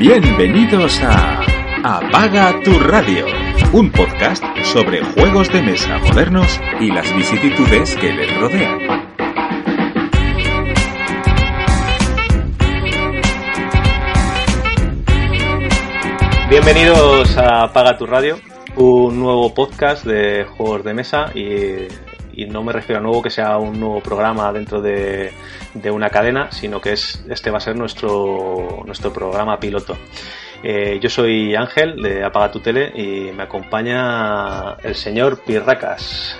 Bienvenidos a Apaga tu radio, un podcast sobre juegos de mesa modernos y las vicisitudes que les rodean. Bienvenidos a Apaga tu radio, un nuevo podcast de juegos de mesa y, y no me refiero a nuevo que sea un nuevo programa dentro de, de una cadena, sino que es, este va a ser nuestro, nuestro programa piloto. Eh, yo soy Ángel de Apaga tu Tele y me acompaña el señor Pirracas.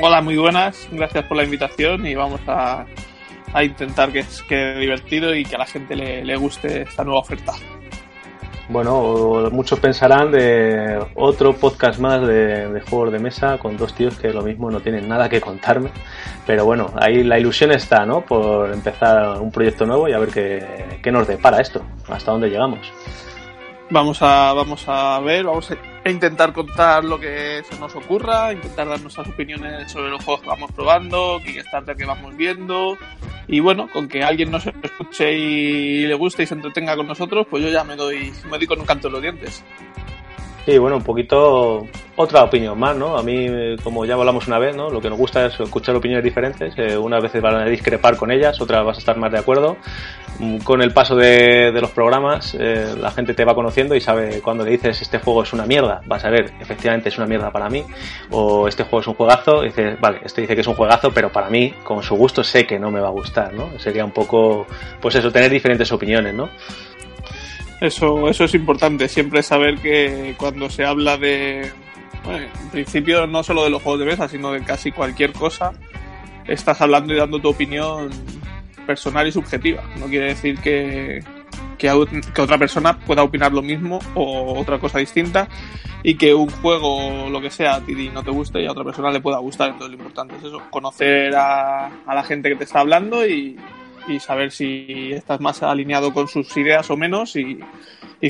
Hola, muy buenas, gracias por la invitación y vamos a, a intentar que quede divertido y que a la gente le, le guste esta nueva oferta. Bueno, muchos pensarán de otro podcast más de, de, juegos de mesa con dos tíos que lo mismo no tienen nada que contarme. Pero bueno, ahí la ilusión está, ¿no? Por empezar un proyecto nuevo y a ver qué, qué nos depara esto, hasta dónde llegamos. Vamos a, vamos a ver, vamos a intentar contar lo que se nos ocurra, intentar dar nuestras opiniones sobre los juegos que vamos probando, Kickstarter que vamos viendo. Y bueno, con que alguien nos escuche y le guste y se entretenga con nosotros, pues yo ya me doy, me doy con un canto en los dientes. Sí, bueno, un poquito otra opinión más, ¿no? A mí, como ya hablamos una vez, ¿no? Lo que nos gusta es escuchar opiniones diferentes. Eh, unas veces van a discrepar con ellas, otras vas a estar más de acuerdo. Con el paso de, de los programas, eh, la gente te va conociendo y sabe cuando le dices este juego es una mierda, vas a ver, efectivamente es una mierda para mí. O este juego es un juegazo, y dices, vale, este dice que es un juegazo, pero para mí, con su gusto, sé que no me va a gustar, ¿no? Sería un poco, pues eso, tener diferentes opiniones, ¿no? Eso, eso es importante, siempre saber que cuando se habla de, bueno, en principio no solo de los juegos de mesa, sino de casi cualquier cosa, estás hablando y dando tu opinión personal y subjetiva. No quiere decir que, que, que, otra persona pueda opinar lo mismo o otra cosa distinta y que un juego, lo que sea, a ti no te guste y a otra persona le pueda gustar. Entonces lo importante es eso, conocer a, a la gente que te está hablando y, y saber si estás más alineado con sus ideas o menos y,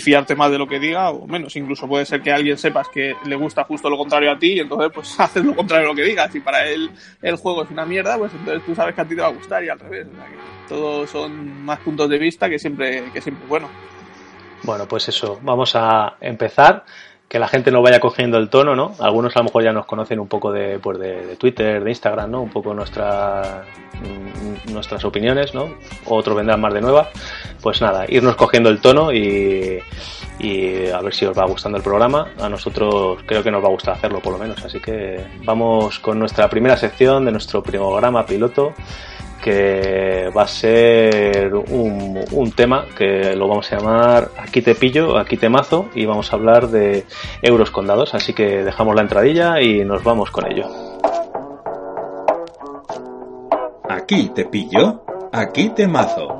fiarte más de lo que diga o menos. Incluso puede ser que alguien sepas que le gusta justo lo contrario a ti y entonces pues haces lo contrario a lo que digas. Si para él el juego es una mierda, pues entonces tú sabes que a ti te va a gustar y al revés. O sea, que todos son más puntos de vista que siempre, que siempre bueno. Bueno, pues eso, vamos a empezar que la gente no vaya cogiendo el tono, ¿no? Algunos a lo mejor ya nos conocen un poco de, pues de, Twitter, de Instagram, ¿no? Un poco nuestra, nuestras opiniones, ¿no? Otros vendrán más de nueva. Pues nada, irnos cogiendo el tono y, y a ver si os va gustando el programa. A nosotros creo que nos va a gustar hacerlo, por lo menos. Así que vamos con nuestra primera sección de nuestro programa piloto que va a ser un, un, tema que lo vamos a llamar Aquí te pillo, aquí te mazo y vamos a hablar de euros condados. Así que dejamos la entradilla y nos vamos con ello. Aquí te pillo, aquí te mazo.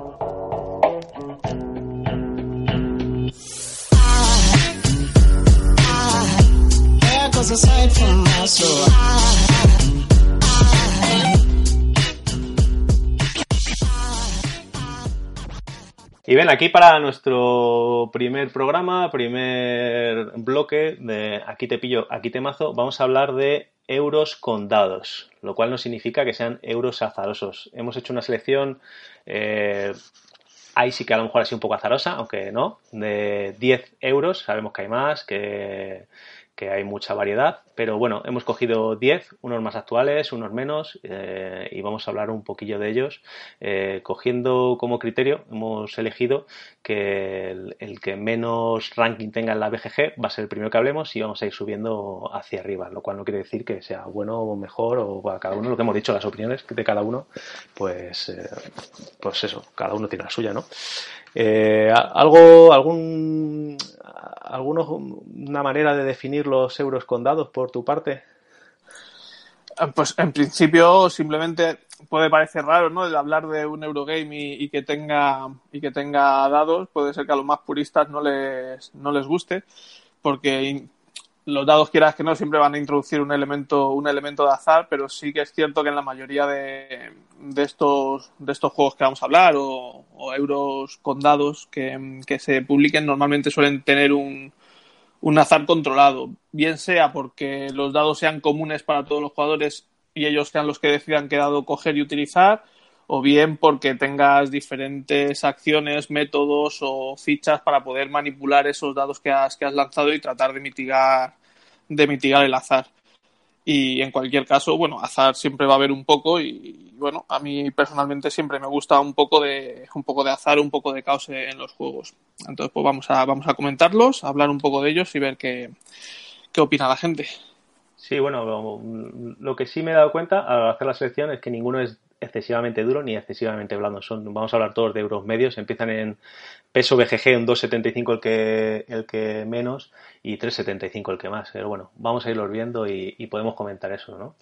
Y ven, aquí para nuestro primer programa, primer bloque de Aquí te pillo, aquí te mazo, vamos a hablar de euros con dados, lo cual no significa que sean euros azarosos. Hemos hecho una selección, eh, ahí sí que a lo mejor ha sido un poco azarosa, aunque no, de 10 euros, sabemos que hay más, que que hay mucha variedad, pero bueno, hemos cogido 10, unos más actuales, unos menos, eh, y vamos a hablar un poquillo de ellos. Eh, cogiendo como criterio, hemos elegido que el, que menos ranking tenga en la BGG va a ser el primero que hablemos y vamos a ir subiendo hacia arriba, lo cual no quiere decir que sea bueno o mejor o para cada uno, lo que hemos dicho, las opiniones de cada uno, pues, eh, pues eso, cada uno tiene la suya, ¿no? Eh, algo, algún, alguno, una manera de definir los euros condados por tu parte. Pues en principio simplemente puede parecer raro, ¿no? El hablar de un Eurogame y, y, que tenga y que tenga dados puede ser que a los más puristas no les no les guste porque los dados quieras que no siempre van a introducir un elemento un elemento de azar pero sí que es cierto que en la mayoría de, de estos de estos juegos que vamos a hablar o, euros con dados que, que, se publiquen normalmente suelen tener un, un azar controlado bien sea porque los dados sean comunes para todos los jugadores y ellos sean los que decidan qué dado coger y utilizar o bien porque tengas diferentes acciones, métodos o fichas para poder manipular esos dados que has, que has lanzado y tratar de mitigar, de mitigar el azar. Y en cualquier caso, bueno, azar siempre va a haber un poco y, bueno, a mí personalmente siempre me gusta un poco de un poco de azar, un poco de caos en los juegos. Entonces, pues vamos a vamos a comentarlos, hablar un poco de ellos y ver qué, qué opina la gente. Sí, bueno, lo que sí me he dado cuenta al hacer la selección es que ninguno es excesivamente duro ni excesivamente blando. Son, vamos a hablar todos de euros medios. Empiezan en peso BGG, un 2,75 el que, el que menos y 3,75 el que más. Pero bueno, vamos a irlos viendo y, podemos comentar eso, ¿no?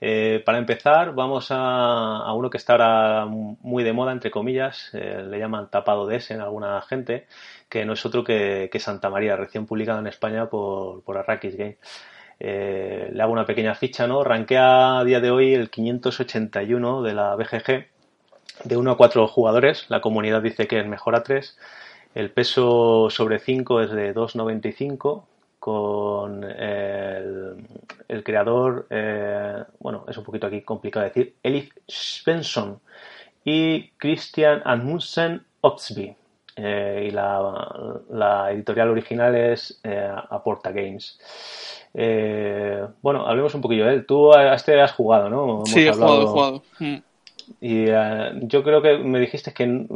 Eh, para empezar, vamos a, uno que está ahora muy de moda, entre comillas, eh, le llaman tapado de ese en alguna gente, que no es otro que, Santa María, recién publicado en España por, por Arrakis Game. Eh, le hago una pequeña ficha, ¿no? Rankea a día de hoy el 581 de la BGG, de 1 a 4 jugadores. La comunidad dice que es mejor a 3. El peso sobre 5 es de 2,95 con el, creador, eh, bueno, es un poquito aquí complicado decir, Elif Svensson y Christian Amundsen Otsby. Eh, y la, editorial original es Aporta Games. Eh, bueno, hablemos un poquillo de él. Tú a este has jugado, ¿no? sí, he jugado, he jugado. Mm. Y eh, yo creo que me dijiste que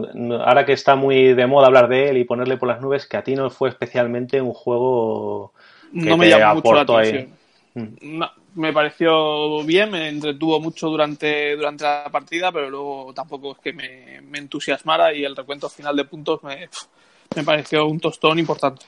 ahora que está muy de moda hablar de él y ponerle por las nubes, que a ti no fue especialmente un juego que no me llamó mucho la atención. Mm. Me pareció bien, me entretuvo mucho durante, durante la partida, pero luego tampoco es que me, entusiasmara y el recuento final de puntos me, me pareció un tostón importante.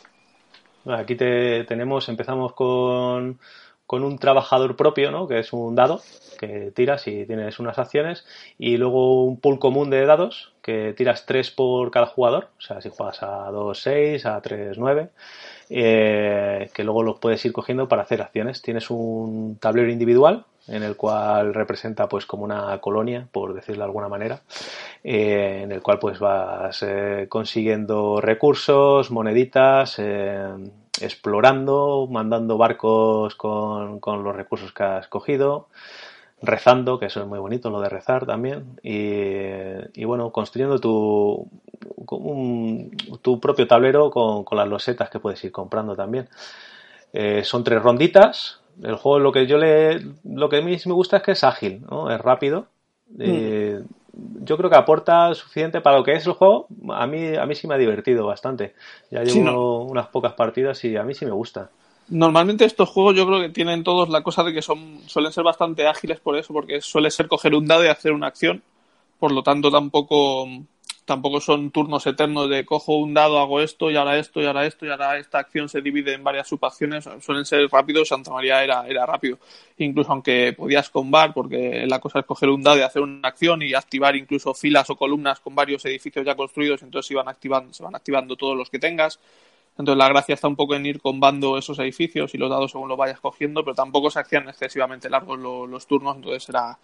Aquí te, tenemos, empezamos con, con un trabajador propio, ¿no? que es un dado que tiras y tienes unas acciones, y luego un pool común de dados que tiras tres por cada jugador, o sea, si juegas a 2, 6, a 3, 9, eh, que luego los puedes ir cogiendo para hacer acciones. Tienes un tablero individual en el cual representa pues como una colonia, por decirlo de alguna manera, eh, en el cual pues vas eh, consiguiendo recursos, moneditas, explorando, mandando barcos con, los recursos que has cogido, rezando, que eso es muy bonito, lo de rezar también, y, bueno, construyendo tu, tu propio tablero con, las losetas que puedes ir comprando también. son tres ronditas, el juego lo que yo le lo que a mí me gusta es que es ágil ¿no? es rápido. Eh, yo creo que aporta suficiente para lo que es el juego. A mí a mí sí me ha divertido bastante. Ya llevo unas pocas partidas y a mí sí me gusta normalmente estos juegos yo creo que tienen todos la cosa de que son suelen ser bastante ágiles por eso porque suele ser coger un dado y hacer una acción. Por lo tanto tampoco tampoco son turnos eternos de cojo un dado, hago esto y ahora esto y ahora esto y ahora esta acción se divide en varias subacciones, suelen ser rápidos, Santa María era, era rápido, incluso aunque podías combar, porque la cosa es coger un dado y hacer una acción y activar incluso filas o columnas con varios edificios ya construidos, entonces van activando, se van activando todos los que tengas. Entonces la gracia está un poco en ir combando esos edificios y los dados según los vayas cogiendo, pero tampoco se hacían excesivamente largos los, turnos, entonces era,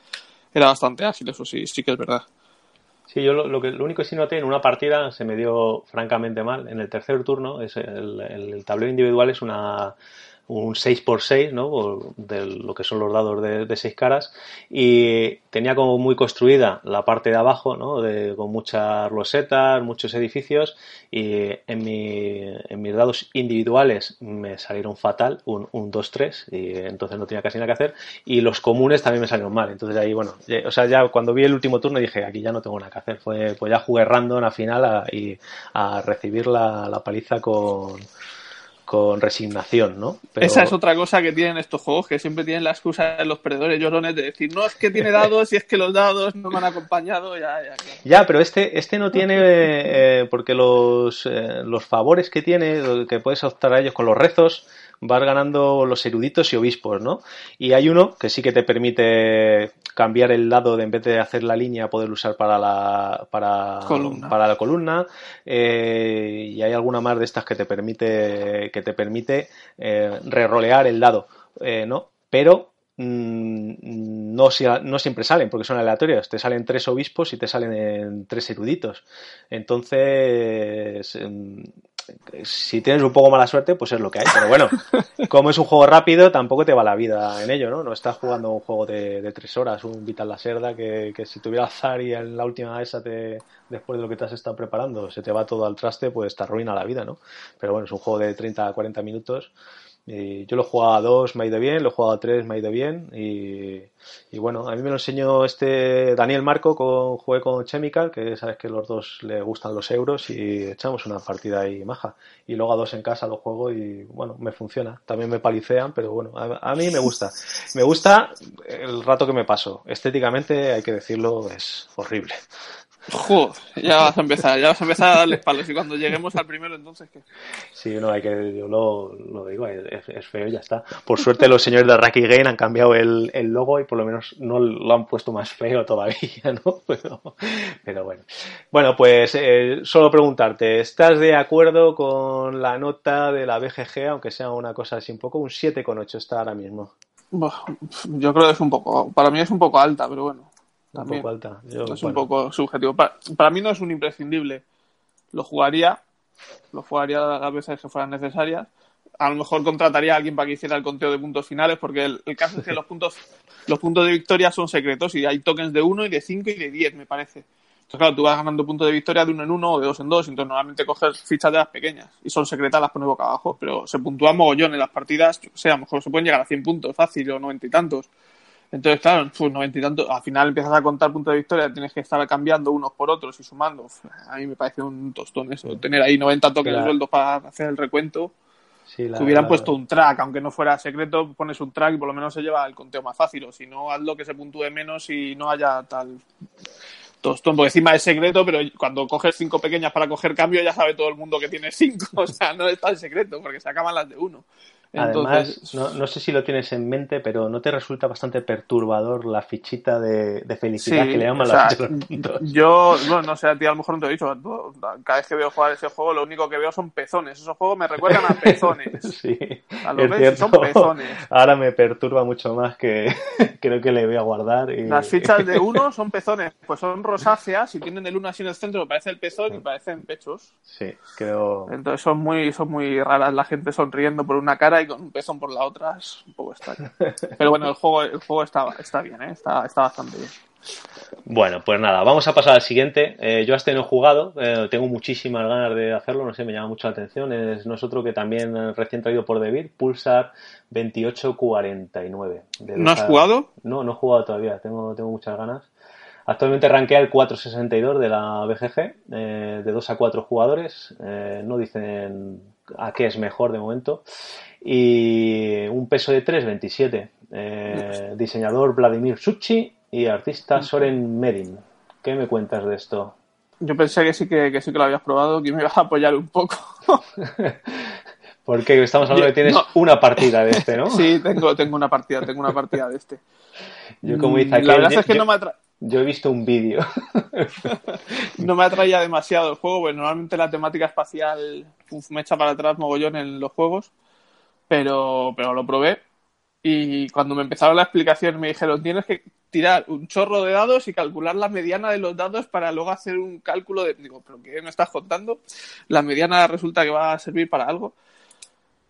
era bastante ágil, eso sí, sí que es verdad. Sí, yo lo, que, lo único que sí noté en una partida se me dio francamente mal. En el tercer turno, es el, el tablero individual es una un 6x6, ¿no? De lo que son los dados de, de, seis caras. Y tenía como muy construida la parte de abajo, ¿no? De, con muchas rosetas, muchos edificios. Y en, mi, en mis dados individuales me salieron fatal, un, un 2-3. Y entonces no tenía casi nada que hacer. Y los comunes también me salieron mal. Entonces ahí, bueno, o sea, ya cuando vi el último turno dije, aquí ya no tengo nada que hacer. Fue, pues ya jugué random a final y a recibir la, la paliza con con resignación, ¿no? Esa es otra cosa que tienen estos juegos, que siempre tienen la excusa de los perdedores llorones de decir, no, es que tiene dados y es que los dados no me han acompañado, ya, ya. Ya, pero este, este no tiene, eh, porque los, eh, los favores que tiene, que puedes optar a ellos con los rezos, vas ganando los eruditos y obispos, ¿no? Y hay uno que sí que te permite cambiar el lado de en vez de hacer la línea, poder usar para la, para, para la columna. Eh, y hay alguna más de estas que te permite, que te permite eh, rerolear el dado, eh, ¿no? Pero mm, no, no, siempre salen porque son aleatorios. Te salen tres obispos y te salen tres eruditos. Entonces, em, si tienes un poco mala suerte, pues es lo que hay. Pero bueno, como es un juego rápido, tampoco te va la vida en ello, ¿no? No estás jugando un juego de, tres horas, un Vital la Serda, que, que si tuviera azar y en la última esa te, después de lo que te has estado preparando, se te va todo al traste, pues te arruina la vida, ¿no? Pero bueno, es un juego de 30 a 40 minutos yo lo he jugado a dos, me ha ido bien, lo he jugado a tres, me ha ido bien. Y, bueno, a mí me lo enseñó este Daniel Marco, con, jugué con Chemical, que sabes que los dos le gustan los euros y echamos una partida ahí maja. Y luego a dos en casa lo juego y bueno, me funciona. También me palicean, pero bueno, a, mí me gusta. Me gusta el rato que me paso. Estéticamente, hay que decirlo, es horrible. Joder, ya vas a empezar, ya vas a empezar a darles palos y cuando lleguemos al primero entonces ¿qué? Sí, no, hay que, yo lo, lo digo, es, feo y ya está. Por suerte los señores de Racky Game han cambiado el, el, logo y por lo menos no lo han puesto más feo todavía, ¿no? Pero, pero bueno. Bueno, pues eh, solo preguntarte, ¿estás de acuerdo con la nota de la BGG, aunque sea una cosa así un poco, un 7,8 está ahora mismo? Yo creo que es un poco, para mí es un poco alta, pero bueno es un poco subjetivo. Para, mí no es un imprescindible. Lo jugaría, lo jugaría las veces que fueran necesarias. A lo mejor contrataría a alguien para que hiciera el conteo de puntos finales, porque el, caso es que los puntos, los puntos de victoria son secretos y hay tokens de 1 y de 5 y de 10, me parece. Entonces, claro, tú vas ganando puntos de victoria de uno en uno o de dos en dos, entonces normalmente coges fichas de las pequeñas y son secretas, las pones boca abajo, pero se puntúan mogollón en las partidas, o sea, a lo mejor se pueden llegar a 100 puntos fácil o 90 y tantos. Entonces, claro, pues noventa y tanto, al final empiezas a contar puntos de victoria, tienes que estar cambiando unos por otros y sumando. A mí me parece un tostón eso, tener ahí 90 toques de sueldo para hacer el recuento. si hubieran puesto un track, aunque no fuera secreto, pones un track y por lo menos se lleva el conteo más fácil. O si no, hazlo que se puntúe menos y no haya tal tostón, porque encima es secreto, pero cuando coges cinco pequeñas para coger cambio ya sabe todo el mundo que tiene cinco. O sea, no es tan secreto, porque se acaban las de uno. Además, no, no, sé si lo tienes en mente, pero ¿no te resulta bastante perturbador la fichita de, felicidad que le llaman los puntos? Yo, bueno, no sé, a ti a lo mejor no te he dicho, cada vez que veo jugar ese juego, lo único que veo son pezones. Esos juegos me recuerdan a pezones. sí, a es son pezones. Ahora me perturba mucho más que creo que le voy a guardar. Y... Las fichas de uno son pezones, pues son rosáceas y tienen el uno así en el centro, parece el pezón y parecen pechos. Sí, creo. Entonces son muy, son muy raras la gente sonriendo por una cara y con un pezón por la otra es un poco extraño. Pero bueno, el juego, el juego está, está bien, ¿eh? está, está bastante bien. Bueno, pues nada, vamos a pasar al siguiente. Eh, yo a este no he jugado, eh, tengo muchísimas ganas de hacerlo, no sé, me llama mucho la atención. Es nosotros que también eh, recién traído por Debir, Pulsar 2849. ¿No has jugado? No, no he jugado todavía, tengo, tengo muchas ganas. Actualmente rankea el 462 de la BGG, de 2 a 4 jugadores. no dicen a qué es mejor de momento. Y un peso de 3,27. Eh, diseñador Vladimir Suchi y artista Soren Medin. ¿Qué me cuentas de esto? Yo pensé que sí que, sí que lo habías probado, que me ibas a apoyar un poco. Porque estamos hablando de que tienes una partida de este, ¿no? Sí, tengo, tengo una partida, tengo una partida de este. Yo como dice aquí, La verdad es que no me Yo he visto un vídeo. no me atraía demasiado el juego, porque normalmente la temática espacial me echa para atrás mogollón en los juegos, pero, pero lo probé y cuando me empezaron la explicación me dijeron tienes que tirar un chorro de dados y calcular la mediana de los dados para luego hacer un cálculo de digo pero qué me estás contando la mediana resulta que va a servir para algo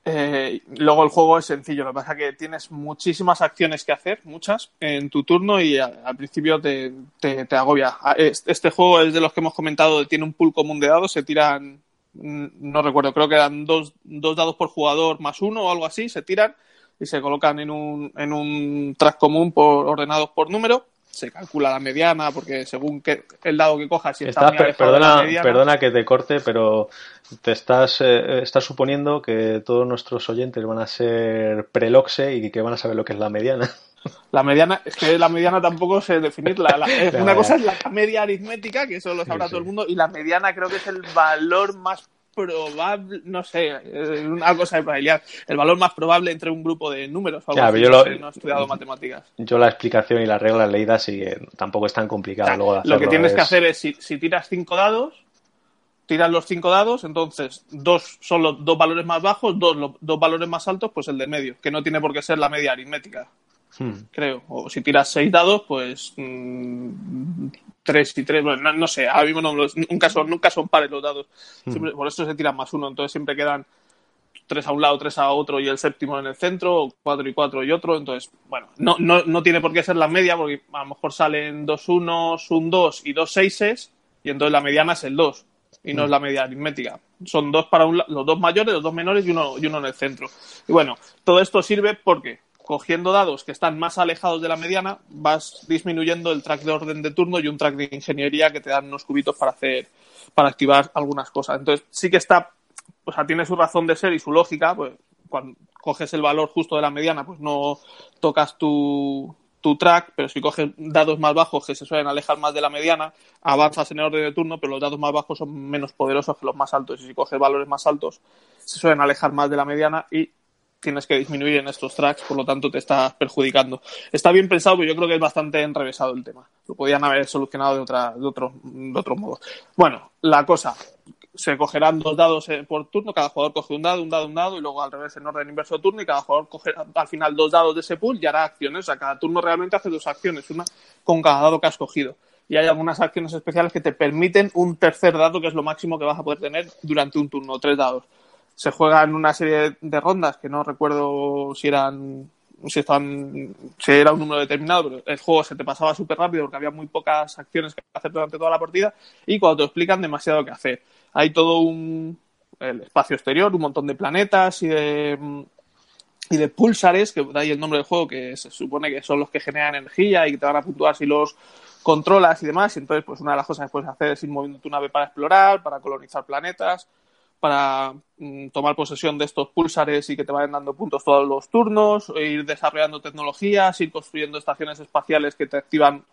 eh, luego el juego es sencillo, lo que pasa es que tienes muchísimas acciones que hacer, muchas, en tu turno y al, principio te, te, agobia. Ah, este juego es de los que hemos comentado, tiene un pool común de dados, se tiran, mm, no recuerdo, creo que eran dos, dos dados por jugador más uno o algo así, se tiran y se colocan en un, en un track común por, ordenados por número se calcula la mediana, porque según que el dado que cojas, si está, perdona, perdona que te corte, pero te estás, eh, estás suponiendo que todos nuestros oyentes van a ser preloxe y que van a saber lo que es la mediana. La mediana, es que la mediana tampoco sé definirla. una cosa es la media aritmética, que eso lo sabrá todo el mundo, y la mediana creo que es el valor más probable, no sé, una cosa de probabilidad, el valor más probable entre un grupo de números. yo no he estudiado matemáticas. Yo la explicación y las reglas leídas y tampoco es tan complicado. lo que tienes que hacer es, si, tiras cinco dados, tiras los cinco dados, entonces dos son los dos valores más bajos, dos, dos valores más altos, pues el de medio, que no tiene por qué ser la media aritmética. Hmm. Creo. O si tiras seis dados, pues mm, 3 y 3, bueno, no, sé, ahora mismo no, nunca, son, nunca son pares los dados, por eso se tiran más uno, entonces siempre quedan tres a un lado, tres a otro y el séptimo en el centro, cuatro y cuatro y otro. Entonces, bueno, no, no, no tiene por qué ser la media, porque a lo mejor salen dos unos, un dos y dos seises, y entonces la mediana es el dos, y no es la media aritmética. Son dos para un, los dos mayores, los dos menores y uno, y uno en el centro. Y bueno, todo esto sirve porque cogiendo dados que están más alejados de la mediana, vas disminuyendo el track de orden de turno y un track de ingeniería que te dan unos cubitos para hacer, para activar algunas cosas. Entonces, sí que está o sea, tiene su razón de ser y su lógica, pues cuando coges el valor justo de la mediana, pues no tocas tu, tu track, pero si coges dados más bajos que se suelen alejar más de la mediana, avanzas en el orden de turno, pero los dados más bajos son menos poderosos que los más altos. Y si coges valores más altos, se suelen alejar más de la mediana y tienes que disminuir en estos tracks, por lo tanto te estás perjudicando. Está bien pensado, pero yo creo que es bastante enrevesado el tema. Lo podían haber solucionado de, otra, de, otro, de otro modo. Bueno, la cosa, se cogerán dos dados eh, por turno, cada jugador coge un dado, un dado, un dado, y luego al revés en orden inverso de turno, y cada jugador coge al final dos dados de ese pool y hará acciones. O sea, cada turno realmente hace dos acciones, una con cada dado que has cogido. Y hay algunas acciones especiales que te permiten un tercer dado, que es lo máximo que vas a poder tener durante un turno, tres dados. Se juega en una serie de rondas que no recuerdo si eran si, están, si era un número determinado, pero el juego se te pasaba súper rápido porque había muy pocas acciones que hacer durante toda la partida y cuando te explican demasiado qué hacer. Hay todo un el espacio exterior, un montón de planetas y de y de pulsares, que da ahí el nombre del juego, que se supone que son los que generan energía y que te van a puntuar si los controlas y demás. Y entonces, pues una de las cosas que puedes hacer es ir moviendo tu nave para explorar, para colonizar planetas, para mm, tomar posesión de estos pulsares y que te vayan dando puntos todos los turnos, e ir desarrollando tecnologías, ir construyendo estaciones espaciales que te activan,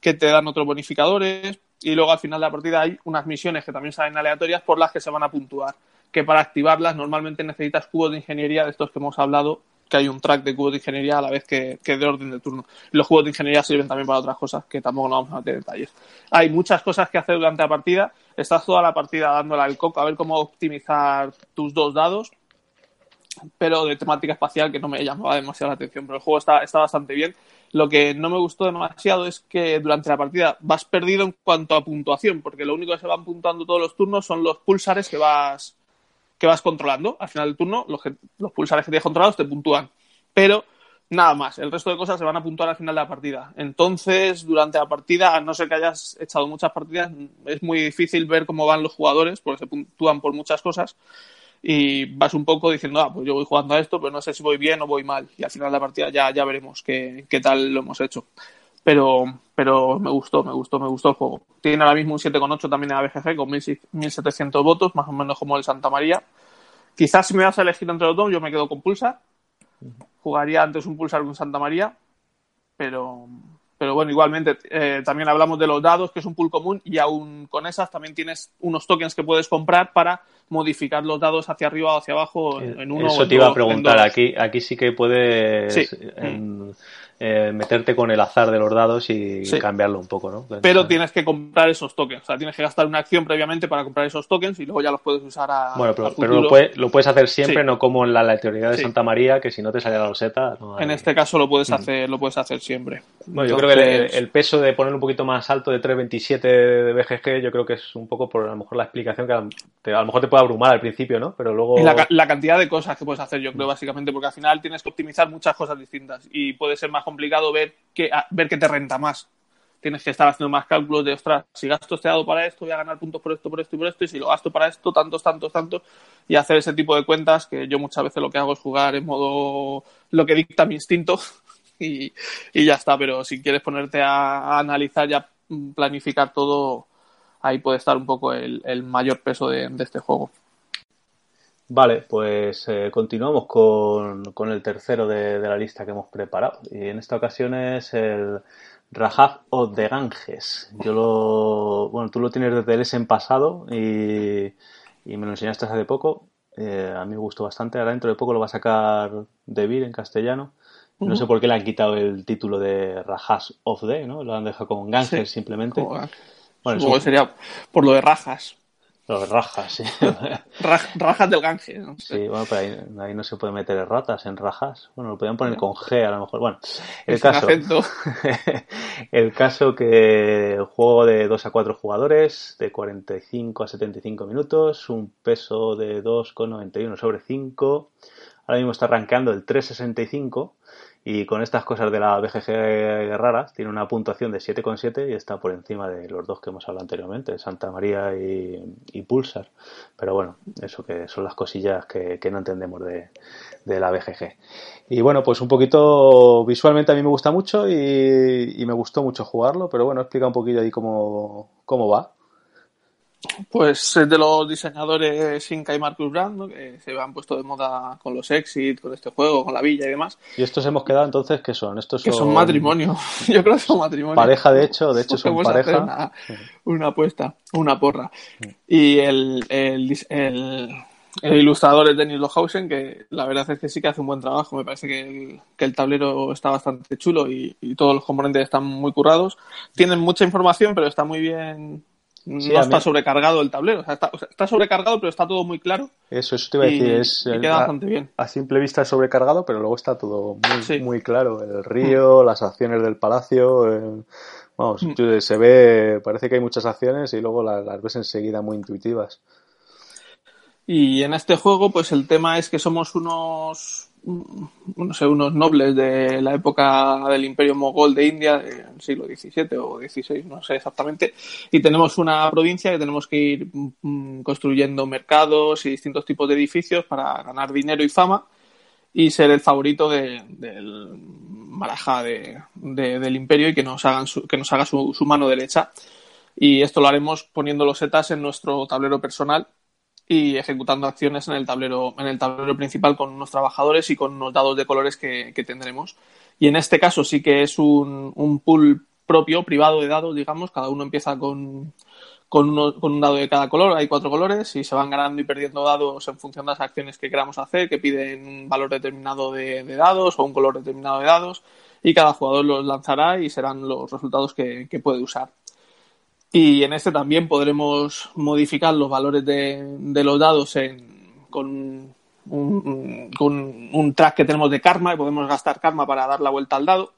que te dan otros bonificadores, y luego al final de la partida hay unas misiones que también salen aleatorias por las que se van a puntuar, que para activarlas normalmente necesitas cubos de ingeniería de estos que hemos hablado que hay un track de cubos de ingeniería a la vez que, de orden de turno. Los cubos de ingeniería sirven también para otras cosas que tampoco no vamos a meter detalles. Hay muchas cosas que hacer durante la partida. Estás toda la partida dándole al coco a ver cómo optimizar tus dos dados, pero de temática espacial que no me llamaba demasiado la atención. Pero el juego está, está bastante bien. Lo que no me gustó demasiado es que durante la partida vas perdido en cuanto a puntuación, porque lo único que se van puntuando todos los turnos son los pulsares que vas que vas controlando. Al final del turno, los, los pulsares que tienes controlados te puntúan. Pero nada más, el resto de cosas se van a puntuar al final de la partida. Entonces, durante la partida, a no ser que hayas echado muchas partidas, es muy difícil ver cómo van los jugadores, porque se puntúan por muchas cosas. Y vas un poco diciendo, ah, pues yo voy jugando a esto, pero no sé si voy bien o voy mal. Y al final de la partida ya, ya veremos qué, qué tal lo hemos hecho. Pero, pero me gustó, me gustó, me gustó el juego. Tiene ahora mismo un 7,8 también en ABGG con 1.700 votos, más o menos como el Santa María. Quizás si me vas a elegir entre los dos, yo me quedo con Pulsar. Jugaría antes un Pulsar con Santa María, pero, pero bueno, igualmente eh, también hablamos de los dados, que es un pool común, y aún con esas también tienes unos tokens que puedes comprar para modificar los dados hacia arriba o hacia abajo en, uno Eso te iba a preguntar, aquí, aquí sí que puedes eh, meterte con el azar de los dados y cambiarlo un poco, ¿no? Pero tienes que comprar esos tokens, o sea, tienes que gastar una acción previamente para comprar esos tokens y luego ya los puedes usar a. Bueno, pero, lo, puedes hacer siempre, no como en la, teoría de Santa María, que si no te sale la roseta. En este caso lo puedes hacer, lo puedes hacer siempre. Bueno, yo creo que el, peso de poner un poquito más alto de 3.27 de BGG, yo creo que es un poco por a lo mejor la explicación que a, lo mejor te puede abrumar al principio, ¿no? Pero luego. la, la cantidad de cosas que puedes hacer, yo creo, básicamente, porque al final tienes que optimizar muchas cosas distintas y puede ser más complicado ver que, ver qué te renta más. Tienes que estar haciendo más cálculos de, ostras, si gasto este dado para esto, voy a ganar puntos por esto, por esto y por esto, y si lo gasto para esto, tantos, tantos, tantos, y hacer ese tipo de cuentas que yo muchas veces lo que hago es jugar en modo lo que dicta mi instinto y, ya está, pero si quieres ponerte a, analizar y a planificar todo, ahí puede estar un poco el, mayor peso de este juego. Vale, pues eh, continuamos con, con, el tercero de, la lista que hemos preparado. Y en esta ocasión es el Rajab o de Ganges. Yo lo. Bueno, tú lo tienes desde el en pasado y, y, me lo enseñaste hace poco. Eh, a mí me gustó bastante. Ahora dentro de poco lo va a sacar De Vir en castellano. No sé por qué le han quitado el título de Rajas of the, ¿no? Lo han dejado con Ganges simplemente. Bueno, sería por lo de Rajas. Los rajas, sí. rajas del Gange. ¿no? Sí, bueno, pero ahí, no se puede meter ratas en rajas. Bueno, lo podían poner con G a lo mejor. Bueno, el caso. el caso que el juego de 2 a 4 jugadores, de 45 a 75 minutos, un peso de 2,91 sobre 5. Ahora mismo está arrancando el 365 y con estas cosas de la BGG raras, tiene una puntuación de 7,7 y está por encima de los dos que hemos hablado anteriormente, Santa María y, Pulsar. Pero bueno, eso que son las cosillas que, no entendemos de, la BGG. Y bueno, pues un poquito visualmente a mí me gusta mucho y, y me gustó mucho jugarlo, pero bueno, explica un poquillo ahí cómo, cómo va. Pues es de los diseñadores Inca y Marcus Brand, que se han puesto de moda con los Exit, con este juego, con la villa y demás. ¿Y estos hemos quedado entonces qué son? Estos son... Que son matrimonio. Yo creo que son matrimonio. Pareja, de hecho, de hecho son pareja. Una, apuesta, una porra. Y el, el, el, ilustrador es Denis Lohausen, que la verdad es que sí que hace un buen trabajo. Me parece que el, que el tablero está bastante chulo y, y todos los componentes están muy currados. Tienen mucha información, pero está muy bien no está sobrecargado el tablero. está, sobrecargado, pero está todo muy claro. Eso, eso te iba a decir. Es, queda bastante bien. A simple vista es sobrecargado, pero luego está todo muy, muy claro. El río, mm. las acciones del palacio. vamos, mm. se ve, parece que hay muchas acciones y luego las, las ves enseguida muy intuitivas. Y en este juego, pues el tema es que somos unos no sé, unos nobles de la época del Imperio Mogol de India, del siglo XVII o XVI, no sé exactamente, y tenemos una provincia que tenemos que ir mm, construyendo mercados y distintos tipos de edificios para ganar dinero y fama y ser el favorito del Marajá del imperio y que nos, hagan que nos haga su, su mano derecha. Y esto lo haremos poniendo los setas en nuestro tablero personal y ejecutando acciones en el tablero, en el tablero principal con unos trabajadores y con unos dados de colores que, tendremos. Y en este caso sí que es un, pool propio, privado de dados, digamos, cada uno empieza con, con, un dado de cada color, hay cuatro colores y se van ganando y perdiendo dados en función de las acciones que queramos hacer, que piden un valor determinado de, dados o un color determinado de dados y cada jugador los lanzará y serán los resultados que puede usar. Y en este también podremos modificar los valores de, los dados con, un, con un track que tenemos de karma y podemos gastar karma para dar la vuelta al dado.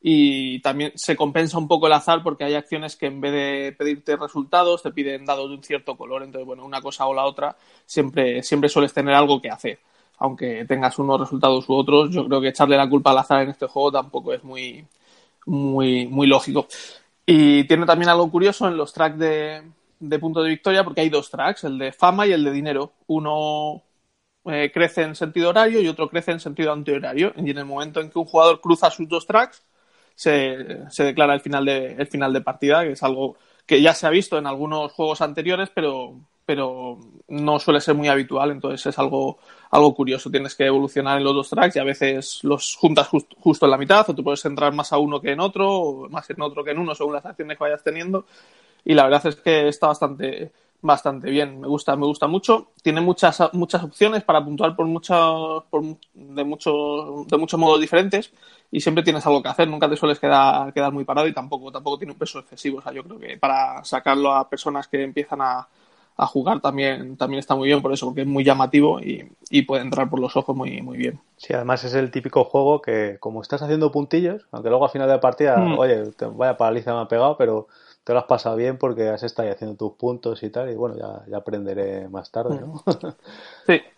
Y también se compensa un poco el azar porque hay acciones que en vez de pedirte resultados te piden dados de un cierto color. Entonces, bueno, una cosa o la otra siempre, siempre sueles tener algo que hacer. Aunque tengas unos resultados u otros, yo creo que echarle la culpa al azar en este juego tampoco es muy, muy, muy lógico. Y tiene también algo curioso en los tracks de, punto de victoria, porque hay dos tracks, el de fama y el de dinero. Uno eh, crece en sentido horario y otro crece en sentido antihorario. Y en el momento en que un jugador cruza sus dos tracks, se, se declara el final, de, el final de partida, que es algo que ya se ha visto en algunos juegos anteriores, pero, pero no suele ser muy habitual, entonces es algo, algo curioso. Tienes que evolucionar en los dos tracks y a veces los juntas justo en la mitad, o tú puedes entrar más a uno que en otro, o más en otro que en uno, según las acciones que vayas teniendo. Y la verdad es que está bastante, bastante bien. Me gusta, me gusta mucho. Tiene muchas, muchas opciones para puntuar por muchos, de muchos, de muchos modos diferentes y siempre tienes algo que hacer. Nunca te sueles quedar, quedar muy parado y tampoco, tampoco tiene un peso excesivo. O sea, yo creo que para sacarlo a personas que empiezan a, a jugar también, también está muy bien por eso, porque es muy llamativo y, y, puede entrar por los ojos muy, muy bien. Sí, además es el típico juego que como estás haciendo puntillos, aunque luego al final de la partida, mm. oye, te, vaya paliza me ha pegado, pero te lo has pasado bien porque has estado haciendo tus puntos y tal, y bueno, ya, ya aprenderé más tarde, ¿no? sí.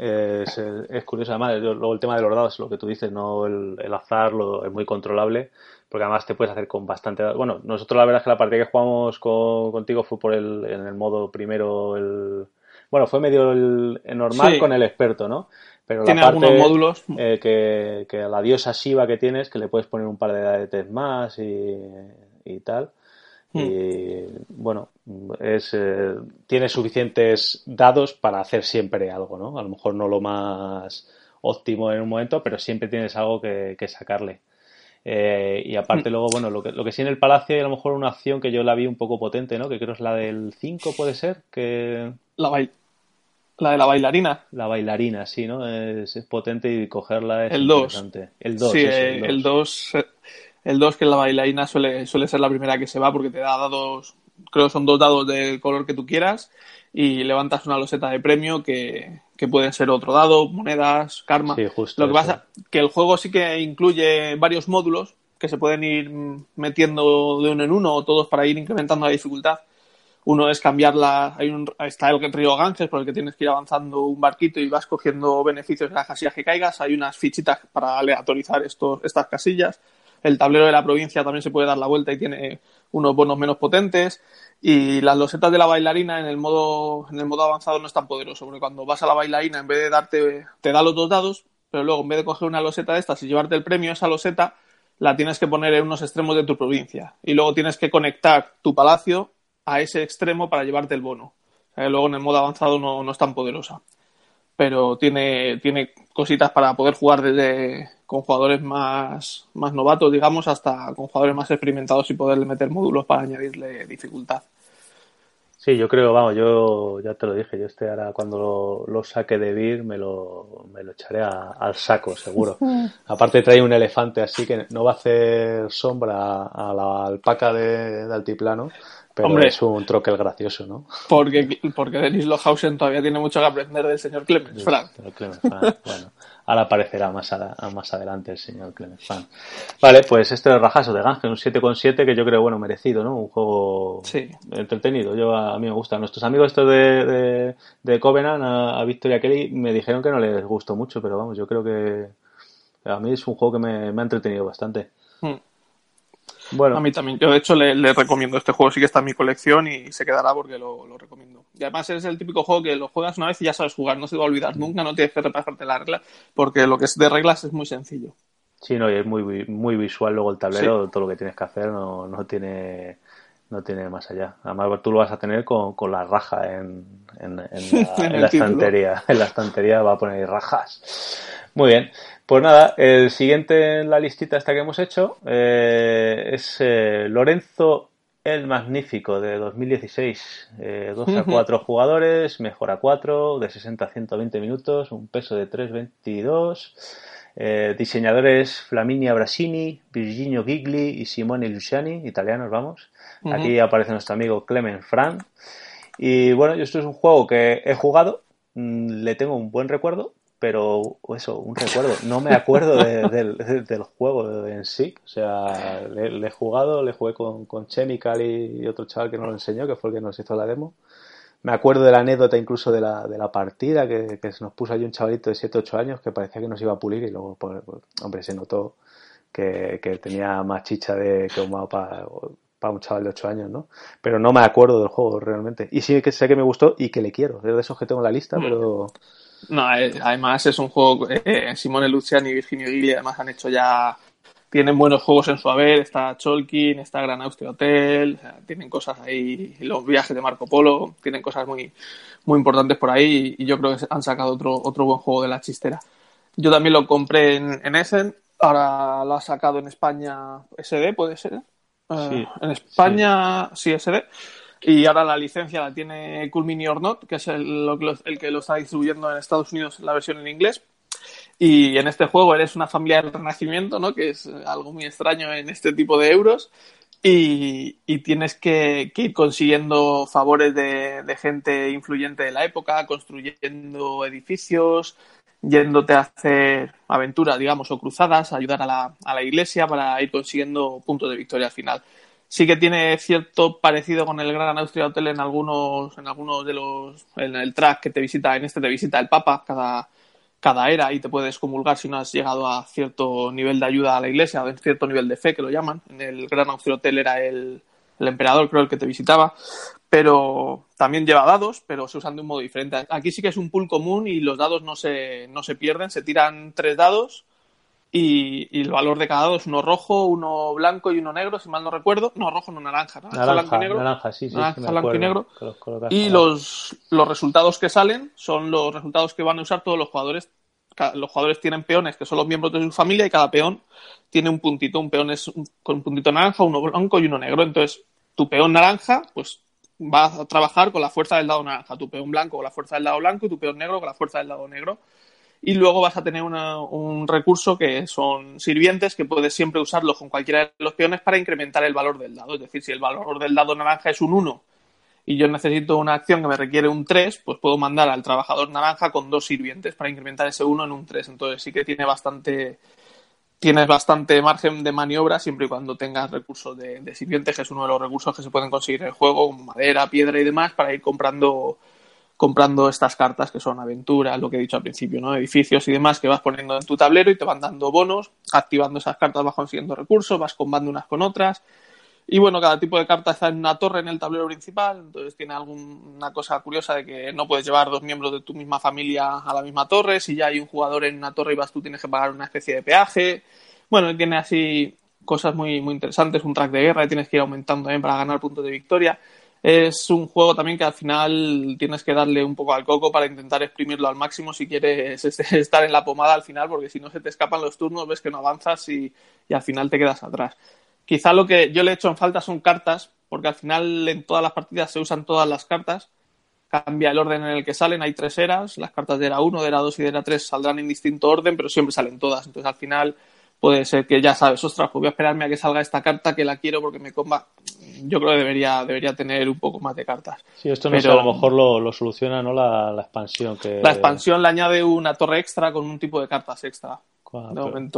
Es, es, curioso, además, luego el tema de los dados, lo que tú dices, no el, el azar lo, es muy controlable porque además te puedes hacer con bastante... Bueno, nosotros la verdad es que la partida que jugamos contigo fue por el, en el modo primero el... Bueno, fue medio el, normal con el experto, ¿no? Pero Tiene algunos módulos. Eh, que, que la diosa Shiva que tienes, que le puedes poner un par de test más y, y tal. Hmm. Y bueno, es, eh, tiene suficientes dados para hacer siempre algo, ¿no? A lo mejor no lo más óptimo en un momento, pero siempre tienes algo que, que sacarle. Eh, y aparte mm. luego, bueno, lo que, lo que sí en el Palacio hay a lo mejor una opción que yo la vi un poco potente, ¿no? Que creo es la del 5, puede ser, que... La, la de la bailarina. La bailarina, sí, ¿no? Es, potente y cogerla es el interesante. El 2. Sí, el 2. El 2, que la bailarina suele, suele ser la primera que se va porque te da dados creo que son dos dados del color que tú quieras y levantas una loseta de premio que, que pueden ser otro dado, monedas, karma. Sí, justo Lo que eso. pasa que el juego sí que incluye varios módulos que se pueden ir metiendo de uno en uno o todos para ir incrementando la dificultad. Uno es cambiar la... Hay un, está el río Ganges por el que tienes que ir avanzando un barquito y vas cogiendo beneficios de las casillas que caigas. Hay unas fichitas para aleatorizar estos, estas casillas. El tablero de la provincia también se puede dar la vuelta y tiene unos bonos menos potentes. Y las losetas de la bailarina en el modo, en el modo avanzado no es tan poderoso, porque cuando vas a la bailarina, en vez de darte, te da los dos dados, pero luego en vez de coger una loseta de estas y llevarte el premio, esa loseta la tienes que poner en unos extremos de tu provincia. Y luego tienes que conectar tu palacio a ese extremo para llevarte el bono. O sea, luego en el modo avanzado no, no es tan poderosa. Pero tiene, tiene cositas para poder jugar desde con jugadores más, más novatos, digamos, hasta con jugadores más experimentados y poderle meter módulos para añadirle dificultad. Sí, yo creo, vamos, yo ya te lo dije, yo este ahora cuando lo, lo saque de Vir me lo, me lo echaré a- al saco, seguro. Aparte trae un elefante así que no va a hacer sombra a la alpaca de, de altiplano, pero Hombre. es un troquel gracioso, ¿no? Porque, porque Denis Lohausen todavía tiene mucho que aprender del señor Clemens, Frank. Clemens bueno, ahora aparecerá más, a- a- más adelante el señor Clemens Fan. Vale, pues este es Rajaso de Gange, un 7,7 que yo creo, bueno, merecido, ¿no? Un juego Sí. entretenido. Yo a, a mí me gusta. Nuestros amigos estos de, de, de Covenant, a, a Victoria Kelly, me dijeron que no les gustó mucho, pero vamos, yo creo que a mí es un juego que me, me ha entretenido bastante. Hmm. Bueno, A mí también. Yo, de hecho, le, le recomiendo este juego. Sí que está en mi colección y se quedará porque lo, lo recomiendo. Y además es el típico juego que lo juegas una vez y ya sabes jugar. No se te va a olvidar nunca. No tienes que repasarte la regla porque lo que es de reglas es muy sencillo. sí, no, y es muy, muy visual luego el tablero, todo lo que tienes que hacer no, no tiene no tiene más allá. Además, tú lo vas a tener con, con la raja en, en, en la, En estantería. En la estantería va a poner rajas. Muy bien. Pues nada, el siguiente en la listita esta que hemos hecho eh, es eh, Lorenzo el Magnífico de 2016. Eh, 12 a 4 jugadores, mejora 4, de 60 a 120 minutos, un peso de 3,22. Eh, diseñadores Flaminia Brasini, Virginio Gigli y Simone Luciani, italianos, vamos. Aquí aparece nuestro amigo Clement Fran. Y bueno, yo esto es un juego que he jugado, mm, le tengo un buen recuerdo, pero eso, un recuerdo. No me acuerdo de- del, de- del juego en sí. O sea, le, le he jugado, le jugué con, con Chemical y, y otro chaval que nos lo enseñó, que fue el que nos hizo la demo. Me acuerdo de la anécdota incluso de la, de la partida, que, que se nos puso ahí un chavalito de 7 8 años que parecía que nos iba a pulir y luego, pues, pues, hombre, se notó que, que tenía más chicha de que para un chaval de 8 años, ¿no? Pero no me acuerdo del juego realmente. Y sí que sé que me gustó y que le quiero. Es de esos que tengo en la lista, pero No, eh, además es un juego. Eh, Simone Luciani y Virginio Gigli además han hecho ya. Tienen buenos juegos en su haber. Está Cholkin, está Gran Austria Hotel. o sea, tienen cosas ahí. Los viajes de Marco Polo. Tienen cosas muy, muy importantes por ahí. Y, y yo creo que han sacado otro, otro buen juego de la chistera. Yo también lo compré en, en Essen. Ahora lo ha sacado en España SD, puede ser. Eh, Sí, en España, sí. SD. Y ahora la licencia la tiene Cool Mini or Not, que es el, lo que lo- el que lo está distribuyendo en Estados Unidos la versión en inglés. Y en este juego eres una familia del Renacimiento, ¿no? Que es algo muy extraño en este tipo de euros. Y, y tienes que, ir consiguiendo favores de, de gente influyente de la época, construyendo edificios, yéndote a hacer aventuras, digamos, o cruzadas, ayudar a la, a la iglesia para ir consiguiendo puntos de victoria al final. Sí que tiene cierto parecido con el Gran Austria Hotel en algunos, en algunos de los, en el track que te visita, en este te visita el Papa cada, cada era y te puedes comulgar si no has llegado a cierto nivel de ayuda a la iglesia, en cierto nivel de fe que lo llaman. En el Gran Hotel era el, el emperador, creo, el que te visitaba. Pero también lleva dados, pero se usan de un modo diferente. Aquí sí que es un pool común y los dados no se, no se pierden. Se tiran tres dados y, y el valor de cada dado es uno rojo, uno blanco y uno negro, si mal no recuerdo. No, rojo, no naranja. Naranja, blanco naranja, y negro. naranja, sí, sí, Naranja, sí me blanco y negro. los Y los, los resultados que salen son los resultados que van a usar todos los jugadores. Los jugadores tienen peones que son los miembros de su familia y cada peón tiene un puntito. Un peón es un- con un puntito naranja, uno blanco y uno negro. Entonces, tu peón naranja, pues va a trabajar con la fuerza del dado naranja. Tu peón blanco con la fuerza del dado blanco y tu peón negro con la fuerza del dado negro. Y luego vas a tener un recurso que son sirvientes que puedes siempre usarlos con cualquiera de los peones para incrementar el valor del dado. Es decir, si el valor del dado naranja es un 1 y yo necesito una acción que me requiere un 3, pues puedo mandar al trabajador naranja con dos sirvientes para incrementar ese 1 en un 3. Entonces sí que tiene bastante tienes bastante margen de maniobra siempre y cuando tengas recursos de, de sirvientes, que es uno de los recursos que se pueden conseguir en el juego, madera, piedra y demás, para ir comprando comprando estas cartas que son aventuras, lo que he dicho al principio, ¿no? Edificios y demás que vas poniendo en tu tablero y te van dando bonos, activando esas cartas vas consiguiendo recursos, vas combando unas con otras. Y bueno, cada tipo de carta está en una torre en el tablero principal, entonces tiene alguna cosa curiosa de que no puedes llevar dos miembros de tu misma familia a la misma torre, si ya hay un jugador en una torre y vas tú tienes que pagar una especie de peaje. Bueno, tiene así cosas muy, muy interesantes, un track de guerra y tienes que ir aumentando también para ganar puntos de victoria es un juego también que al final tienes que darle un poco al coco para intentar exprimirlo al máximo si quieres estar en la pomada al final, porque si no se te escapan los turnos, ves que no avanzas y, al final te quedas atrás. Quizá lo que yo le he hecho en falta son cartas, porque al final en todas las partidas se usan todas las cartas. Cambia el orden en el que salen, hay tres eras, las cartas de era 1, de era 2 y de era 3 saldrán en distinto orden, pero siempre salen todas. Entonces al final puede ser que ya sabes, ostras, pues voy a esperarme a que salga esta carta que la quiero porque me comba. Yo creo que debería, debería tener un poco más de cartas. Sí, esto no sé, a lo mejor lo, soluciona ¿no? La, expansión. que La expansión le añade una torre extra con un tipo de cartas extra.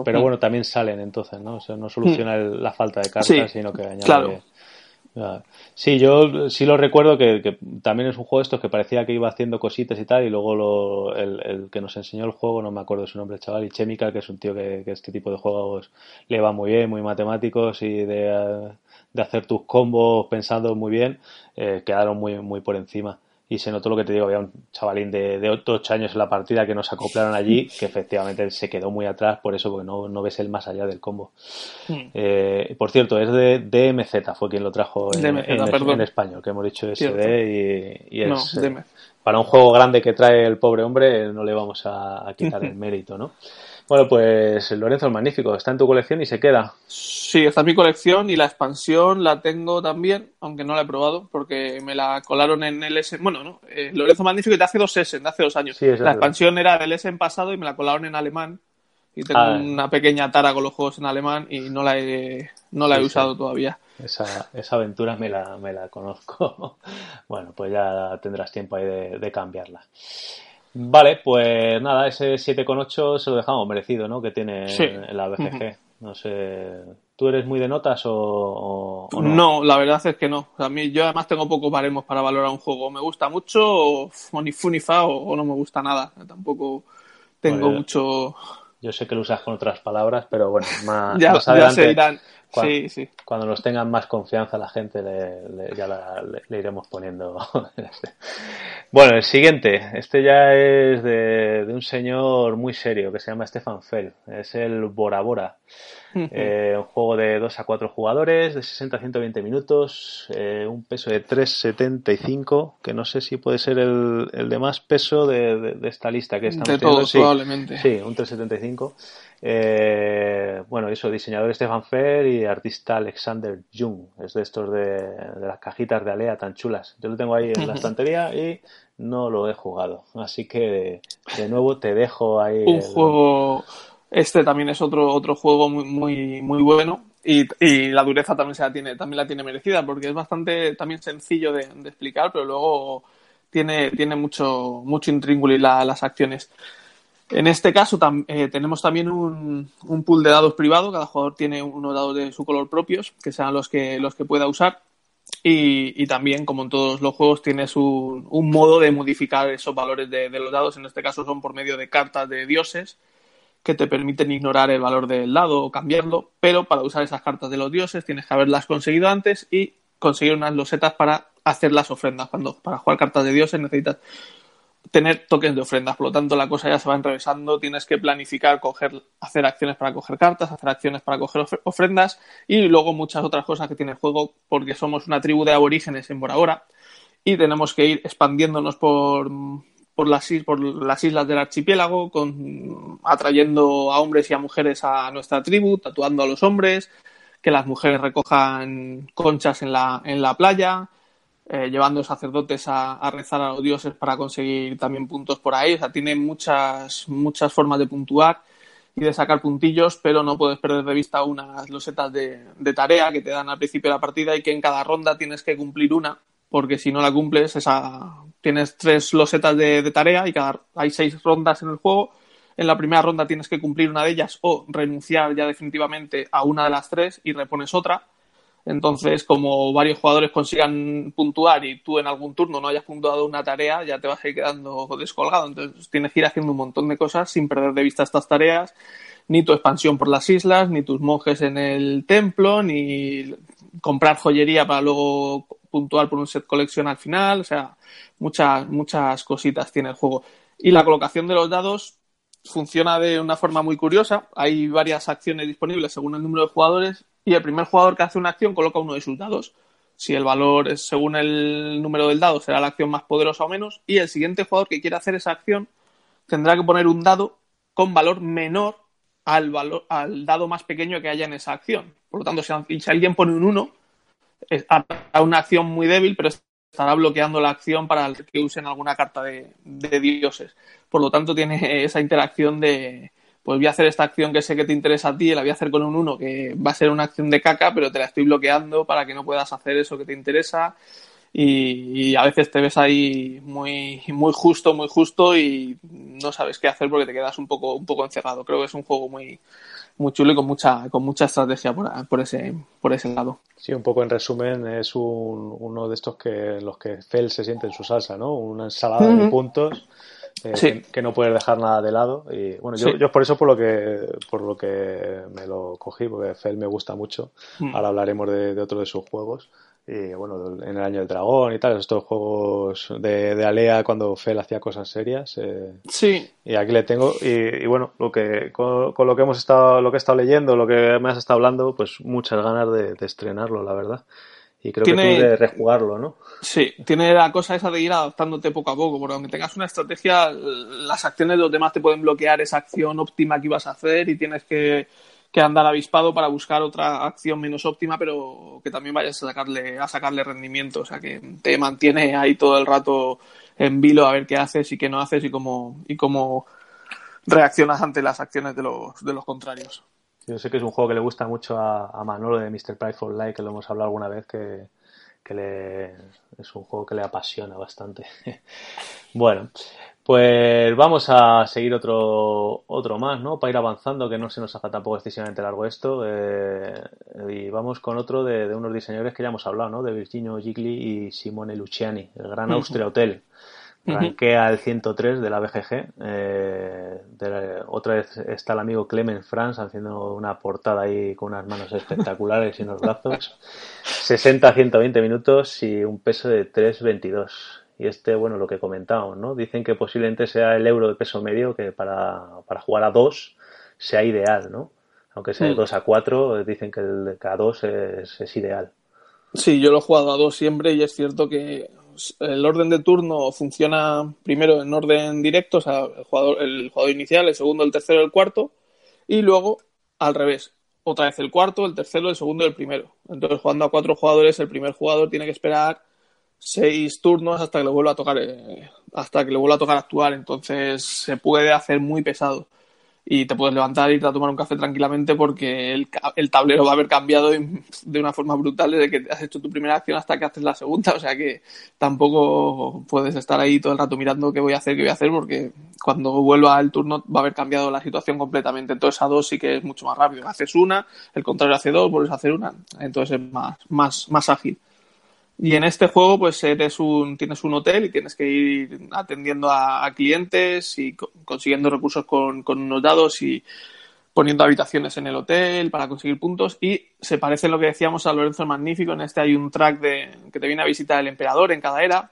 pero, bueno, también salen entonces, ¿no? O sea, no soluciona mm. la falta de cartas, sino que añade. Sí, yo sí lo recuerdo que, también es un juego de estos que parecía que iba haciendo cositas y tal, y luego el, que nos enseñó el juego, no me acuerdo su nombre, el chaval, y Chemical, que es un tío que, este tipo de juegos le va muy bien, muy matemáticos y de, hacer tus combos pensando muy bien, eh, quedaron muy, muy por encima y se notó lo que te digo, había un chavalín de, de 8 años en la partida que nos acoplaron allí, que efectivamente se quedó muy atrás por eso, porque no, no ves el más allá del combo. Hmm. Eh, por cierto, es de DMZ, fue quien lo trajo en, en, español, que hemos dicho SD y, es... Eh, para un juego grande que trae el pobre hombre, no le vamos a quitar el mérito, ¿no? Bueno, pues Lorenzo el Magnífico está en tu colección y se queda. Sí, está en mi colección y la expansión la tengo también, aunque no la he probado porque me la colaron en el S. Bueno, no, eh, Lorenzo Magnífico de hace dos S, de hace dos años. la expansión era del S en pasado y me la colaron en alemán. Y tengo ah. una pequeña tara con los juegos en alemán y no la he, no la he usado todavía. Esa, esa aventura me la, me la conozco. bueno, pues ya tendrás tiempo ahí de, de cambiarla. Vale, pues nada, ese 7,8 se lo dejamos merecido, ¿no? Que tiene en la BGG. No sé, ¿tú eres muy de notas o, no? no? la verdad es que no. A mí, yo además tengo pocos baremos para valorar un juego. me gusta mucho, o, ni fu ni fa, o, no me gusta nada. Tampoco tengo pues mucho... Yo sé que lo usas con otras palabras, pero bueno, más, ya, adelante... Cuando, sí, sí. cuando nos tengan más confianza la gente, le, ya le, iremos poniendo. Este. bueno, el siguiente. Este ya es de, un señor muy serio que se llama Stefan Fell. Es el Bora Bora. Eh, un juego de 2 a 4 jugadores, de 60 a 120 minutos, eh, un peso de 3,75, que no sé si puede ser el, el de más peso de, esta lista que estamos De todos, probablemente. Sí, un 3,75. Eh, bueno, eso, diseñador Stefan Fer y artista Alexander Jung. Es de estos de, las cajitas de Alea tan chulas. Yo lo tengo ahí en la estantería y no lo he jugado. Así que de, nuevo te dejo ahí. Un juego. Este también es otro, otro juego muy, muy, muy bueno. Y, la dureza también se la tiene, también la tiene merecida, porque es bastante también sencillo de, explicar, pero luego tiene, tiene mucho, mucho intríngulis las acciones. En este caso eh, tenemos también un, pool de dados privado, cada jugador tiene unos dados de su color propios, que sean los que, los que pueda usar. Y, también, como en todos los juegos, tienes un, modo de modificar esos valores de, los dados. En este caso son por medio de cartas de dioses que te permiten ignorar el valor del dado o cambiarlo, pero para usar esas cartas de los dioses tienes que haberlas conseguido antes y conseguir unas losetas para hacer las ofrendas. Cuando para jugar cartas de dioses necesitas tener tokens de ofrendas, por lo tanto la cosa ya se va enrevesando, tienes que planificar, hacer acciones para coger cartas, hacer acciones para coger ofrendas y luego muchas otras cosas que tiene el juego porque somos una tribu de aborígenes en Bora y tenemos que ir expandiéndonos por, por, las, por las islas del archipiélago, con, atrayendo a hombres y a mujeres a nuestra tribu, tatuando a los hombres, que las mujeres recojan conchas en la, en la playa, eh, llevando sacerdotes a, rezar a los dioses para conseguir también puntos por ahí. O sea, tiene muchas, muchas formas de puntuar y de sacar puntillos, pero no puedes perder de vista unas losetas de, de tarea que te dan al principio de la partida y que en cada ronda tienes que cumplir una, porque si no la cumples, esa, tienes tres losetas de, tarea y cada, hay seis rondas en el juego en la primera ronda tienes que cumplir una de ellas o renunciar ya definitivamente a una de las tres y repones otra. Entonces, como varios jugadores consigan puntuar y tú en algún turno no hayas puntuado una tarea, ya te vas a ir quedando descolgado. Entonces, tienes que ir haciendo un montón de cosas sin perder de vista estas tareas, ni tu expansión por las islas, ni tus monjes en el templo, ni comprar joyería para luego puntuar por un set collection al final. O sea, muchas, muchas cositas tiene el juego. Y la colocación de los dados funciona de una forma muy curiosa. Hay varias acciones disponibles según el número de jugadores y el primer jugador que hace una acción coloca uno de sus dados. Si el valor es según el número del dado, será la acción más poderosa o menos. Y el siguiente jugador que quiera hacer esa acción tendrá que poner un dado con valor menor al, valor, al dado más pequeño que haya en esa acción. Por lo tanto, si, si alguien pone un 1, hará una acción muy débil, pero estará bloqueando la acción para que usen alguna carta de, de, dioses. Por lo tanto, tiene esa interacción de, pues voy a hacer esta acción que sé que te interesa a ti la voy a hacer con un 1 que va a ser una acción de caca, pero te la estoy bloqueando para que no puedas hacer eso que te interesa. Y, y, a veces te ves ahí muy, muy justo, muy justo y no sabes qué hacer porque te quedas un poco, un poco encerrado. Creo que es un juego muy, muy chulo y con mucha, con mucha estrategia por, por, ese, por ese lado. Sí, un poco en resumen, es un, uno de estos que los que Fel se siente en su salsa, ¿no? Una ensalada de puntos eh, sí. que, que, no puedes dejar nada de lado. Y bueno, yo, sí. yo por eso por lo que por lo que me lo cogí, porque Fel me gusta mucho. Mm. Ahora hablaremos de, de otro de sus juegos y bueno, en el año del dragón y tal, estos juegos de, de Alea cuando Fel hacía cosas serias. Eh, sí. Y aquí le tengo, y, y bueno, lo que con, con, lo que hemos estado, lo que he estado leyendo, lo que me has estado hablando, pues muchas ganas de, de estrenarlo, la verdad. Y creo tiene, que tú de rejugarlo, ¿no? Sí, tiene la cosa esa de ir adaptándote poco a poco, porque aunque tengas una estrategia, las acciones de los demás te pueden bloquear esa acción óptima que ibas a hacer y tienes que que andar avispado para buscar otra acción menos óptima, pero que también vayas a sacarle, a sacarle rendimiento. O sea, que te mantiene ahí todo el rato en vilo a ver qué haces y qué no haces y cómo, y cómo reaccionas ante las acciones de los, de los contrarios. Yo sé que es un juego que le gusta mucho a, Manolo de Mr. Pride for Life, que lo hemos hablado alguna vez, que, que le, es un juego que le apasiona bastante. bueno, pues vamos a seguir otro, otro más, ¿no? Para ir avanzando, que no se nos haga tampoco excesivamente largo esto. Eh, y vamos con otro de, de, unos diseñadores que ya hemos hablado, ¿no? De Virginio Gigli y Simone Luciani, el Gran Austria Hotel. Ranquea el 103 de la BGG. Eh, de, otra vez está el amigo Clement Franz haciendo una portada ahí con unas manos espectaculares y unos brazos. 60-120 minutos y un peso de 3.22 y este, bueno, lo que comentábamos, ¿no? Dicen que posiblemente sea el euro de peso medio que para, para jugar a 2 sea ideal, ¿no? Aunque sea de 2 a 4, dicen que el de a 2 es, es, ideal. Sí, yo lo he jugado a 2 siempre y es cierto que el orden de turno funciona primero en orden directo, o sea, el jugador, el jugador inicial, el segundo, el tercero, el cuarto, y luego al revés. Otra vez el cuarto, el tercero, el segundo y el primero. Entonces, jugando a cuatro jugadores, el primer jugador tiene que esperar seis turnos hasta que le vuelva a tocar eh, hasta que le vuelva a tocar actuar entonces se puede hacer muy pesado y te puedes levantar y irte a tomar un café tranquilamente porque el, el, tablero va a haber cambiado de una forma brutal desde que has hecho tu primera acción hasta que haces la segunda, o sea que tampoco puedes estar ahí todo el rato mirando qué voy a hacer, qué voy a hacer, porque cuando vuelva el turno va a haber cambiado la situación completamente. Entonces a dos sí que es mucho más rápido. Haces una, el contrario hace dos, vuelves a hacer una, entonces es más, más, más ágil. Y en este juego, pues eres un, tienes un hotel y tienes que ir atendiendo a, clientes y co consiguiendo recursos con, con, unos dados y poniendo habitaciones en el hotel para conseguir puntos. Y se parece en lo que decíamos a Lorenzo el Magnífico. En este hay un track de, que te viene a visitar el emperador en cada era.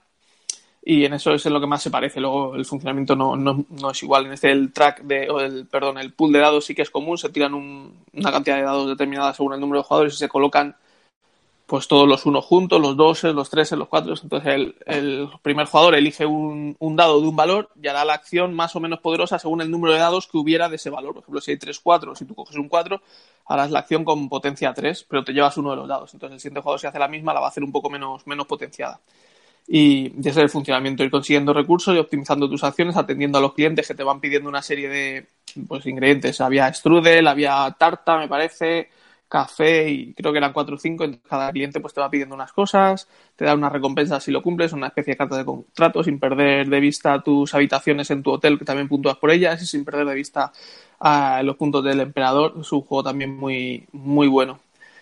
Y en eso es en lo que más se parece. Luego el funcionamiento no, no, no es igual. En este el track de, o el, perdón, el pool de dados sí que es común. Se tiran un, una cantidad de dados determinada según el número de jugadores y se colocan pues todos los unos juntos, los dos, los tres, los cuatro. Entonces el, primer jugador elige un, un, dado de un valor y hará la acción más o menos poderosa según el número de dados que hubiera de ese valor. Por ejemplo, si hay tres cuatro, si tú coges un cuatro, harás la acción con potencia 3, pero te llevas uno de los dados. Entonces el siguiente jugador si hace la misma la va a hacer un poco menos, menos potenciada. y ese es el funcionamiento, ir consiguiendo recursos y optimizando tus acciones, atendiendo a los clientes que te van pidiendo una serie de pues, ingredientes. Había strudel, había tarta, me parece, café y creo que eran cuatro o cinco. Cada cliente pues te va pidiendo unas cosas, te da una recompensa si lo cumples, una especie de carta de contrato sin perder de vista tus habitaciones en tu hotel que también puntúas por ellas y sin perder de vista a los puntos del emperador. Es un juego también muy, muy bueno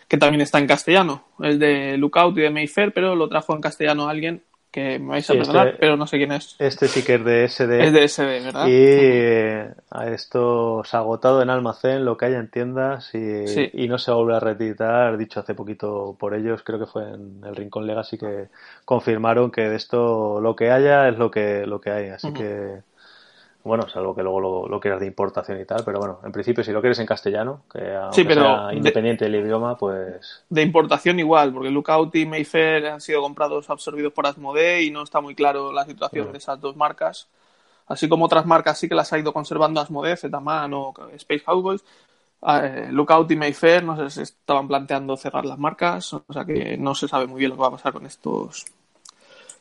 que también está en castellano, el de Lookout y de Mayfair, pero lo trajo en castellano alguien que me vais a perdonar, este- pero no sé quién es. Este sí que es de SD. Es de SD, ¿verdad? Y a esto se ha agotado en almacén, lo que haya en tiendas y, y no se a volver a reeditar, dicho hace poquito por ellos, creo que fue en el Rincón Legacy que confirmaron que de esto lo que haya es lo que, lo que hay, así que bueno, salvo que luego lo, quieras de importación y tal, pero bueno, en principio si lo quieres en castellano, que sea independiente del idioma, pues... De importación igual, porque Lookout y Mayfair han sido comprados, absorbidos por Asmodee y no está muy claro la situación de esas dos marcas. Así como otras marcas sí que las ha ido conservando Asmodee, Zetaman o Space Cowboys. Eh, Lookout y Mayfair no sé si estaban planteando cerrar las marcas, o sea que no se sabe muy bien lo que va a pasar con estos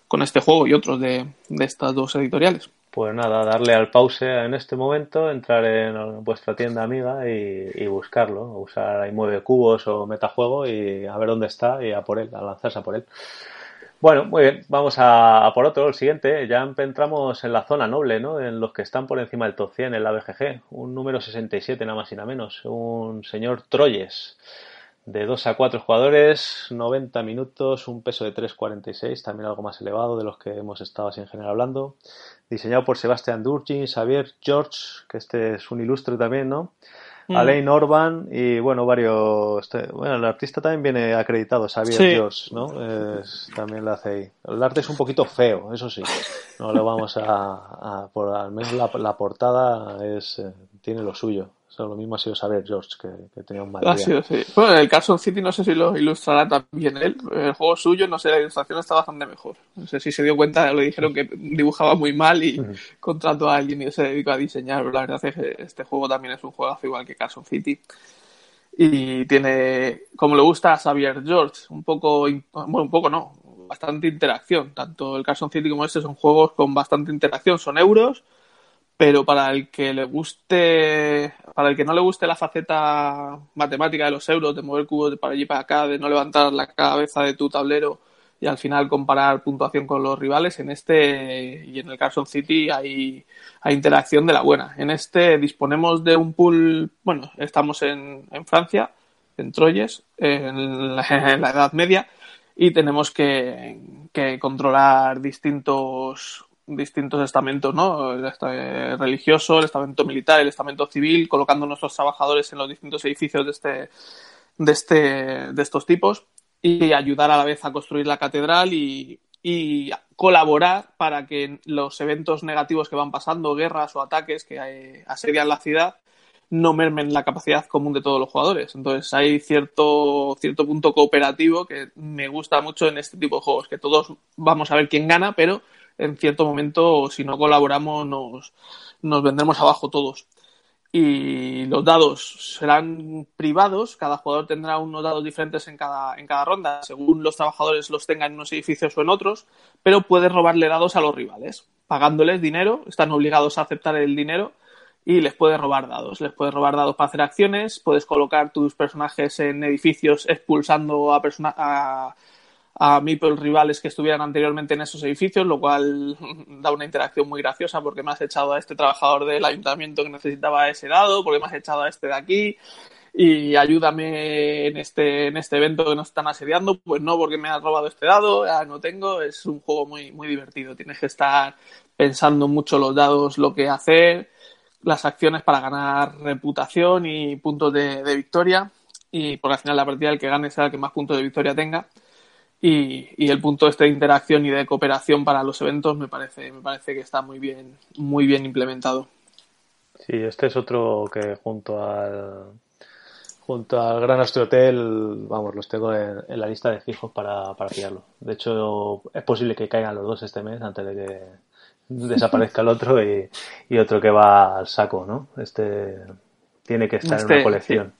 con este juego y otros de estas dos editoriales. Pues nada, darle al pause en este momento, entrar en vuestra tienda amiga y, buscarlo, usar ahí mueve cubos o metajuego y a ver dónde está y a por él, a lanzarse a por él. Bueno, muy bien, vamos a, por otro, el siguiente. Ya entramos en la zona noble, ¿no? En los que están por encima del top 100 en la BGG. Un número 67, nada más y nada menos. Un señor Troyes de 2 a 4 jugadores, 90 minutos, un peso de 3,46, también algo más elevado de los que hemos estado así en general hablando. Diseñado por Sebastián Durgin, Xavier George, que este es un ilustre también, ¿no? Mm. Alain Orban y bueno, varios. Bueno, el artista también viene acreditado, Xavier George, ¿no? también lo hace ahí. El arte es un poquito feo, eso sí. No lo vamos a. por, al menos la, portada es eh, tiene lo suyo lo mismo ha sido saber George, que, tenía un mal día. Ha sido, sí. Bueno, el Carson City no sé si lo ilustrará también él. El juego suyo, no sé, la ilustración está bastante mejor. No sé si se dio cuenta, le dijeron que dibujaba muy mal y contrató a alguien y se dedicó a diseñar. la verdad es que este juego también es un juego igual que Carson City. Y tiene, como le gusta a Xavier George, un poco, bueno, un poco no, bastante interacción. Tanto el Carson City como este son juegos con bastante interacción. Son euros pero para el que le guste, para el que no le guste la faceta matemática de los euros, de mover cubos para allí para acá, de no levantar la cabeza de tu tablero y al final comparar puntuación con los rivales, en este y en el Carson City hay, hay interacción de la buena. En este disponemos de un pool, bueno, estamos en, en Francia, en Troyes, en la, en la Edad Media, y tenemos que, que controlar distintos distintos estamentos, ¿no? El religioso, el estamento militar, el estamento civil, colocando nuestros trabajadores en los distintos edificios de este, de este, de estos tipos y ayudar a la vez a construir la catedral y, y colaborar para que los eventos negativos que van pasando, guerras o ataques que eh, asedian la ciudad, no mermen la capacidad común de todos los jugadores. Entonces hay cierto, cierto punto cooperativo que me gusta mucho en este tipo de juegos, que todos vamos a ver quién gana, pero en cierto momento, si no colaboramos, nos, nos vendremos abajo todos. Y los dados serán privados, cada jugador tendrá unos dados diferentes en cada, en cada ronda, según los trabajadores los tengan en unos edificios o en otros, pero puedes robarle dados a los rivales, pagándoles dinero, están obligados a aceptar el dinero y les puedes robar dados. Les puedes robar dados para hacer acciones, puedes colocar tus personajes en edificios expulsando a, a, a meeple rivales que estuvieran anteriormente en esos edificios, lo cual da una interacción muy graciosa porque me has echado a este trabajador del ayuntamiento que necesitaba ese dado, porque me has echado a este de aquí y ayúdame en este, en este evento que nos están asediando, pues no porque me has robado este dado, ya no tengo, es un juego muy, muy divertido, tienes que estar pensando mucho los dados, lo que hacer, las acciones para ganar reputación y puntos de, de victoria. Y por al final la partida el que gane será el que más puntos de victoria tenga y, el punto este de interacción y de cooperación para los eventos me parece, me parece que está muy bien, muy bien implementado. Sí, este es otro que junto al junto al Gran Astro Hotel, vamos, los tengo en, la lista de fijos para, para pillarlo. De hecho, es posible que caigan los dos este mes antes de que desaparezca el otro y, otro que va al saco, ¿no? Este tiene que estar en una este, colección.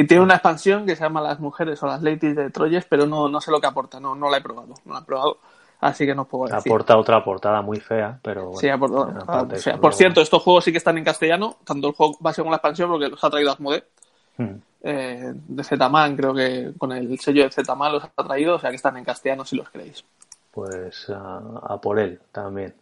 Y tiene una expansión que se llama Las Mujeres o las Ladies de Troyes, pero no, no sé lo que aporta, no, no la he probado, no la he probado. Así que no puedo decir. Aporta otra portada muy fea, pero sí, aporta, Por cierto, estos juegos sí que están en castellano, tanto el juego base como la expansión, porque los ha traído Asmode. Hmm. Eh, de Z-Man, creo que con el sello de Z-Man los ha traído, o sea que están en castellano si los queréis. Pues a por él también.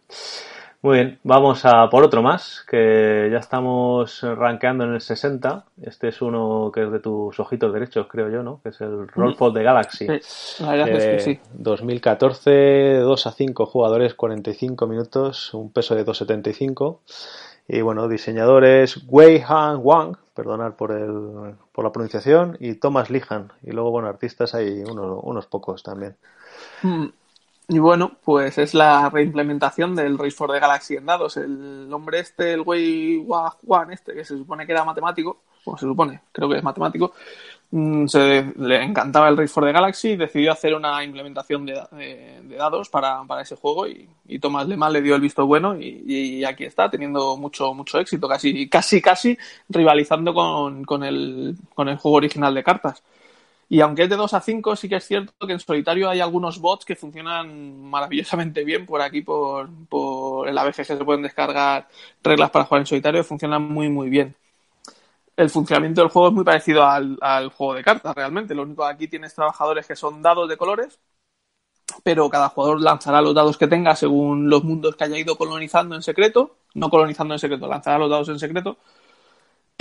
Muy bien, vamos a por otro más, que ya estamos rankeando en el 60. Este es uno que es de tus ojitos derechos, creo yo, ¿no? Que es el Roll for the Galaxy. Sí, la verdad es que sí. 2014, 2 a 5 jugadores, 45 minutos, un peso de 2,75. Y bueno, diseñadores Wei Han Wang, perdonar por, el, por la pronunciación, y Thomas Lihan. Y luego, bueno, artistas hay unos, unos pocos también. Mm. Y bueno, pues es la reimplementación del Race for the Galaxy en dados. El hombre este, el Wei Juan este, que se supone que era matemático, o se supone, creo que es matemático, mm, se le encantaba el Race for the Galaxy y decidió hacer una implementación de, dados para, ese juego y, y Tomás Lema le dio el visto bueno y, aquí está, teniendo mucho, mucho éxito, casi, casi, casi rivalizando con, con, el, con el juego original de cartas. Y aunque es de 2 a 5, sí que es cierto que en solitario hay algunos bots que funcionan maravillosamente bien por aquí, por, por el ABG se pueden descargar reglas para jugar en solitario, funcionan muy, muy bien. El funcionamiento del juego es muy parecido al, al juego de cartas, realmente. Lo único que aquí tienes trabajadores que son dados de colores, pero cada jugador lanzará los dados que tenga según los mundos que haya ido colonizando en secreto, no colonizando en secreto, lanzará los dados en secreto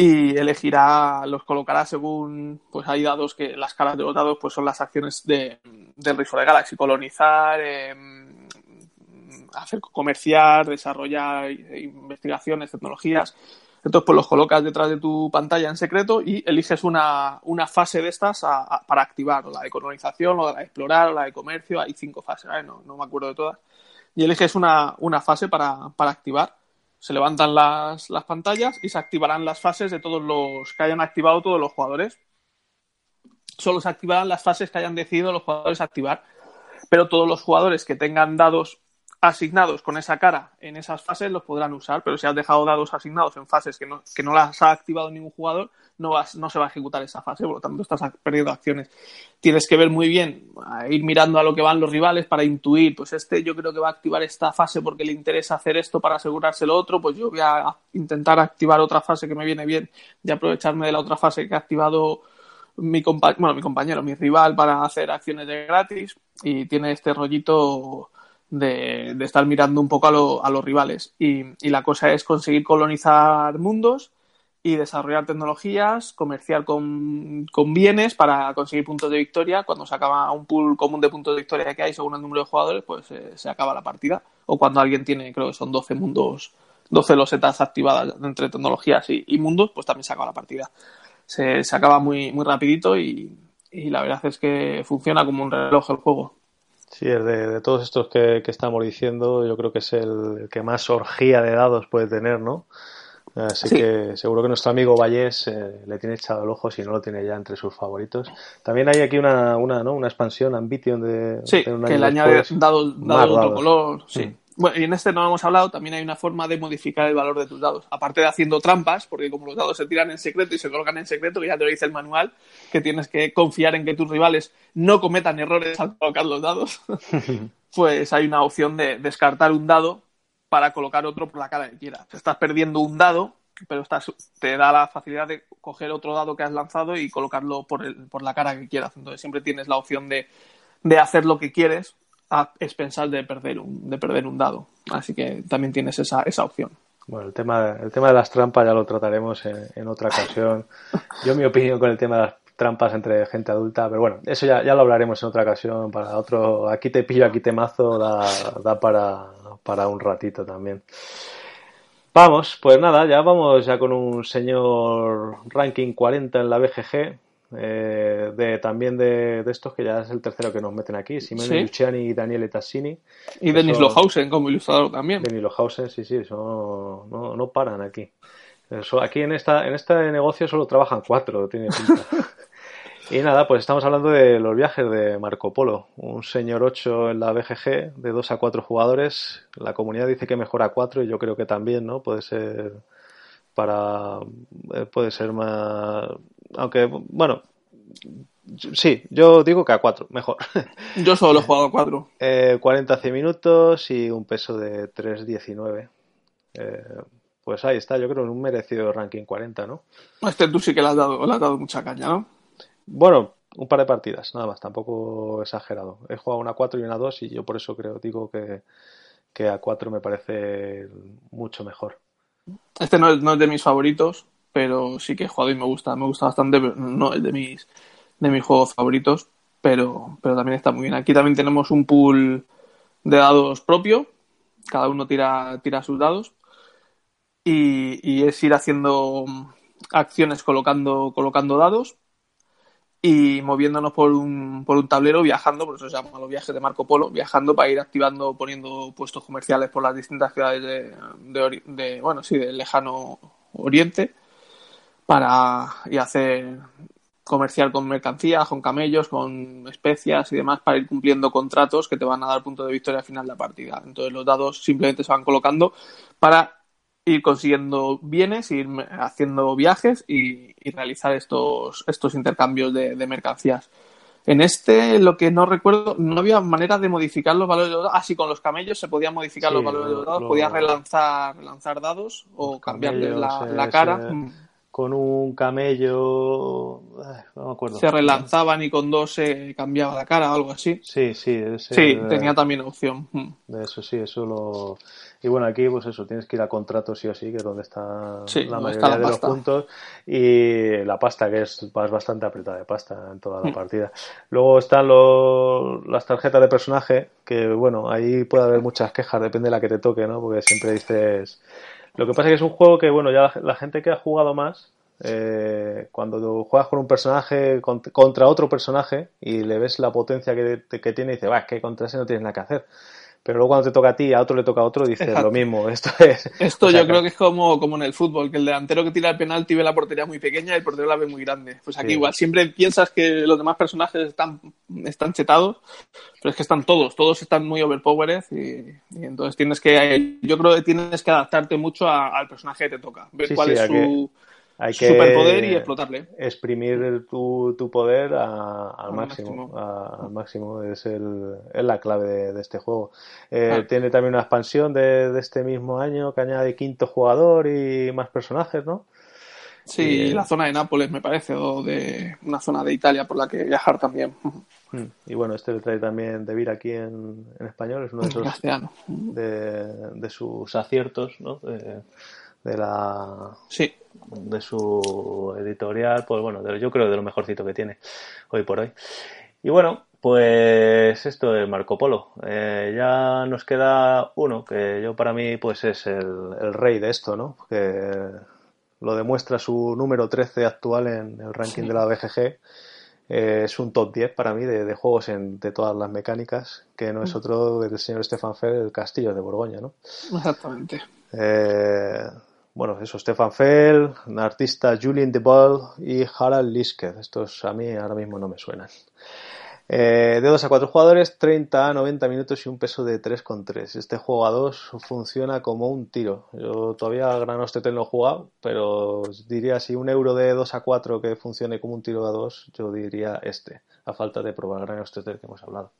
y elegirá, los colocará según, pues hay dados que las caras de los dados pues son las acciones de, del Rey de Galaxy, colonizar, em, hacer comerciar, desarrollar investigaciones, tecnologías. Entonces, pues los colocas detrás de tu pantalla en secreto y eliges una, una fase de estas para activar, o la de colonización, o la de explorar, o la de comercio, hay cinco fases, no, no me acuerdo de todas. Y eliges una, una fase para, para activar se levantan las, las pantallas y se activarán las fases de todos los que hayan activado todos los jugadores. Solo se activarán las fases que hayan decidido los jugadores activar. Pero todos los jugadores que tengan dados asignados con esa cara en esas fases los podrán usar, pero si has dejado dados asignados en fases que no, que no las ha activado ningún jugador, no, vas, no se va a ejecutar esa fase, por lo tanto estás perdiendo acciones. Tienes que ver muy bien, ir mirando a lo que van los rivales para intuir, pues este yo creo que va a activar esta fase porque le interesa hacer esto para asegurarse lo otro, pues yo voy a intentar activar otra fase que me viene bien y aprovecharme de la otra fase que ha activado mi, bueno, mi compañero, mi rival para hacer acciones de gratis y tiene este rollito de, estar mirando un poco a, los rivales. Y, la cosa es conseguir colonizar mundos y desarrollar tecnologías, comerciar con, bienes para conseguir puntos de victoria. Cuando se acaba un pool común de puntos de victoria que hay según el número de jugadores, pues eh, se acaba la partida. O cuando alguien tiene, creo que son 12 mundos, 12 losetas activadas entre tecnologías y, mundos, pues también se acaba la partida. Se, se acaba muy, muy rapidito y, y la verdad es que funciona como un reloj el juego. Sí, de, de todos estos que, estamos diciendo, yo creo que es el, que más orgía de dados puede tener, ¿no? Así que seguro que nuestro amigo Vallés eh, le tiene echado el ojo si no lo tiene ya entre sus favoritos. También hay aquí una, una, ¿no? una expansión, Ambition de... Sí, que le añade dados, dado otro color. Sí. Mm. Bueno, y en este no hemos hablado, también hay una forma de modificar el valor de tus dados. Aparte de haciendo trampas, porque como los dados se tiran en secreto y se colocan en secreto, que ya te lo dice el manual, que tienes que confiar en que tus rivales no cometan errores al colocar los dados, pues hay una opción de descartar un dado para colocar otro por la cara que quieras. Estás perdiendo un dado, pero estás, te da la facilidad de coger otro dado que has lanzado y colocarlo por, el, por la cara que quieras. Entonces siempre tienes la opción de, de hacer lo que quieres a expensar de perder un, de perder un dado. Así que también tienes esa, esa opción. Bueno, el tema, el tema de las trampas ya lo trataremos en, otra ocasión. Yo mi opinión con el tema de las trampas entre gente adulta, pero bueno, eso ya, ya lo hablaremos en otra ocasión para otro. Aquí te pillo, aquí te mazo, da, da para, para un ratito también. Vamos, pues nada, ya vamos ya con un señor ranking 40 en la BGG, eh, de, también de, estos que ya es el tercero que nos meten aquí, Simone Luciani y Daniele Tassini. Y Denis Lohausen como ilustrador también. Denis Lohausen, sí, sí, eso no, no paran aquí. Eso, aquí en, esta, en este negocio solo trabajan cuatro, tiene pinta. y nada, pues estamos hablando de los viajes de Marco Polo, un señor 8 en la BGG, de 2 a 4 jugadores. La comunidad dice que mejora a 4 y yo creo que también, ¿no? Puede ser para. Eh, puede ser más aunque, bueno, Sí, yo digo que a 4, mejor. Yo solo he jugado a 4. Eh, 40 minutos y un peso de 3.19. Eh, pues ahí está, yo creo en un merecido ranking 40, ¿no? Este tú sí que le has dado, le has dado mucha caña, ¿no? Bueno, un par de partidas, nada más, tampoco exagerado. He jugado una 4 y una 2 y yo por eso creo, digo que, que a 4 me parece mucho mejor. Este no es, no es de mis favoritos, pero sí que he jugado y me gusta, me gusta bastante, no es de mis, de mis juegos favoritos, pero, pero también está muy bien. Aquí también tenemos un pool de dados propio, cada uno tira, tira sus dados y, y es ir haciendo acciones colocando, colocando dados y moviéndonos por un, por un tablero, viajando, por eso se llaman los viajes de Marco Polo, viajando para ir activando, poniendo puestos comerciales por las distintas ciudades de, de, de bueno, sí, del lejano oriente para y hacer comercial con mercancías, con camellos, con especias y demás para ir cumpliendo contratos que te van a dar punto de victoria al final de la partida. Entonces los dados simplemente se van colocando para ir consiguiendo bienes, ir haciendo viajes y, y realizar estos, estos intercambios de, de, mercancías. En este, lo que no recuerdo, no había manera de modificar los valores de los dados. Ah, sí, con los camellos se podían modificar sí, los valores de los dados, lo... podías relanzar, relanzar dados o cambiarles la, la, cara. Se con un camello. No me acuerdo. Se relanzaban y con dos se cambiaba la cara o algo así. Sí, sí. Ese, sí, de, tenía también opción. De eso sí, eso lo. Y bueno, aquí, pues eso, tienes que ir a contrato sí o sí, que es donde está sí, la mayoría está la de pasta. los puntos. Y la pasta, que es, bastante apretada de pasta en toda la Mm. partida. Luego están los, las tarjetas de personaje, que bueno, ahí puede haber muchas quejas, depende de la que te toque, ¿no? Porque siempre dices. Lo que pasa es que es un juego que, bueno, ya la, la gente que ha jugado más, eh, cuando juegas con un personaje contra otro personaje y le ves la potencia que, que tiene, dices, va, es que contra ese no tienes nada que hacer. Pero luego cuando te toca a ti, a otro le toca a otro, dices Exacto. lo mismo. Esto es. Esto o sea, yo creo que es como, como en el fútbol, que el delantero que tira el penalti ve la portería muy pequeña y el portero la ve muy grande. Pues aquí Sí. igual, siempre piensas que los demás personajes están, están chetados, pero es que están todos, todos están muy overpowered y, y entonces tienes que, yo creo que tienes que adaptarte mucho a- al personaje que te toca, ver Sí, cuál sí, es su, que- hay que superpoder y explotarle. exprimir tu, tu poder a- al Al máximo. máximo. a- al máximo es, el, es la clave de, de este juego. Eh. Tiene también una expansión de, de este mismo año que añade quinto jugador y más personajes, ¿no? Sí, Y- la zona de Nápoles me parece, o de una zona de Italia por la que viajar también, Mm. Y bueno, este le trae también De Vir aquí en, en español, es uno de esos de, de sus aciertos, ¿no? De, de la Sí, de su editorial, pues bueno, de- yo creo de lo mejorcito que tiene hoy por hoy. Y bueno, pues esto es Marco Polo. Eh, ya nos queda uno que yo para mí pues es el, el rey de esto, ¿no? Que lo demuestra su número 13 actual en el ranking Sí. de la BGG. Eh, es un top 10 para mí de, de juegos en, de todas las mecánicas, que no es otro que el señor Stefan Fell, el Castillo de Borgoña, ¿no? exactamente. Eh, bueno, eso, Stefan Fell, artista Julien de Ball y Harald Lisker. Estos a mí ahora mismo no me suenan. Eh, de 2 a 4 jugadores, 30 a 90 minutos y un peso de 3,3. Este juego a 2 funciona como un tiro. Yo todavía Tetel no he jugado, pero diría si un euro de 2 a 4 que funcione como un tiro a 2, yo diría este, a falta de probar Granos Tetel que hemos hablado.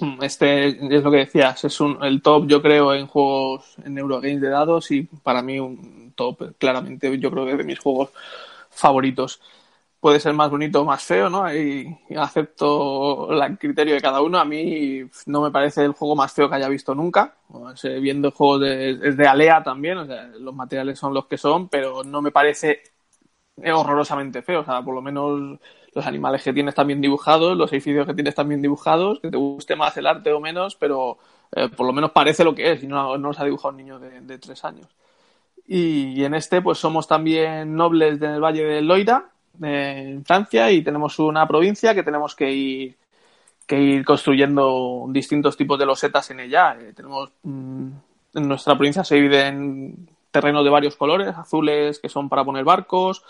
Este es lo que decías, es un, el top yo creo en juegos en Eurogames de dados y para mí un top claramente yo creo que es de mis juegos favoritos. Puede ser más bonito o más feo, ¿no? Y acepto el criterio de cada uno. A mí no me parece el juego más feo que haya visto nunca. Viendo juegos de, de Alea también, o sea, los materiales son los que son, pero no me parece horrorosamente feo. O sea, por lo menos los animales que tienes también dibujados, los edificios que tienes también dibujados, que te guste más el arte o menos, pero eh, por lo menos parece lo que es y no, no los ha dibujado un niño de, de tres años. Y, en este, pues somos también nobles del Valle del Loira, eh, en Francia, y tenemos una provincia que tenemos que ir, que ir construyendo distintos tipos de losetas en ella. Eh, tenemos, mm, en nuestra provincia se divide en terrenos de varios colores, azules que son para poner barcos,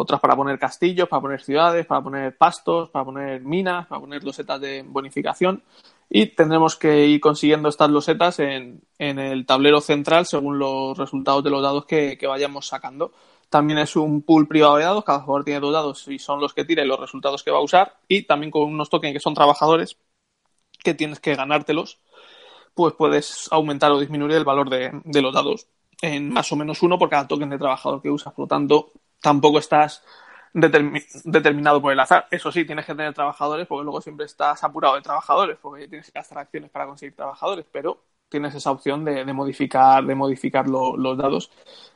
otras para poner castillos, para poner ciudades, para poner pastos, para poner minas, para poner losetas de bonificación. Y tendremos que ir consiguiendo estas losetas en, en el tablero central según los resultados de los dados que, que vayamos sacando. También es un pool privado de dados, cada jugador tiene dos dados y son los que tira y los resultados que va a usar. Y también con unos tokens que son trabajadores, que tienes que ganártelos, pues puedes aumentar o disminuir el valor de, de los dados en más o menos uno por cada token de trabajador que usas. Por lo tanto, tampoco estás determinado por el azar. Eso sí, tienes que tener trabajadores porque luego siempre estás apurado de trabajadores porque tienes que gastar acciones para conseguir trabajadores, pero tienes esa opción de, modificar, de modificar los dados.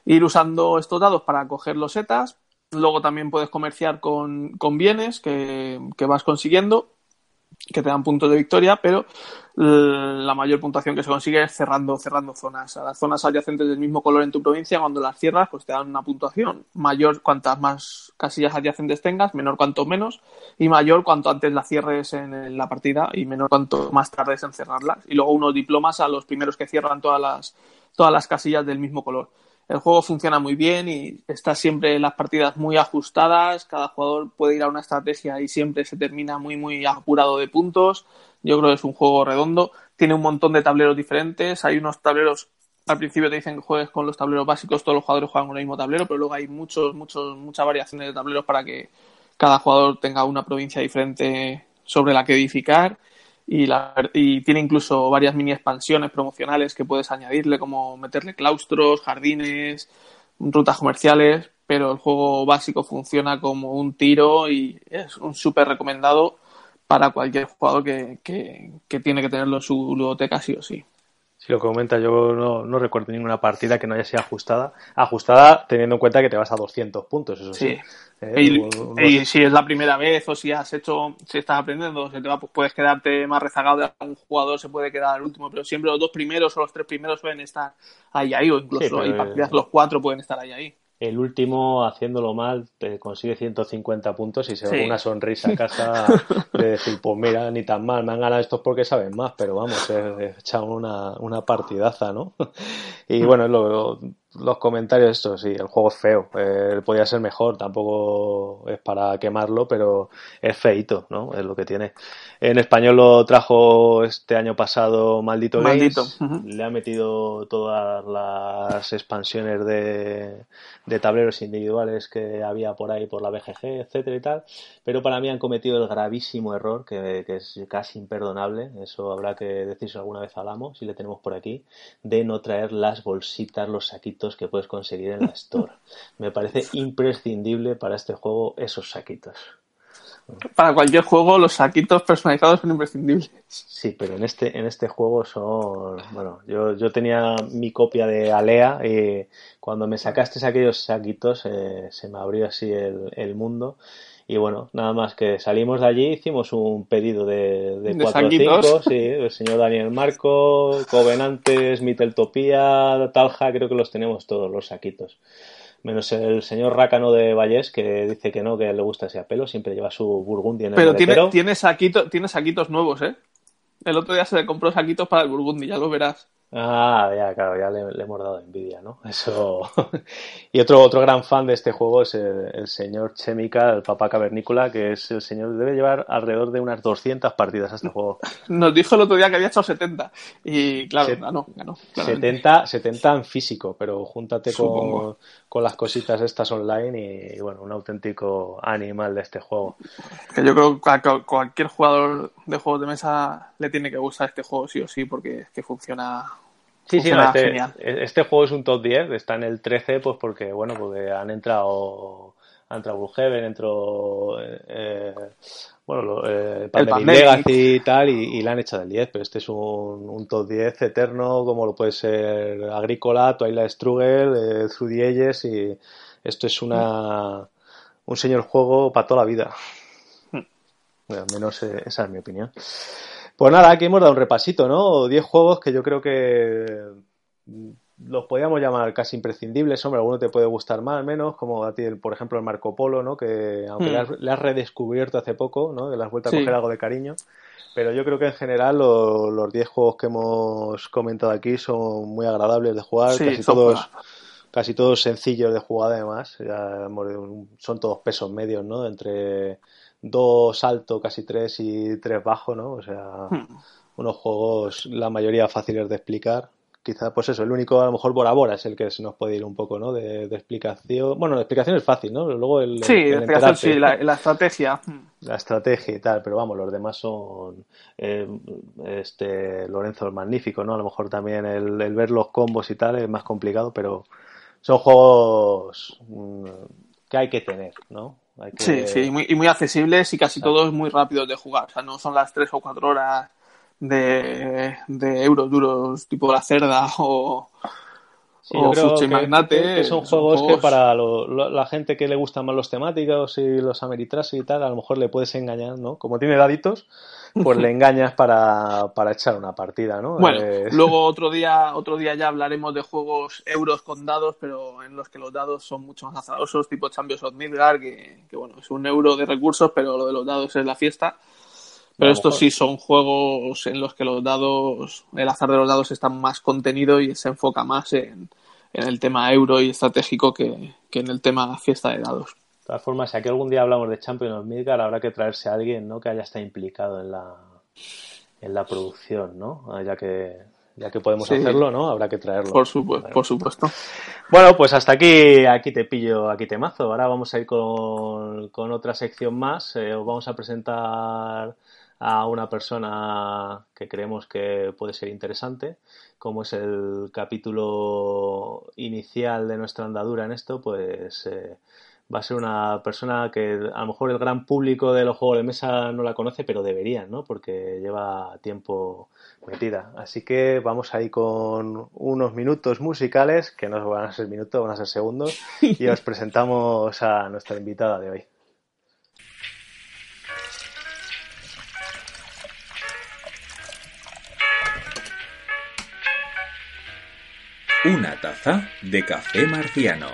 Ir usando estos dados para coger los setas. Luego también puedes comerciar con, bienes que vas consiguiendo que te dan puntos de victoria, pero la mayor puntuación que se consigue es cerrando, cerrando zonas. A las zonas adyacentes del mismo color en tu provincia, cuando las cierras, pues te dan una puntuación mayor cuantas más casillas adyacentes tengas, menor cuanto menos, y mayor cuanto antes la cierres en la partida y menor cuanto más tardes en cerrarlas. Y luego unos diplomas a los primeros que cierran todas las, todas las casillas del mismo color. El juego funciona muy bien y está siempre las partidas muy ajustadas. Cada jugador puede ir a una estrategia y siempre se termina muy, muy apurado de puntos. Yo creo que es un juego redondo. Tiene un montón de tableros diferentes. Hay unos tableros al principio te dicen que juegues con los tableros básicos, todos los jugadores juegan con el mismo tablero, pero luego hay muchos, muchos, muchas variaciones de tableros para que cada jugador tenga una provincia diferente sobre la que edificar y, la, y tiene incluso varias mini expansiones promocionales que puedes añadirle, como meterle claustros, jardines, rutas comerciales, pero el juego básico funciona como un tiro y es un súper recomendado para cualquier jugador que, que, que tiene que tenerlo en su ludoteca sí o sí. Si lo comenta, yo no, no, recuerdo ninguna partida que no haya sido ajustada. Ajustada teniendo en cuenta que te vas a 200 puntos, eso sí. Eh, y, si es la primera vez o si has hecho, si estás aprendiendo, te va, pues puedes quedarte más rezagado de un jugador, se puede quedar al último, pero siempre los dos primeros o los tres primeros pueden estar ahí, ahí, o incluso hay partidas, los cuatro pueden estar ahí, ahí el último, haciéndolo mal, te consigue 150 puntos y se va una sonrisa a casa de decir, pues mira, ni tan mal, me han ganado estos porque saben más, pero vamos, he echado una, una partidaza, ¿no? y bueno, lo, los comentarios, esto sí, el juego es feo, eh, podría ser mejor, tampoco es para quemarlo, pero es feito, ¿no? Es lo que tiene. En español lo trajo este año pasado Maldito, Maldito. le ha metido todas las expansiones de, de tableros individuales que había por ahí por la BGG, etcétera y tal, pero para mí han cometido el gravísimo error, que, que es casi imperdonable, eso habrá que decirse alguna vez al amo, si le tenemos por aquí, de no traer las bolsitas, los saquitos que puedes conseguir en la Store. Me parece imprescindible para este juego esos saquitos. Para cualquier juego los saquitos personalizados son imprescindibles. Sí, pero en este, en este juego son... Bueno, yo, yo tenía mi copia de Alea y cuando me sacaste aquellos saquitos eh, se me abrió así el, el mundo y bueno, nada más que salimos de allí, hicimos un pedido de, de, 4 o 5, sí, el señor Daniel Marco, Covenantes, Miteltopía, Talja, creo que los tenemos todos, los saquitos. Menos el señor Rácano de Vallés, que dice que no, que le gusta ese apelo, siempre lleva su Burgundy en el Pero tiene, tiene, saquito, tiene saquitos nuevos, ¿eh? El otro día se le compró saquitos para el Burgundy, ya lo verás. Ah, ya, claro, ya le, hemos dado envidia, ¿no? Eso. y otro, otro gran fan de este juego es el, señor Chemica, el papá cavernícola, que es el señor, debe llevar alrededor de unas 200 partidas a este juego. Nos dijo el otro día que había hecho 70. Y claro, ganó, ganó. 70, 70 en físico, pero júntate con, con, las cositas estas online y, bueno, un auténtico animal de este juego. Que yo creo que a cualquier jugador de juegos de mesa le tiene que gustar este juego sí o sí, porque es que funciona Sí, sí, este, este, juego es un top 10, está en el 13, pues porque, bueno, porque han entrado, ha entrado Bullhaven, entró, eh, bueno, eh, Pandemic y tal, y, y, la han hecho del 10, pero este es un, un, top 10 eterno, como lo puede ser Agrícola, Twilight Struggle, eh, Through the y esto es una, un señor juego para toda la vida. Bueno, al menos eh, esa es mi opinión. Pues nada, aquí hemos dado un repasito, ¿no? Diez juegos que yo creo que los podríamos llamar casi imprescindibles, hombre, alguno te puede gustar más, menos, como a ti, por ejemplo, el Marco Polo, ¿no? Que aunque hmm. le, has, redescubierto hace poco, ¿no? Que le has vuelto a coger algo de cariño. Pero yo creo que en general los 10 juegos que hemos comentado aquí son muy agradables de jugar, casi todos casi todos sencillos de jugar además, son todos pesos medios, ¿no? Entre dos alto, casi tres y tres bajo, ¿no? O sea, hmm. unos juegos, la mayoría fáciles de explicar, quizá, pues eso, el único, a lo mejor Bora Bora es el que se nos puede ir un poco, ¿no? De, explicación. Bueno, la explicación es fácil, ¿no? Luego el. Sí, explicación, sí, la, estrategia. La estrategia y tal, pero vamos, los demás son. Eh, este Lorenzo el Magnífico, ¿no? A lo mejor también el, el, ver los combos y tal es más complicado, pero son juegos mm, que hay que tener, ¿no? Sí, sí, y muy, y muy accesibles y casi todos muy rápidos de jugar. O sea, no son las tres o cuatro horas de, de euros duros tipo la cerda o, o Magnate. son, juegos, que para la gente que le gustan más los temáticos y los Ameritrash y tal, a lo mejor le puedes engañar, ¿no? Como tiene daditos, pues le engañas para, para, echar una partida, ¿no? Bueno, eh, luego otro día, otro día ya hablaremos de juegos euros con dados, pero en los que los dados son mucho más azarosos, tipo Champions of Midgard, que, que bueno, es un euro de recursos, pero lo de los dados es la fiesta. Pero estos sí son juegos en los que los dados, el azar de los dados está más contenido y se enfoca más en, el tema euro y estratégico que, en el tema fiesta de dados. De todas formas, si aquí algún día hablamos de Champions of Midgard, habrá que traerse a alguien ¿no? que haya estado implicado en la, en la producción, ¿no? Ah, ya que, ya que podemos hacerlo, ¿no? Habrá que traerlo. Por supuesto, por supuesto. Bueno, pues hasta aquí, aquí te pillo, aquí te mazo. Ahora vamos a ir con, con otra sección más. Eh, os vamos a presentar a una persona que creemos que puede ser interesante, como es el capítulo inicial de nuestra andadura en esto, pues eh, va a ser una persona que a lo mejor el gran público de los juegos de mesa no la conoce, pero deberían, ¿no? Porque lleva tiempo metida. Así que vamos ahí con unos minutos musicales, que no van a ser minutos, van a ser segundos, y os presentamos a nuestra invitada de hoy. Una taza de café marciano.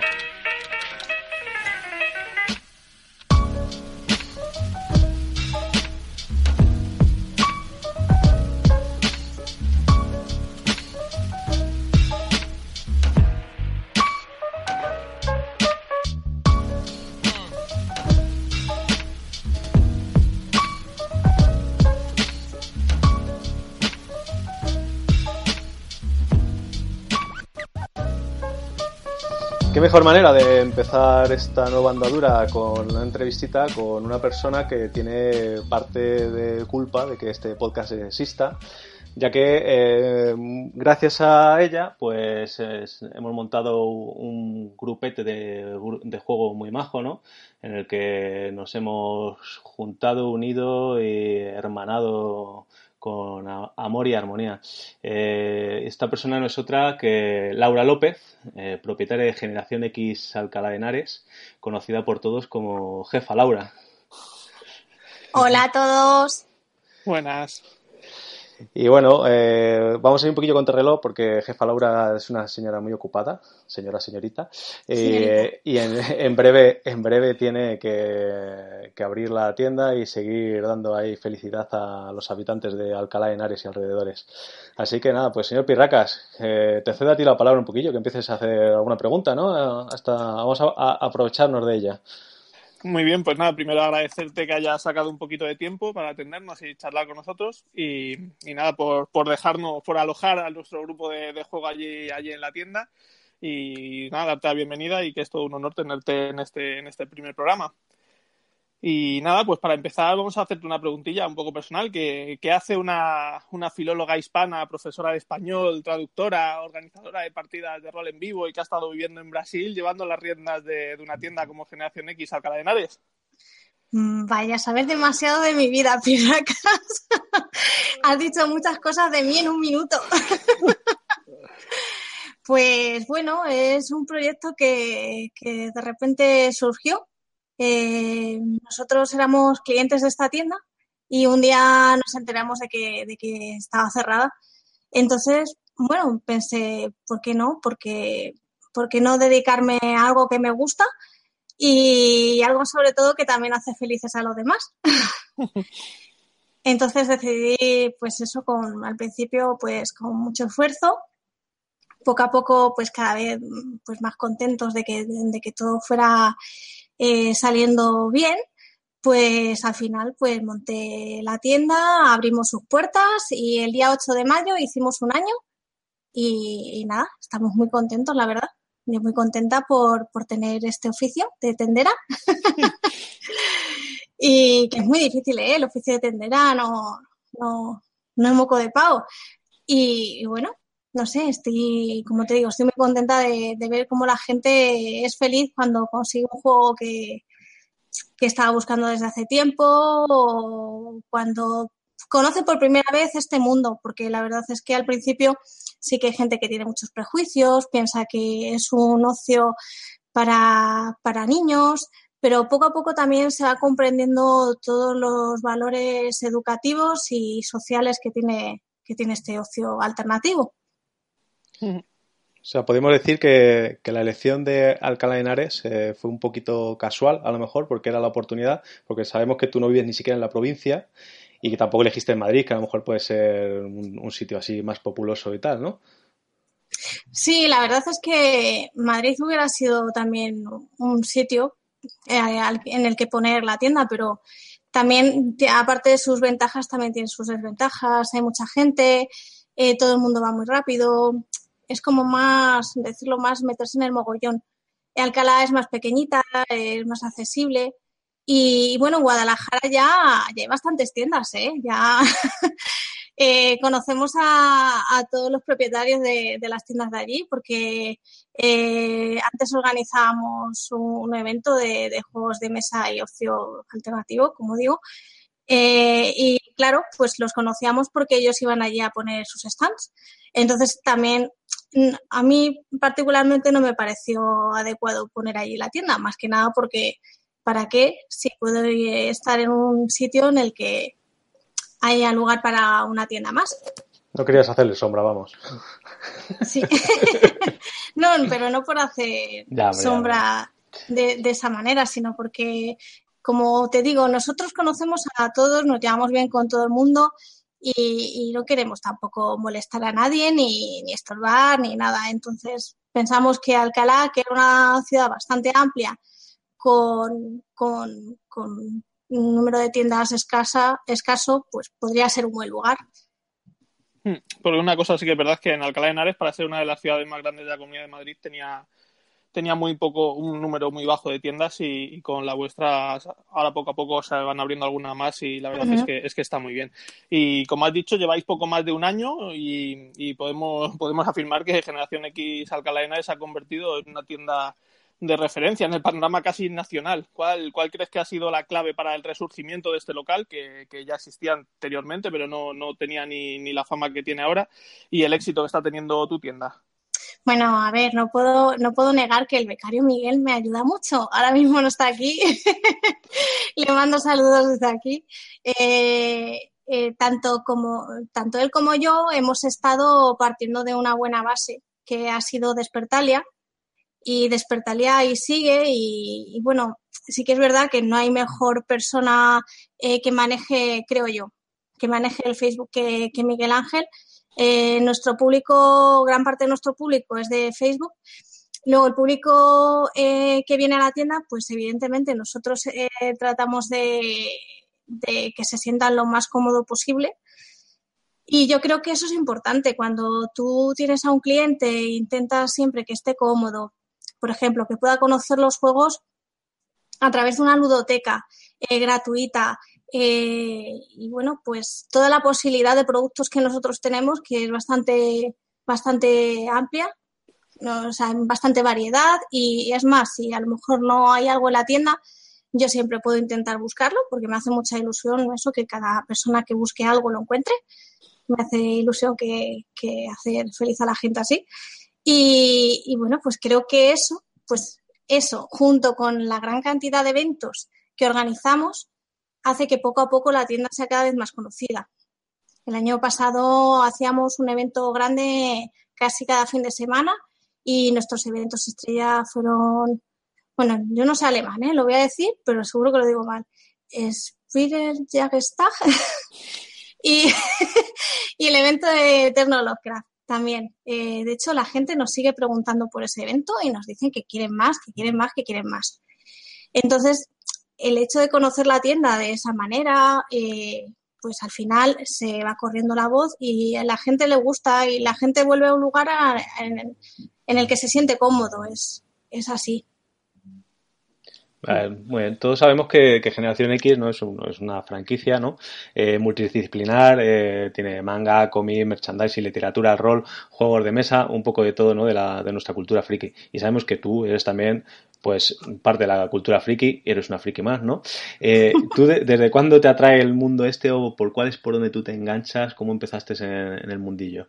Mejor manera de empezar esta nueva andadura con una entrevistita con una persona que tiene parte de culpa de que este podcast exista, ya que eh, gracias a ella pues hemos montado un grupete de, de, juego muy majo, ¿no? En el que nos hemos juntado, unido y hermanado con amor y armonía. Eh, esta persona no es otra que Laura López, eh, propietaria de Generación X Alcalá de Henares, conocida por todos como Jefa Laura. Hola a todos. Buenas. Y bueno, eh, vamos a ir un poquillo contra reloj porque jefa Laura es una señora muy ocupada, señora señorita, eh, y en, breve, en breve tiene que, abrir la tienda y seguir dando ahí felicidad a los habitantes de Alcalá de Henares y alrededores. Así que nada, pues señor Pirracas, eh, te cedo a ti la palabra un poquillo, que empieces a hacer alguna pregunta, ¿no? Hasta vamos a aprovecharnos de ella. Muy bien, pues nada, primero agradecerte que hayas sacado un poquito de tiempo para atendernos y charlar con nosotros y, nada, por, por, dejarnos, por alojar a nuestro grupo de, juego allí, allí en la tienda y nada, darte la bienvenida y que es todo un honor tenerte en este, en este primer programa. Y nada, pues para empezar vamos a hacerte una preguntilla un poco personal. ¿Qué, hace una, filóloga hispana, profesora de español, traductora, organizadora de partidas de rol en vivo y que ha estado viviendo en Brasil llevando las riendas de, una tienda como Generación X Alcalá de Henares? Mm, vaya a saber demasiado de mi vida, Piracas. Has dicho muchas cosas de mí en un minuto. pues bueno, es un proyecto que de repente surgió eh, nosotros éramos clientes de esta tienda y un día nos enteramos de que, de que estaba cerrada. Entonces, bueno, pensé, ¿por qué no? Porque, ¿por qué no dedicarme a algo que me gusta y algo sobre todo que también hace felices a los demás? Entonces decidí, pues eso, con al principio, pues con mucho esfuerzo, poco a poco, pues cada vez pues más contentos de que, de que todo fuera eh, saliendo bien, pues al final pues monté la tienda, abrimos sus puertas y el día 8 de mayo hicimos un año y, nada, estamos muy contentos, la verdad. Yo muy contenta por, por tener este oficio de tendera. y que es muy difícil, ¿eh? El oficio de tendera no, no, no es moco de pavo. Y, bueno, no sé, estoy, como te digo, estoy muy contenta de, ver cómo la gente es feliz cuando consigue un juego que, que estaba buscando desde hace tiempo o cuando conoce por primera vez este mundo, porque la verdad es que al principio sí que hay gente que tiene muchos prejuicios, piensa que es un ocio para, para niños, pero poco a poco también se va comprendiendo todos los valores educativos y sociales que tiene, que tiene este ocio alternativo. O sea, podemos decir que, la elección de Alcalá de Henares eh, fue un poquito casual, a lo mejor, porque era la oportunidad, porque sabemos que tú no vives ni siquiera en la provincia y que tampoco elegiste en Madrid, que a lo mejor puede ser un, sitio así más populoso y tal, ¿no? Sí, la verdad es que Madrid hubiera sido también un sitio eh, en el que poner la tienda, pero también, aparte de sus ventajas, también tiene sus desventajas. Hay mucha gente, eh, todo el mundo va muy rápido. Es como más, decirlo más, meterse en el mogollón. Alcalá es más pequeñita, es más accesible. Y bueno, en Guadalajara ya, hay bastantes tiendas, ¿eh? Ya eh, conocemos a, todos los propietarios de, las tiendas de allí porque eh, antes organizábamos un, evento de, juegos de mesa y ocio alternativo, como digo. Eh, y claro, pues los conocíamos porque ellos iban allí a poner sus stands. Entonces también mm, a mí particularmente no me pareció adecuado poner allí la tienda, más que nada porque ¿para qué si puedo estar en un sitio en el que haya lugar para una tienda más? No querías hacerle sombra, vamos. Sí. no, pero no por hacer sombra De, esa manera, sino porque, como te digo, nosotros conocemos a todos, nos llevamos bien con todo el mundo y, no queremos tampoco molestar a nadie, ni, estorbar, ni nada. Entonces, pensamos que Alcalá, que era una ciudad bastante amplia, con, con, con un número de tiendas escasa, escaso, pues podría ser un buen lugar. Hmm, porque una cosa sí que es verdad es que en Alcalá de Henares, para ser una de las ciudades más grandes de la Comunidad de Madrid, tenía, tenía muy poco, un número muy bajo de tiendas y, con la vuestra ahora poco a poco se van abriendo alguna más y la verdad es, que, es que está muy bien. Y como has dicho, lleváis poco más de un año y, y podemos, podemos afirmar que Generación X Alcalá de Henares se ha convertido en una tienda de referencia en el panorama casi nacional. ¿Cuál, ¿Cuál crees que ha sido la clave para el resurgimiento de este local, que, ya existía anteriormente, pero no, no tenía ni, ni, la fama que tiene ahora, y el éxito que está teniendo tu tienda? Bueno, a ver, no puedo, no puedo negar que el becario Miguel me ayuda mucho. Ahora mismo no está aquí. Le mando saludos desde aquí. Eh, eh, tanto, como, tanto él como yo hemos estado partiendo de una buena base, que ha sido Despertalia, y Despertalia y sigue y, bueno, sí que es verdad que no hay mejor persona eh, que maneje, creo yo, que maneje el Facebook que, Miguel Ángel. Eh, nuestro público, gran parte de nuestro público es de Facebook. Luego, el público eh, que viene a la tienda, pues evidentemente nosotros tratamos de, de, que se sientan lo más cómodo posible. Y yo creo que eso es importante. Cuando tú tienes a un cliente e intentas siempre que esté cómodo, por ejemplo, que pueda conocer los juegos a través de una ludoteca eh, gratuita. Eh, y bueno, pues toda la posibilidad de productos que nosotros tenemos, que es bastante, bastante amplia, o sea, bastante variedad. Y es más, si a lo mejor no hay algo en la tienda, yo siempre puedo intentar buscarlo porque me hace mucha ilusión eso, que cada persona que busque algo lo encuentre. Me hace ilusión que, que hacer feliz a la gente así. Y, bueno, pues creo que eso, pues eso, junto con la gran cantidad de eventos que organizamos, hace que poco a poco la tienda sea cada vez más conocida. El año pasado hacíamos un evento grande casi cada fin de semana y nuestros eventos estrella fueron, bueno, yo no sé alemán, ¿eh? lo voy a decir, pero seguro que lo digo mal. Spiegel-Jagestag y, y el evento de Eterno Lovecraft también. Eh, de hecho, la gente nos sigue preguntando por ese evento y nos dicen que quieren más, que quieren más, que quieren más. Entonces, el hecho de conocer la tienda de esa manera, eh, pues al final se va corriendo la voz y a la gente le gusta y la gente vuelve a un lugar en, el que se siente cómodo. Es, es así. Todos sabemos que, Generación X no es, es una franquicia ¿no? Eh, multidisciplinar, eh, tiene manga, cómic, merchandising, literatura, rol, juegos de mesa, un poco de todo ¿no? de, la, de nuestra cultura friki. Y sabemos que tú eres también pues parte de la cultura friki eres una friki más, ¿no? Eh, ¿Tú desde cuándo te atrae el mundo este o por cuál es por donde tú te enganchas? ¿Cómo empezaste en, el mundillo?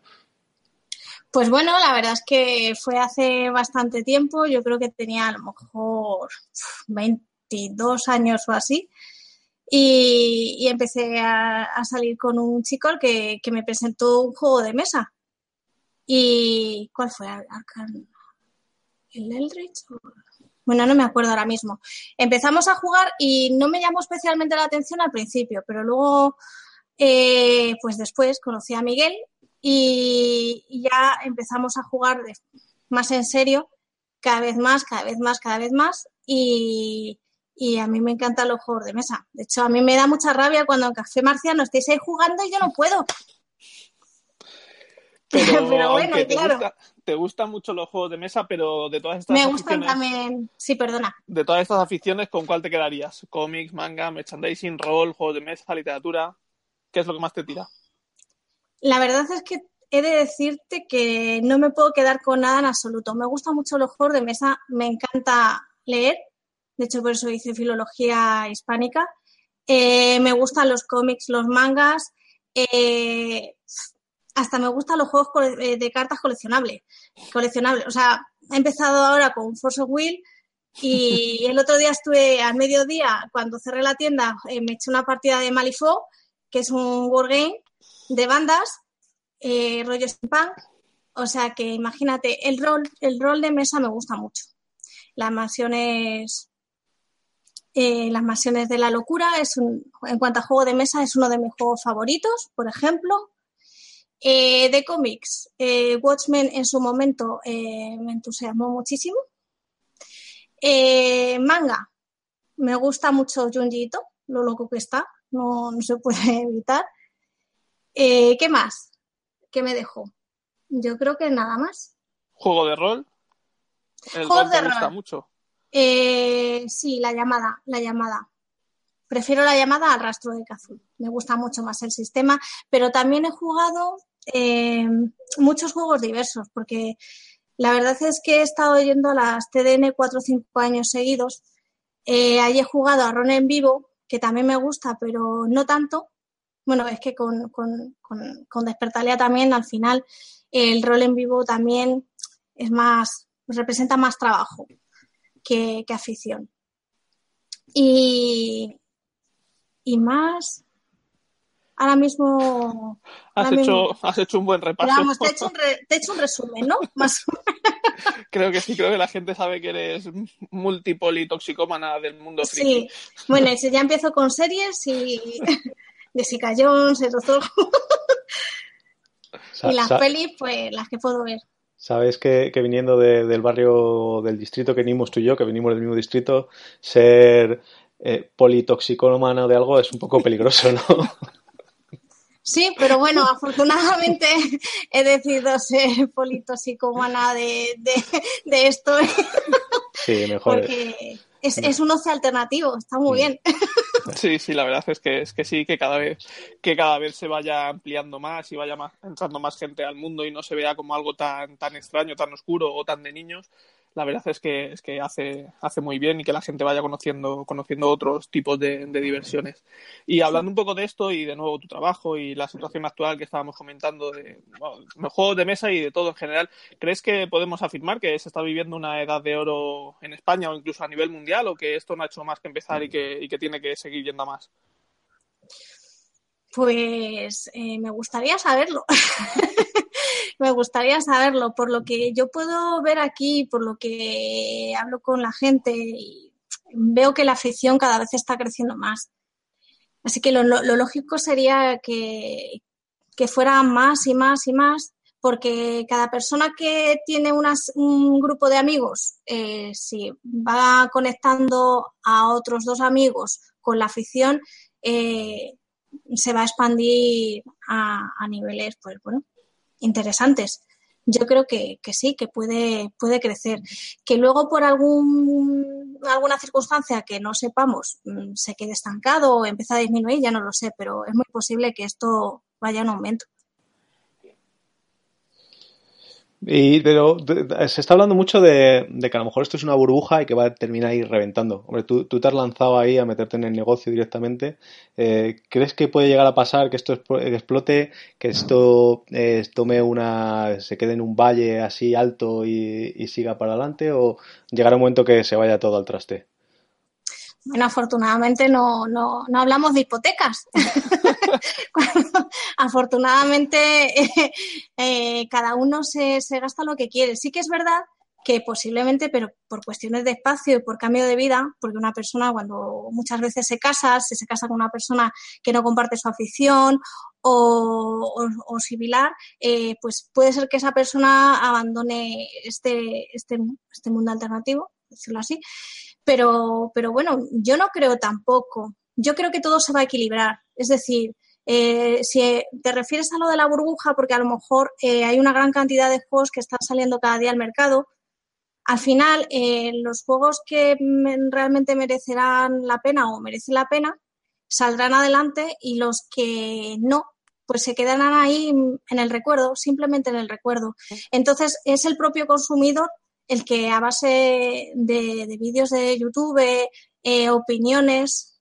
Pues bueno, la verdad es que fue hace bastante tiempo, yo creo que tenía a lo mejor 22 años o así, y, empecé a, salir con un chico que, que me presentó un juego de mesa. ¿Y cuál fue? ¿El Eldritch? Bueno, no me acuerdo ahora mismo. Empezamos a jugar y no me llamó especialmente la atención al principio, pero luego, eh, pues después conocí a Miguel y, ya empezamos a jugar más en serio, cada vez más, cada vez más, cada vez más. Y, a mí me encantan los juegos de mesa. De hecho, a mí me da mucha rabia cuando en Café Marciano estéis ahí jugando y yo no puedo. Pero, bueno, claro te gustan mucho los juegos de mesa, pero de todas estas Me gustan también, sí, perdona. De todas estas aficiones, ¿con cuál te quedarías? ¿Cómics, manga, merchandising, rol, juegos de mesa, literatura? ¿Qué es lo que más te tira? La verdad es que he de decirte que no me puedo quedar con nada en absoluto. Me gustan mucho los juegos de mesa, me encanta leer, de hecho por eso hice filología hispánica. Eh, me gustan los cómics, los mangas. Eh, hasta me gustan los juegos eh, de cartas coleccionables. coleccionables. O sea, he empezado ahora con Force of Will y el otro día estuve al mediodía, cuando cerré la tienda, eh, me eché una partida de Malifaux, que es un wargame de bandas, eh, rollo steampunk. O sea que imagínate, el rol, el rol de mesa me gusta mucho. Las mansiones, eh, las mansiones de la locura es un, en cuanto a juego de mesa es uno de mis juegos favoritos, por ejemplo. Eh, de cómics, eh, Watchmen en su momento eh, me entusiasmó muchísimo. manga, me gusta mucho Junji lo loco que está, no, se puede evitar. ¿Qué más? ¿Qué me dejó? Yo creo que nada más. ¿Juego de rol? El rol te gusta mucho. sí, la llamada, la llamada. Prefiero la llamada al rastro de Kazoo. Me gusta mucho más el sistema, pero también he jugado eh, muchos juegos diversos, porque la verdad es que he estado yendo a las TDN cuatro o cinco años seguidos. Eh, ahí he jugado a Ron en vivo, que también me gusta, pero no tanto. Bueno, es que con, con, con, Despertalia también, al final, el rol en vivo también es más, representa más trabajo que, que afición. Y, y más, ahora mismo... Has, hecho, has hecho un buen repaso. Vamos, te he hecho un, te he hecho un resumen, ¿no? Más creo que sí, creo que la gente sabe que eres multipolitoxicómana del mundo friki. Sí, bueno, ya empiezo con series y Jessica Jones, el doctor... y las pelis, pues las que puedo ver. Sabes que, que viniendo del barrio del distrito que venimos tú y yo, que venimos del mismo distrito, ser eh, politoxicómano de algo es un poco peligroso, ¿no? Sí, pero bueno, afortunadamente he decidido ser politoxicomana de, de, de esto. Sí, mejor. Porque es, es un ocio alternativo, está muy mm. bien. Sí, sí, la verdad es que es que sí, que cada vez, que cada vez se vaya ampliando más y vaya más, entrando más gente al mundo y no se vea como algo tan, tan extraño, tan oscuro o tan de niños, la verdad es que, es que hace, hace muy bien y que la gente vaya conociendo, conociendo otros tipos de, diversiones. Y hablando un poco de esto y de nuevo tu trabajo y la situación actual que estábamos comentando de juegos de mesa y de todo en general, ¿crees que podemos afirmar que se está viviendo una edad de oro en España o incluso a nivel mundial o que esto no ha hecho más que empezar y que, y que tiene que seguir yendo a más? Pues eh, me gustaría saberlo. me gustaría saberlo. Por lo que yo puedo ver aquí, por lo que hablo con la gente, y veo que la afición cada vez está creciendo más. Así que lo, lógico sería que, que, fuera más y más y más, porque cada persona que tiene un grupo de amigos, eh, si va conectando a otros dos amigos con la afición, eh, se va a expandir a, niveles, pues bueno, interesantes yo creo que, que, sí, que puede, puede crecer. Que luego por algún, alguna circunstancia que no sepamos mm, se quede estancado o empieza a disminuir, ya no lo sé, pero es muy posible que esto vaya en aumento. Y, pero se está hablando mucho de, que a lo mejor esto es una burbuja y que va a terminar ahí reventando. Hombre, tú, te has lanzado ahí a meterte en el negocio directamente. Eh, ¿Crees que puede llegar a pasar que esto explote, que esto eh, tome una, se quede en un valle así alto y, y siga para adelante? ¿O llegará un momento que se vaya todo al traste? Bueno, afortunadamente no, no, no hablamos de hipotecas. afortunadamente eh, cada uno se, gasta lo que quiere. Sí que es verdad que posiblemente, pero por cuestiones de espacio y por cambio de vida, porque una persona cuando muchas veces se casa, si se casa con una persona que no comparte su afición o, o, similar, eh, pues puede ser que esa persona abandone este, este, este mundo alternativo, decirlo así, pero, pero bueno, yo no creo tampoco. Yo creo que todo se va a equilibrar. Es decir, eh, si te refieres a lo de la burbuja, porque a lo mejor eh, hay una gran cantidad de juegos que están saliendo cada día al mercado, al final eh, los juegos que realmente merecerán la pena o merecen la pena saldrán adelante y los que no, pues se quedarán ahí en el recuerdo, simplemente en el recuerdo. Entonces es el propio consumidor el que a base de, vídeos de YouTube, opiniones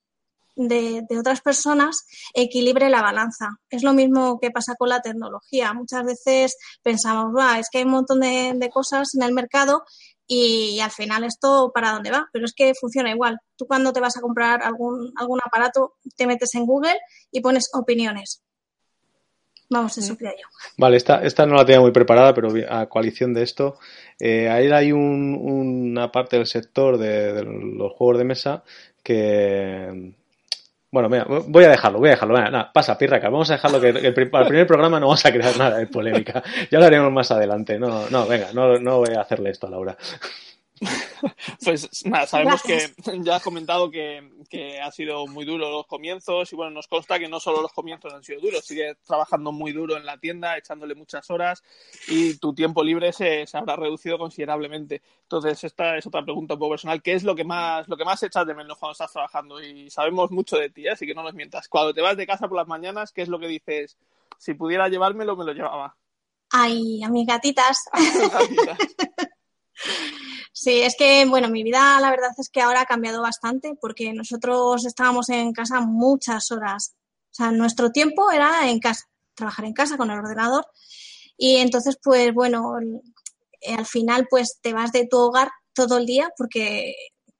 de, otras personas, equilibre la balanza. Es lo mismo que pasa con la tecnología. Muchas veces pensamos, es que hay un montón de, cosas en el mercado y, al final esto para dónde va, pero es que funciona igual. Tú cuando te vas a comprar algún, algún aparato, te metes en Google y pones opiniones. Vamos, eso creo yo. Vale, esta, esta no la tenía muy preparada, pero a coalición de esto, eh, ahí hay una parte del sector de, los juegos de mesa que... Bueno, mira, voy a dejarlo, voy a dejarlo. nada, pasa, pirraca, vamos a dejarlo que, el, primer programa no vamos a crear nada de polémica. Ya lo haremos más adelante. No, no, venga, no, no voy a hacerle esto a Laura. pues nada, sabemos que ya has comentado que, que, ha sido muy duro los comienzos y bueno, nos consta que no solo los comienzos han sido duros, sigue trabajando muy duro en la tienda, echándole muchas horas y tu tiempo libre se, se habrá reducido considerablemente. Entonces, esta es otra pregunta un poco personal. ¿Qué es lo que más, lo que más echas de menos cuando estás trabajando? Y sabemos mucho de ti, ¿eh? así que no nos mientas. Cuando te vas de casa por las mañanas, ¿qué es lo que dices? Si pudiera llevármelo, me lo llevaba. Ay, a mis gatitas. Sí, es que, bueno, mi vida la verdad es que ahora ha cambiado bastante porque nosotros estábamos en casa muchas horas. O sea, nuestro tiempo era en casa, trabajar en casa con el ordenador. Y entonces, pues bueno, al final pues te vas de tu hogar todo el día porque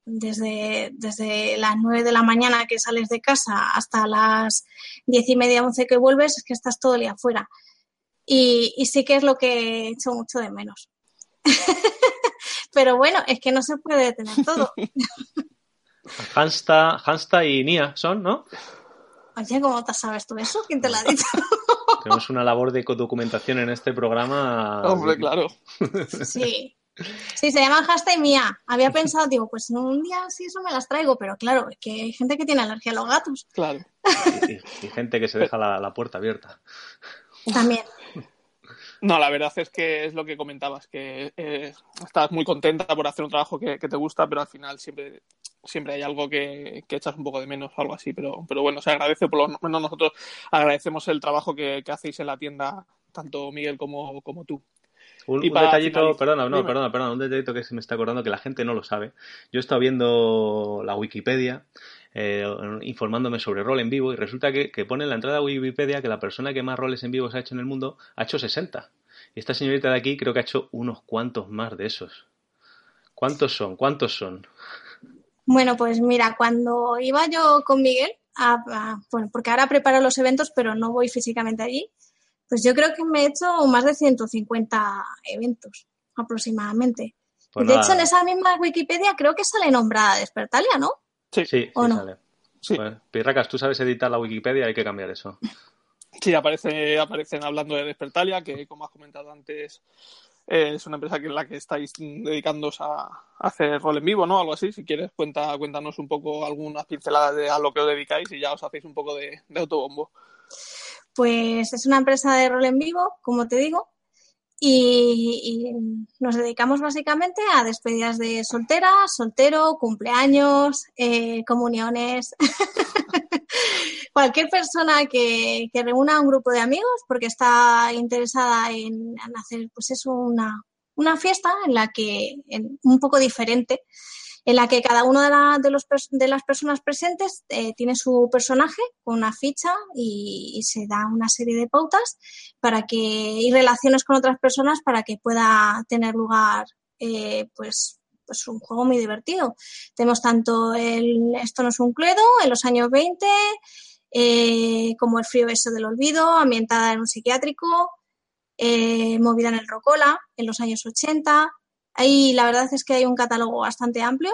desde, desde las nueve de la mañana que sales de casa hasta las diez y media, once que vuelves, es que estás todo el día afuera. Y, y sí que es lo que he hecho mucho de menos. Pero bueno, es que no se puede tener todo. Hansta, Hansta y Nia son, ¿no? Oye, ¿cómo te sabes tú eso? ¿Quién te lo ha dicho? Tenemos una labor de documentación en este programa. Hombre, claro. Sí. Sí, se llaman Hasta y Mía. Había pensado, digo, pues un día sí eso me las traigo, pero claro, es que hay gente que tiene alergia a los gatos. Claro. Y, gente que se deja la puerta abierta. También. No, la verdad es que es lo que comentabas, que eh, estás muy contenta por hacer un trabajo que, te gusta, pero al final siempre, siempre hay algo que, echas un poco de menos o algo así. Pero, pero bueno, se agradece, por lo menos nosotros agradecemos el trabajo que, hacéis en la tienda, tanto Miguel como, como tú. Un, detallito, perdona, no, perdona, perdona, un detallito que se me está acordando que la gente no lo sabe. Yo he estado viendo la Wikipedia eh, informándome sobre rol en vivo y resulta que, pone en la entrada de Wikipedia que la persona que más roles en vivo se ha hecho en el mundo ha hecho 60. Y esta señorita de aquí creo que ha hecho unos cuantos más de esos. ¿Cuántos son? ¿Cuántos son? Bueno, pues mira, cuando iba yo con Miguel, bueno, porque ahora preparo los eventos, pero no voy físicamente allí, pues yo creo que me he hecho más de 150 eventos aproximadamente. Pues de hecho, en esa misma Wikipedia creo que sale nombrada Despertalia, ¿no? Sí, sí, sale. Pues, Pirracas, tú sabes editar la Wikipedia, hay que cambiar eso. Sí, aparece, aparecen hablando de Despertalia, que como has comentado antes, Eh, es una empresa que en la que estáis dedicándoos a, hacer rol en vivo, ¿no? Algo así. Si quieres, cuenta, cuéntanos un poco algunas pinceladas de a lo que os dedicáis y ya os hacéis un poco de, autobombo. Pues es una empresa de rol en vivo, como te digo, y, nos dedicamos básicamente a despedidas de soltera, soltero, cumpleaños, eh, comuniones. Cualquier persona que, que, reúna un grupo de amigos porque está interesada en, hacer, pues eso, una, una fiesta en la que, en, un poco diferente, en la que cada una de, la, de, los, de las personas presentes eh, tiene su personaje con una ficha y, se da una serie de pautas para que y relaciones con otras personas para que pueda tener lugar eh, pues pues un juego muy divertido. Tenemos tanto el Esto no es un cluedo en los años 20, eh, como El frío beso del olvido, ambientada en un psiquiátrico, movida en el Rocola en los años 80, Ahí la verdad es que hay un catálogo bastante amplio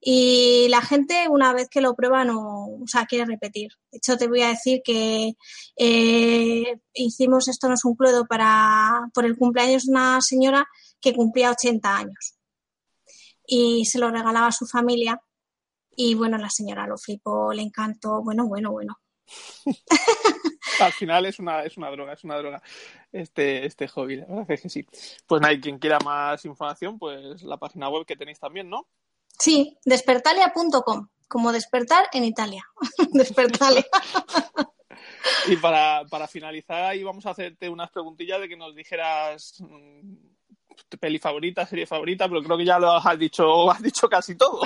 y la gente una vez que lo prueba no, o sea, quiere repetir. De hecho, te voy a decir que eh, hicimos esto no es un cluedo para por el cumpleaños de una señora que cumplía 80 años y se lo regalaba a su familia y bueno, la señora lo flipó, le encantó, bueno, bueno, bueno. Al final es una, es una droga, es una droga este, este hobby, la verdad es que sí. Pues nada, quien quiera más información, pues la página web que tenéis también, ¿no? Sí, despertalia.com, como despertar en Italia. Despertalia. y para, para finalizar, ahí vamos a hacerte unas preguntillas de que nos dijeras mm, peli favorita, serie favorita, pero creo que ya lo has dicho, has dicho casi todo.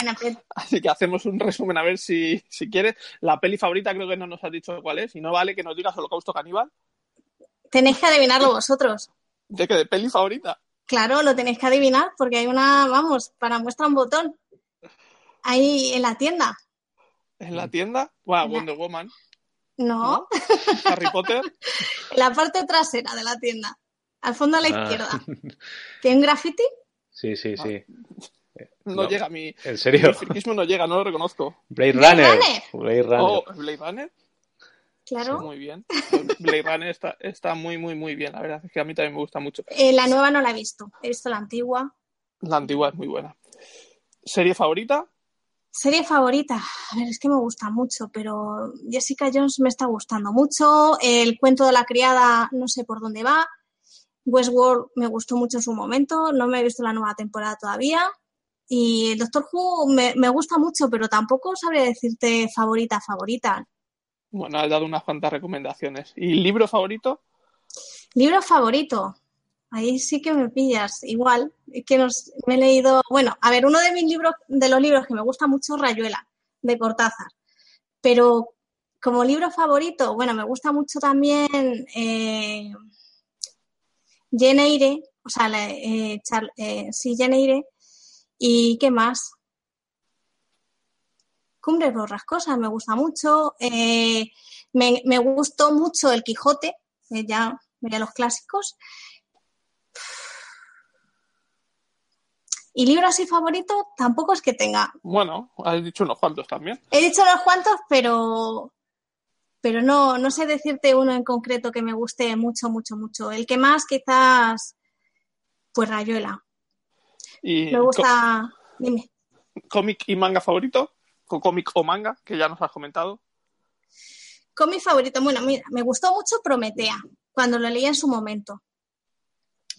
Así que hacemos un resumen a ver si, si quieres. La peli favorita creo que no nos has dicho cuál es. Si no vale que nos digas Holocausto Caníbal. Tenéis que adivinarlo vosotros. ¿De qué? ¿De peli favorita? Claro, lo tenéis que adivinar porque hay una, vamos, para muestra un botón. Ahí en la tienda. ¿En la tienda? Wow, Wonder Woman. No. ¿Harry Potter? en la parte trasera de la tienda. Al fondo a la ah. izquierda. ¿Tiene un graffiti? Sí, sí, sí. No, llega a mi. ¿En serio? El no llega, no lo reconozco. Blade Runner. Blade Runner. Oh, Blade Runner. Claro. muy bien. Blade Runner está, está, muy, muy, muy bien. La verdad es que a mí también me gusta mucho. Eh, la nueva no la he visto. He visto la antigua. La antigua es muy buena. ¿Serie favorita? Serie favorita, a ver, es que me gusta mucho, pero Jessica Jones me está gustando mucho. El cuento de la criada, no sé por dónde va. Westworld me gustó mucho en su momento, no me he visto la nueva temporada todavía. Y el Doctor Who me, me gusta mucho, pero tampoco sabría decirte favorita, favorita. Bueno, has dado unas cuantas recomendaciones. ¿Y libro favorito? Libro favorito. Ahí sí que me pillas. Igual, que nos, me he leído. Bueno, a ver, uno de mis libros, de los libros que me gusta mucho es Rayuela, de Cortázar. Pero como libro favorito, bueno, me gusta mucho también eh, Jane o sea, eh, eh, sí, ¿Y qué más? Cumbres borrascosas, me gusta mucho. Eh, me, me, gustó mucho El Quijote, ya veía los clásicos. Y libro así favorito tampoco es que tenga. Bueno, has dicho unos cuantos también. He dicho unos cuantos, pero pero no, no sé decirte uno en concreto que me guste mucho, mucho, mucho. El que más quizás, pues Rayuela. Y me gusta, dime. ¿Cómic y manga favorito? ¿O cómic o manga, que ya nos has comentado? Cómic favorito, bueno, mira, me gustó mucho Prometea, cuando lo leí en su momento.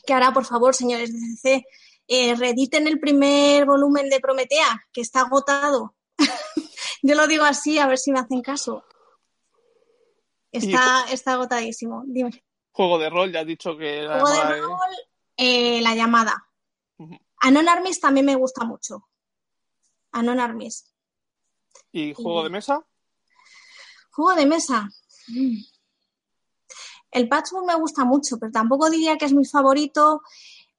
Que ahora, por favor, señores de CC, eh, reediten el primer volumen de Prometea, que está agotado. Yo lo digo así, a ver si me hacen caso. Está, está agotadísimo. Dime. Juego de rol, ya has dicho que. La Juego de rol, eh, la llamada. Anon Armis también me gusta mucho. Anon Armis. ¿Y juego de mesa? Juego de mesa. El Patchwork me gusta mucho, pero tampoco diría que es mi favorito.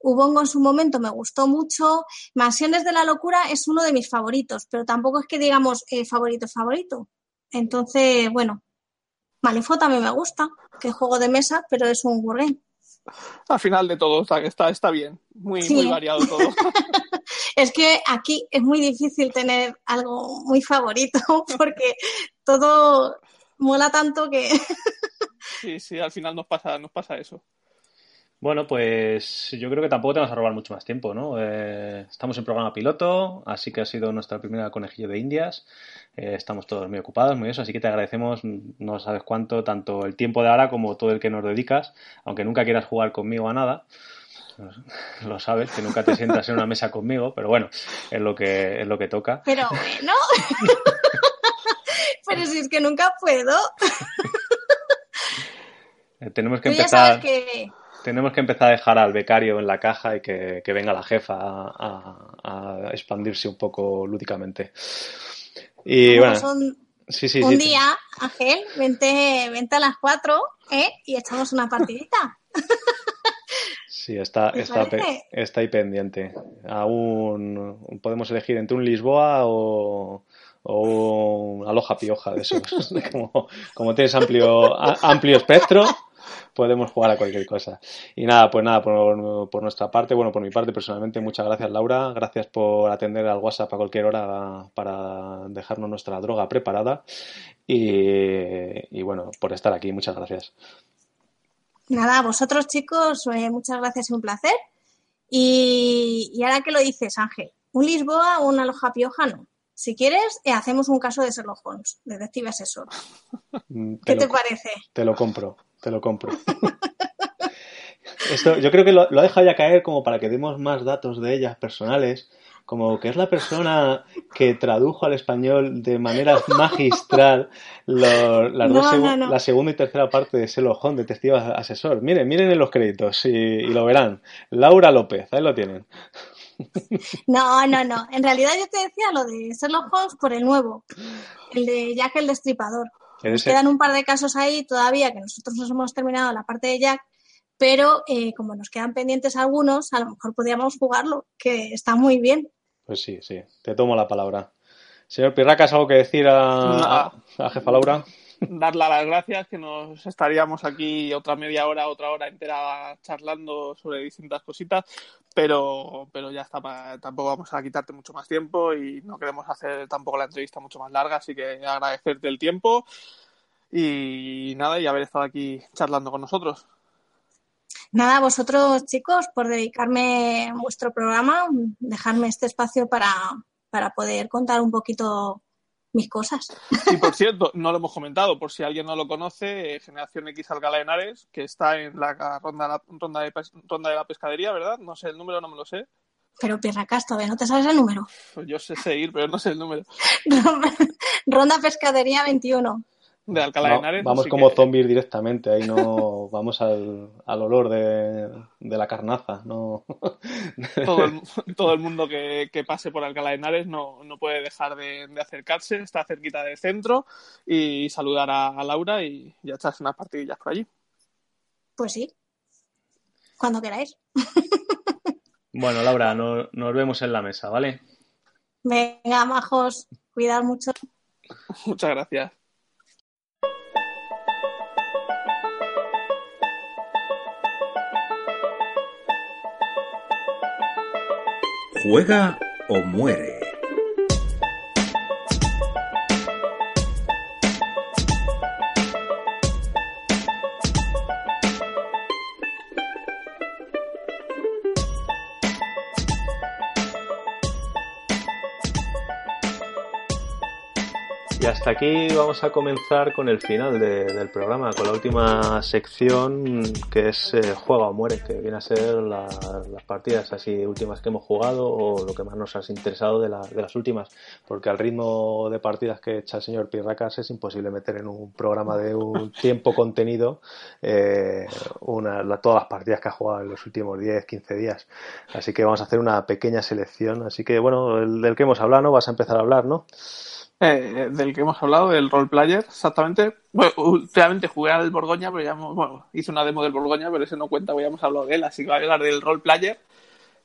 Ubongo en su momento me gustó mucho. Mansiones de la locura es uno de mis favoritos, pero tampoco es que digamos eh, favorito favorito. Entonces, bueno, Malifo también me gusta, que es juego de mesa, pero es un wargame. Al final de todo, está, está, está bien, muy, muy variado todo. es que aquí es muy difícil tener algo muy favorito porque todo mola tanto que... sí, sí, al final nos pasa, nos pasa eso. Bueno, pues yo creo que tampoco te vas a robar mucho más tiempo, ¿no? Eh, estamos en programa piloto, así que ha sido nuestra primera conejillo de Indias. Eh, estamos todos muy ocupados, muy eso, así que te agradecemos, no sabes cuánto, tanto el tiempo de ahora como todo el que nos dedicas, aunque nunca quieras jugar conmigo a nada. Lo sabes, que nunca te sientas en una mesa conmigo, pero bueno, es lo que, es lo que toca. Pero bueno. pero si es que nunca puedo. Eh, tenemos que empezar. Tenemos que empezar a dejar al becario en la caja y que, venga la jefa a, expandirse un poco lúdicamente. Y bueno, sí, sí, un día, Ángel, vente, vente a las 4 ¿eh? y echamos una partidita. Sí, está, está, está ahí pendiente. Aún podemos elegir entre un Lisboa o, o un Aloja Pioja de esos. como, como tienes amplio, amplio espectro, podemos jugar a cualquier cosa. Y nada, pues nada, por, nuestra parte, bueno, por mi parte personalmente, muchas gracias Laura, gracias por atender al WhatsApp a cualquier hora para dejarnos nuestra droga preparada y, bueno, por estar aquí, muchas gracias. Nada, a vosotros chicos, eh, muchas gracias, un placer. Y, ahora que lo dices, Ángel, un Lisboa o una Loja Pioja no. Si quieres, eh, hacemos un caso de Sherlock Holmes, detective asesor. ¿Qué te parece? Te lo compro te lo compro. Esto, yo creo que lo, lo ha dejado ya caer como para que demos más datos de ellas personales, como que es la persona que tradujo al español de manera magistral la segunda y tercera parte de Selo Holmes, Detective Asesor. Miren, miren en los créditos y, lo verán. Laura López, ahí lo tienen. No, no, no. En realidad yo te decía lo de Sherlock Holmes por el nuevo, el de Jack el Destripador. Quedan un par de casos ahí todavía que nosotros nos hemos terminado la parte de Jack, pero eh, como nos quedan pendientes algunos, a lo mejor podríamos jugarlo, que está muy bien. Pues sí, sí, te tomo la palabra. Señor Pirracas, ¿algo que decir a, a jefa Laura? Darle las gracias, que nos estaríamos aquí otra media hora, otra hora entera charlando sobre distintas cositas, pero, pero ya está, tampoco vamos a quitarte mucho más tiempo y no queremos hacer tampoco la entrevista mucho más larga, así que agradecerte el tiempo y nada, y haber estado aquí charlando con nosotros. Nada, vosotros chicos, por dedicarme vuestro programa, dejarme este espacio para, para poder contar un poquito mis cosas. Y por cierto, no lo hemos comentado, por si alguien no lo conoce, eh, Generación X Alcalá de Henares, que está en la ronda, la, ronda, de, ronda de la pescadería, ¿verdad? No sé el número, no me lo sé. Pero Pierracas, todavía no te sabes el número. Pues yo sé seguir, pero no sé el número. ronda Pescadería 21 de Alcalá de Henares. vamos como zombies directamente, ahí no vamos al, olor de, la carnaza. No. todo, el, mundo que, pase por Alcalá de Henares no, puede dejar de, acercarse, está cerquita del centro y saludar a, Laura y, ya echarse unas partidillas por allí. Pues sí, cuando queráis. Bueno, Laura, nos vemos en la mesa, ¿vale? Venga, majos, cuidad mucho. Muchas gracias. Juega o muere. Hasta aquí vamos a comenzar con el final del programa, con la última sección que es eh, Juega o Muere, que viene a ser las partidas así últimas que hemos jugado o lo que más nos ha interesado de, las últimas, porque al ritmo de partidas que echa el señor Pirracas es imposible meter en un programa de un tiempo contenido eh, una, todas las partidas que ha jugado en los últimos 10, 15 días. Así que vamos a hacer una pequeña selección. Así que bueno, el del que hemos hablado, ¿no? Vas a empezar a hablar, ¿no? Eh, del que hemos hablado, del role player, exactamente. Bueno, últimamente jugué al Borgoña, pero ya bueno, hice una demo del Borgoña, pero ese no cuenta, ya hemos hablado de él, así que voy a hablar del role player,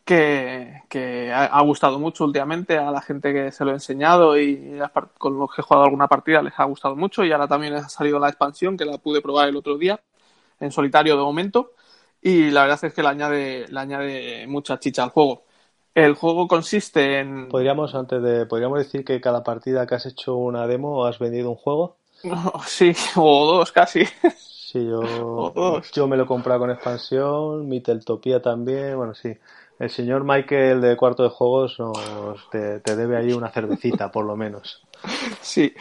que, que ha, gustado mucho últimamente a la gente que se lo he enseñado y con los que he jugado alguna partida les ha gustado mucho y ahora también ha salido la expansión que la pude probar el otro día en solitario de momento y la verdad es que le añade, le añade mucha chicha al juego. El juego consiste en. Podríamos, antes de. Podríamos decir que cada partida que has hecho una demo has vendido un juego. sí, o dos casi. Sí, yo, yo me lo he comprado con expansión, mi Teltopía también, bueno, sí. El señor Michael de Cuarto de Juegos nos, te, debe ahí una cervecita, por lo menos. Sí.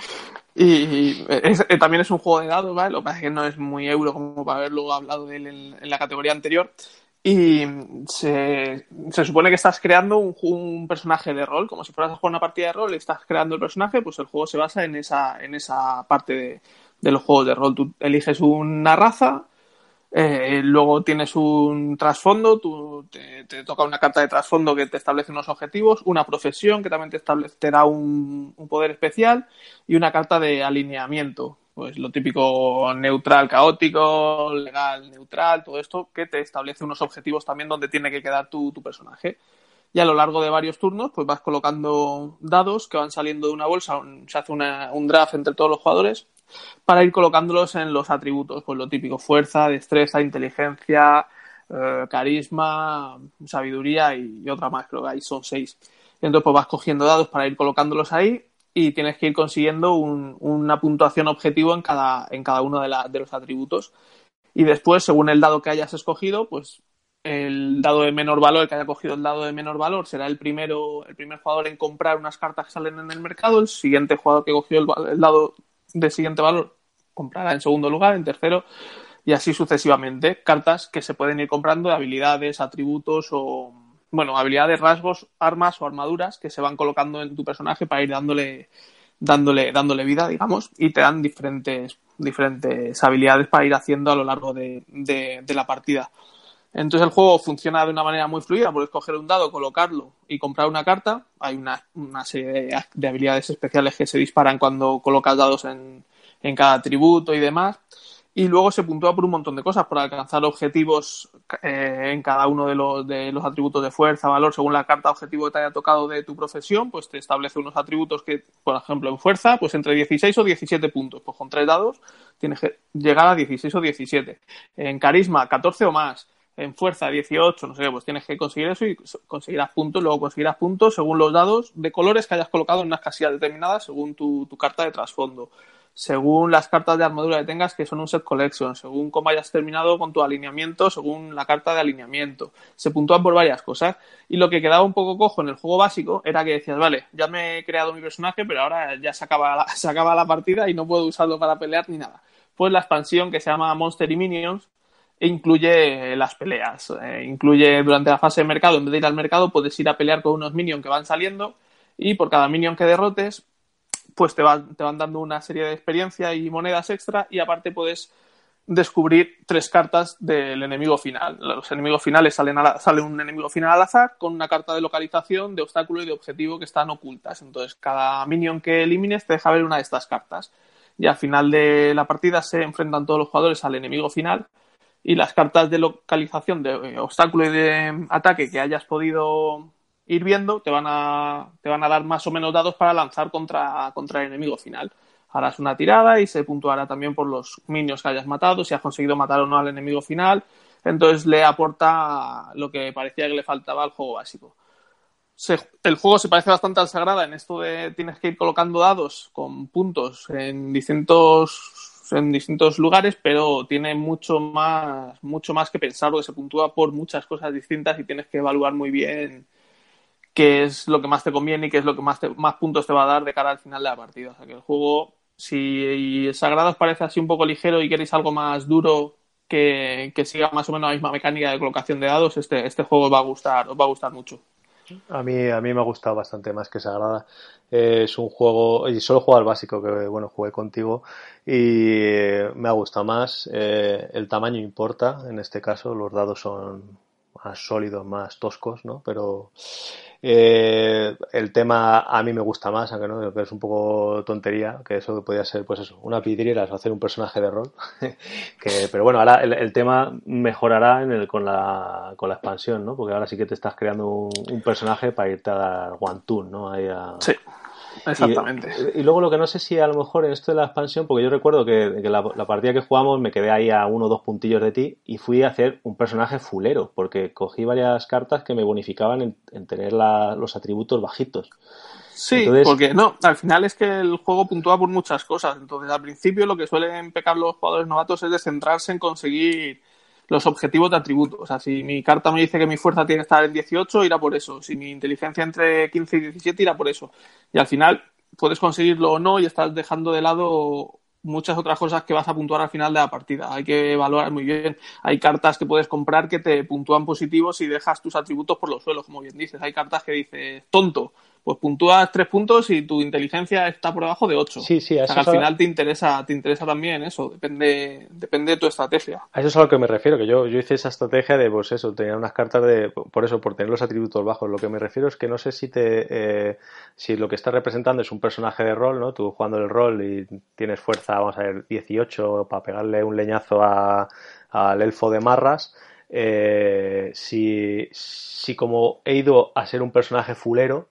Y, eh, también es un juego de dados, ¿vale? Lo que pasa es que no es muy euro como para haberlo hablado de él en, la categoría anterior. Y se, se, supone que estás creando un, un, personaje de rol, como si fueras a jugar una partida de rol y estás creando el personaje, pues el juego se basa en esa, en esa parte de, de los juegos de rol. Tú eliges una raza, eh, luego tienes un trasfondo, tú, te, toca una carta de trasfondo que te establece unos objetivos, una profesión que también te, establecerá un, poder especial y una carta de alineamiento. Pues lo típico neutral, caótico, legal, neutral, todo esto que te establece unos objetivos también donde tiene que quedar tu, tu personaje. Y a lo largo de varios turnos, pues vas colocando dados que van saliendo de una bolsa, se hace un draft entre todos los jugadores para ir colocándolos en los atributos, pues lo típico, fuerza, destreza, inteligencia, eh, carisma, sabiduría y, otra más, creo que ahí son seis. Entonces pues vas cogiendo dados para ir colocándolos ahí y tienes que ir consiguiendo una puntuación objetivo en cada, en cada uno de, de los atributos. Y después, según el dado que hayas escogido, pues el dado de menor valor, el que haya cogido el dado de menor valor, será el primero, el primer jugador en comprar unas cartas que salen en el mercado, el siguiente jugador que cogió el dado de siguiente valor comprará en segundo lugar, en tercero, y así sucesivamente. Cartas que se pueden ir comprando de habilidades, atributos o, bueno, habilidades, rasgos, armas o armaduras que se van colocando en tu personaje para ir dándole, dándole, dándole vida, digamos, y te dan diferentes, diferentes habilidades para ir haciendo a lo largo de, de la partida. Entonces el juego funciona de una manera muy fluida, puedes coger un dado, colocarlo y comprar una carta. Hay una, una serie de, habilidades especiales que se disparan cuando colocas dados en, en cada atributo y demás. Y luego se puntúa por un montón de cosas, por alcanzar objetivos eh, en cada uno de los, de los atributos de fuerza, valor, según la carta objetivo que te haya tocado de tu profesión, pues te establece unos atributos que, por ejemplo, en fuerza, pues entre 16 o 17 puntos. Pues con tres dados tienes que llegar a 16 o 17. En carisma, 14 o más en fuerza 18, no sé pues tienes que conseguir eso y conseguirás puntos, luego conseguirás puntos según los dados de colores que hayas colocado en unas casillas determinadas según tu, carta de trasfondo, según las cartas de armadura que tengas que son un set collection, según cómo hayas terminado con tu alineamiento, según la carta de alineamiento. Se puntúan por varias cosas y lo que quedaba un poco cojo en el juego básico era que decías, vale, ya me he creado mi personaje, pero ahora ya se acaba la, se acaba la partida y no puedo usarlo para pelear ni nada. Pues la expansión que se llama Monster y Minions e incluye las peleas. Eh, incluye durante la fase de mercado, en vez de ir al mercado, puedes ir a pelear con unos minions que van saliendo y por cada minion que derrotes, pues te van, te van dando una serie de experiencia y monedas extra y aparte puedes descubrir tres cartas del enemigo final. Los enemigos finales salen a sale un enemigo final al azar con una carta de localización, de obstáculo y de objetivo que están ocultas. Entonces, cada minion que elimines te deja ver una de estas cartas. Y al final de la partida se enfrentan todos los jugadores al enemigo final y las cartas de localización de eh, obstáculo y de ataque que hayas podido ir viendo te van a, te van a dar más o menos dados para lanzar contra, contra el enemigo final. Harás una tirada y se puntuará también por los minions que hayas matado, si has conseguido matar o no al enemigo final. Entonces le aporta lo que parecía que le faltaba al juego básico. el juego se parece bastante al Sagrada en esto de tienes que ir colocando dados con puntos en distintos en distintos lugares, pero tiene mucho más, mucho más que pensar, porque se puntúa por muchas cosas distintas y tienes que evaluar muy bien qué es lo que más te conviene y qué es lo que más, más puntos te va a dar de cara al final de la partida. O sea que el juego, si Sagrado os parece así un poco ligero y queréis algo más duro que, que siga más o menos la misma mecánica de colocación de dados, este, este juego os va a gustar, os va a gustar mucho. A mí, a mí me ha gustado bastante más que Sagrada. es un juego, y solo juego al básico, que bueno, jugué contigo, y me ha gustado más. Eh, el tamaño importa, en este caso, los dados son más sólidos, más toscos, ¿no? Pero eh, el tema a mí me gusta más, aunque no, que es un poco tontería, que eso podría ser, pues eso, una vidriera, hacer un personaje de rol. que, pero bueno, ahora el, tema mejorará en el, con, la, con la expansión, ¿no? Porque ahora sí que te estás creando un, personaje para irte a dar one ¿no? Ahí Sí. Exactamente. Y, luego lo que no sé si a lo mejor en esto de la expansión, porque yo recuerdo que, la, partida que jugamos me quedé ahí a uno o dos puntillos de ti y fui a hacer un personaje fulero, porque cogí varias cartas que me bonificaban en, tener los atributos bajitos. Sí, porque no, al final es que el juego puntúa por muchas cosas. Entonces, al principio lo que suelen pecar los jugadores novatos es de centrarse en conseguir los objetivos de atributos. O sea, si mi carta me dice que mi fuerza tiene que estar en 18, irá por eso. Si mi inteligencia entre 15 y 17, irá por eso. Y al final puedes conseguirlo o no y estás dejando de lado muchas otras cosas que vas a puntuar al final de la partida. Hay que evaluar muy bien. Hay cartas que puedes comprar que te puntúan positivos y dejas tus atributos por los suelos, como bien dices. Hay cartas que dices tonto pues puntúas tres puntos y tu inteligencia está por debajo de ocho. Sí, sí, o sea, al final te interesa, te interesa también eso, depende, depende de tu estrategia. A eso es a lo que me refiero, que yo, yo hice esa estrategia de, pues eso, tenía unas cartas de, por eso, por tener los atributos bajos. Lo que me refiero es que no sé si te, eh, si lo que estás representando es un personaje de rol, ¿no? Tú jugando el rol y tienes fuerza, vamos a ver, 18 para pegarle un leñazo al elfo de marras. Eh, si, si como he ido a ser un personaje fulero,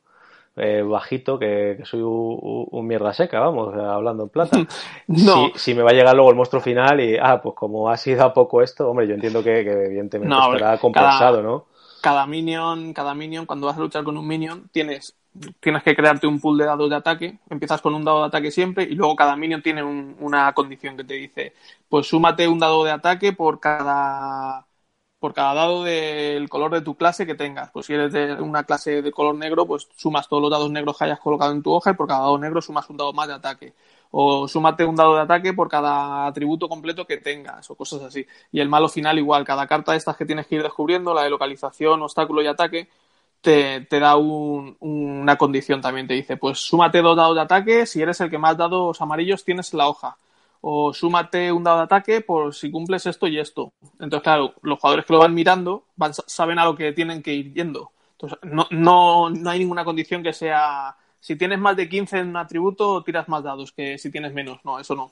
eh, bajito, que, soy un, mierda seca, vamos, hablando en plata. no. Si, me va a llegar luego el monstruo final y, ah, pues como ha sido a poco esto, hombre, yo entiendo que, evidentemente estará compensado, ¿no? Cada minion, cada minion, cuando vas a luchar con un minion, tienes, tienes que crearte un pool de dados de ataque. Empiezas con un dado de ataque siempre y luego cada minion tiene una condición que te dice, pues súmate un dado de ataque por cada por cada dado del color de tu clase que tengas. Pues si eres de una clase de color negro, pues sumas todos los dados negros que hayas colocado en tu hoja y por cada dado negro sumas un dado más de ataque. O súmate un dado de ataque por cada atributo completo que tengas, o cosas así. Y el malo final igual, cada carta de estas que tienes que ir descubriendo, la de localización, obstáculo y ataque, te, da una condición también. Te dice, pues súmate dos dados de ataque si eres el que más dados amarillos tienes en la hoja o súmate un dado de ataque por si cumples esto y esto. Entonces, claro, los jugadores que lo van mirando van, saben a lo que tienen que ir yendo. Entonces, no, no, no hay ninguna condición que sea, si tienes más de 15 en un atributo, tiras más dados que si tienes menos. No, eso no.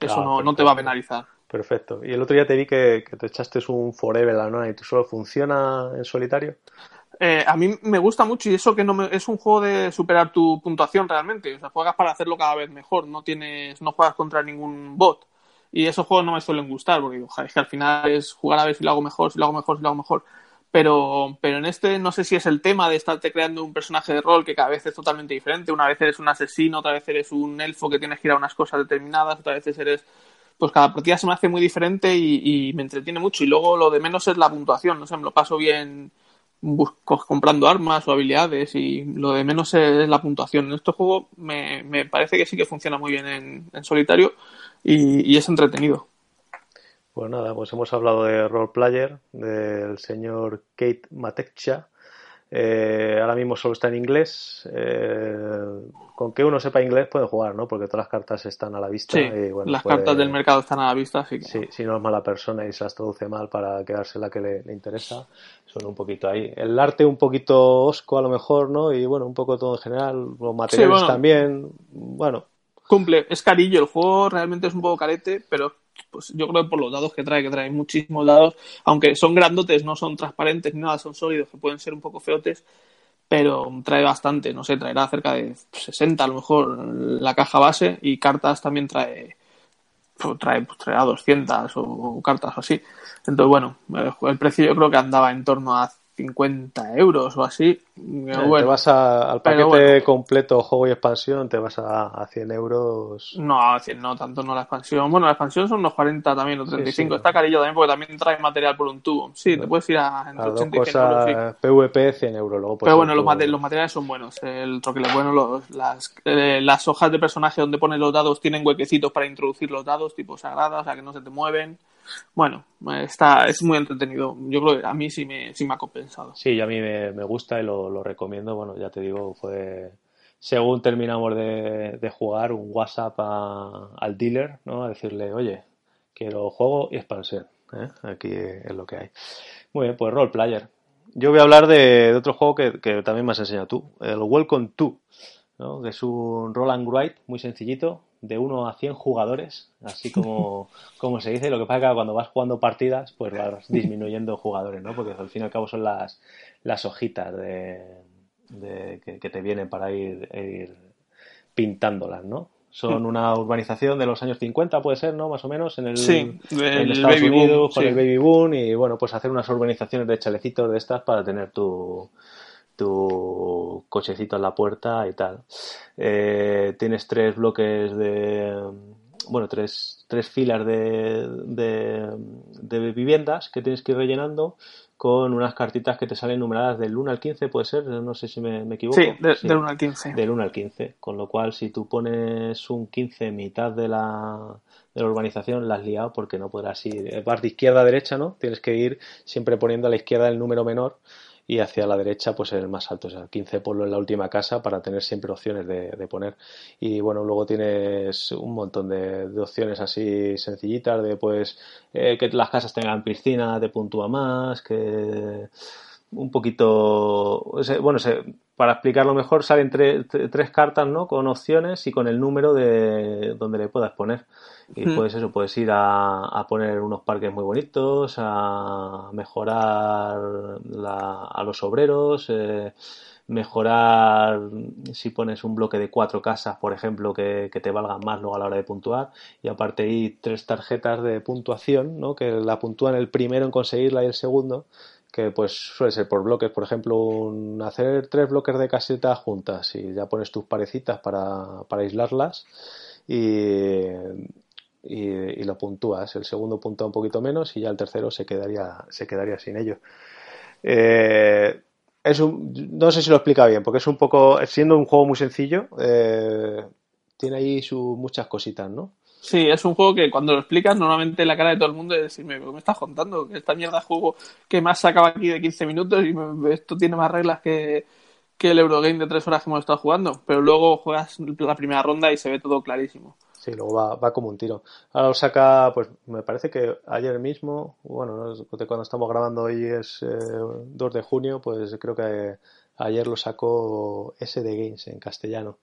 Eso no, no, te va a penalizar. Perfecto. Y el otro día te vi que, te echaste un Forever la y tú solo funciona en solitario. Eh, a mí me gusta mucho y eso que no es un juego de superar tu puntuación realmente. O sea, juegas para hacerlo cada vez mejor, no tienes, no juegas contra ningún bot. Y esos juegos no me suelen gustar, porque es que al final es jugar a ver si lo hago mejor, si lo hago mejor, si lo hago mejor. Pero, pero en este no sé si es el tema de estarte creando un personaje de rol que cada vez es totalmente diferente. Una vez eres un asesino, otra vez eres un elfo que tienes que ir a unas cosas determinadas, otra vez eres pues cada partida se me hace muy diferente y, me entretiene mucho. Y luego lo de menos es la puntuación, no sé, me lo paso bien busco, comprando armas o habilidades y lo de menos es la puntuación. En este juego me, me parece que sí que funciona muy bien en, solitario y, es entretenido. Pues nada, pues hemos hablado de Role Player, del señor Kate Matecha, eh, ahora mismo solo está en inglés. Eh, con que uno sepa inglés puede jugar, ¿no? Porque todas las cartas están a la vista. y, bueno, las cartas del mercado están a la vista, así que... Sí, si no es mala persona y se las traduce mal para quedarse la que le, interesa, son un poquito ahí. El arte un poquito osco a lo mejor, ¿no? Y bueno, un poco todo en general. Los materiales también. Bueno. Cumple, es carillo. El juego realmente es un poco carete, pero pues yo creo que por los dados que trae, que trae muchísimos dados, aunque son grandotes, no son transparentes ni nada, son sólidos, que pueden ser un poco feotes, pero trae bastante, no sé, traerá cerca de 60 a lo mejor la caja base y cartas también trae pues, trae, pues, trae a 200 o, cartas así. Entonces, bueno, el precio yo creo que andaba en torno a 50 euros o así. Eh, te vas al paquete completo juego y expansión, te vas a, a 100 euros. No, a 100 no, tanto no la expansión. Bueno, la expansión son unos 40 también, o 35. Está carillo también porque también trae material por un tubo. Sí, te puedes ir a entre 80 y 100 euros. PvP 100 euros. Luego Pero bueno, los, los, materiales son buenos. El troquel es bueno. Los, las, eh, las hojas de personaje donde pones los dados tienen huequecitos para introducir los dados, tipo sagradas, o sea que no se te mueven. Bueno, está, es muy entretenido. Yo creo que a mí sí me, sí me ha compensado. Sí, a mí me, gusta y lo, recomiendo. Bueno, ya te digo, fue según terminamos de, jugar un WhatsApp al dealer, ¿no? A decirle, oye, quiero juego y expansión. ¿eh? Aquí es lo que hay. Muy bien, pues Role Player. Yo voy a hablar de, otro juego que, que, también me has enseñado tú, el Welcome to, ¿no? que es un roll and write muy sencillito, de 1 a 100 jugadores, así como, como se dice. Lo que pasa es que cuando vas jugando partidas, pues vas disminuyendo jugadores, ¿no? Porque al fin y al cabo son las, las hojitas de, que, te vienen para ir, ir pintándolas, ¿no? Son una urbanización de los años 50, puede ser, ¿no? Más o menos, en, el, Sí, en Estados baby Unidos, boom, con sí. el baby boom, y bueno, pues hacer unas urbanizaciones de chalecitos de estas para tener tu, tu cochecito en la puerta y tal. Eh, tienes tres bloques de, bueno, tres, tres filas de, de, de viviendas que tienes que ir rellenando con unas cartitas que te salen numeradas del 1 al 15, puede ser, no sé si me, me equivoco. Sí, de- Sí. del 1 al 15. Del 1 al 15, con lo cual si tú pones un 15 en mitad de la, de la urbanización, la has liado porque no podrás ir. Vas de izquierda a derecha, ¿no? Tienes que ir siempre poniendo a la izquierda el número menor y hacia la derecha pues el más alto, o sea, 15 ponlo en la última casa para tener siempre opciones de, de poner. Y bueno, luego tienes un montón de, de opciones así sencillitas de pues eh, que las casas tengan piscina, te puntúa más, que un poquito, bueno, para explicarlo mejor, salen tre- tre- tres cartas, ¿no? Con opciones y con el número de donde le puedas poner. Y Mm. puedes eso, puedes ir a, a poner unos parques muy bonitos, a mejorar la- a los obreros, eh, mejorar si pones un bloque de cuatro casas, por ejemplo, que, que te valgan más luego a la hora de puntuar. Y aparte hay tres tarjetas de puntuación, ¿no? Que la puntúan el primero en conseguirla y el segundo que pues suele ser por bloques, por ejemplo, un- hacer tres bloques de casetas juntas y ya pones tus parecitas para, para aislarlas y, y, y lo puntúas. El segundo puntúa un poquito menos y ya el tercero se quedaría, se quedaría sin ello. Eh, es un, no sé si lo explica bien, porque es un poco, siendo un juego muy sencillo, eh, tiene ahí sus muchas cositas, ¿no? Sí, es un juego que cuando lo explicas, normalmente la cara de todo el mundo es decirme, ¿pero ¿qué me estás contando? Esta mierda de juego que más sacaba aquí de 15 minutos y me- esto tiene más reglas que, que el Eurogame de 3 horas que hemos estado jugando. Pero luego juegas la primera ronda y se ve todo clarísimo. Sí, luego va, va como un tiro. Ahora lo saca, pues me parece que ayer mismo, bueno, de cuando estamos grabando hoy es eh, 2 de junio, pues creo que ayer lo sacó SD Games en castellano.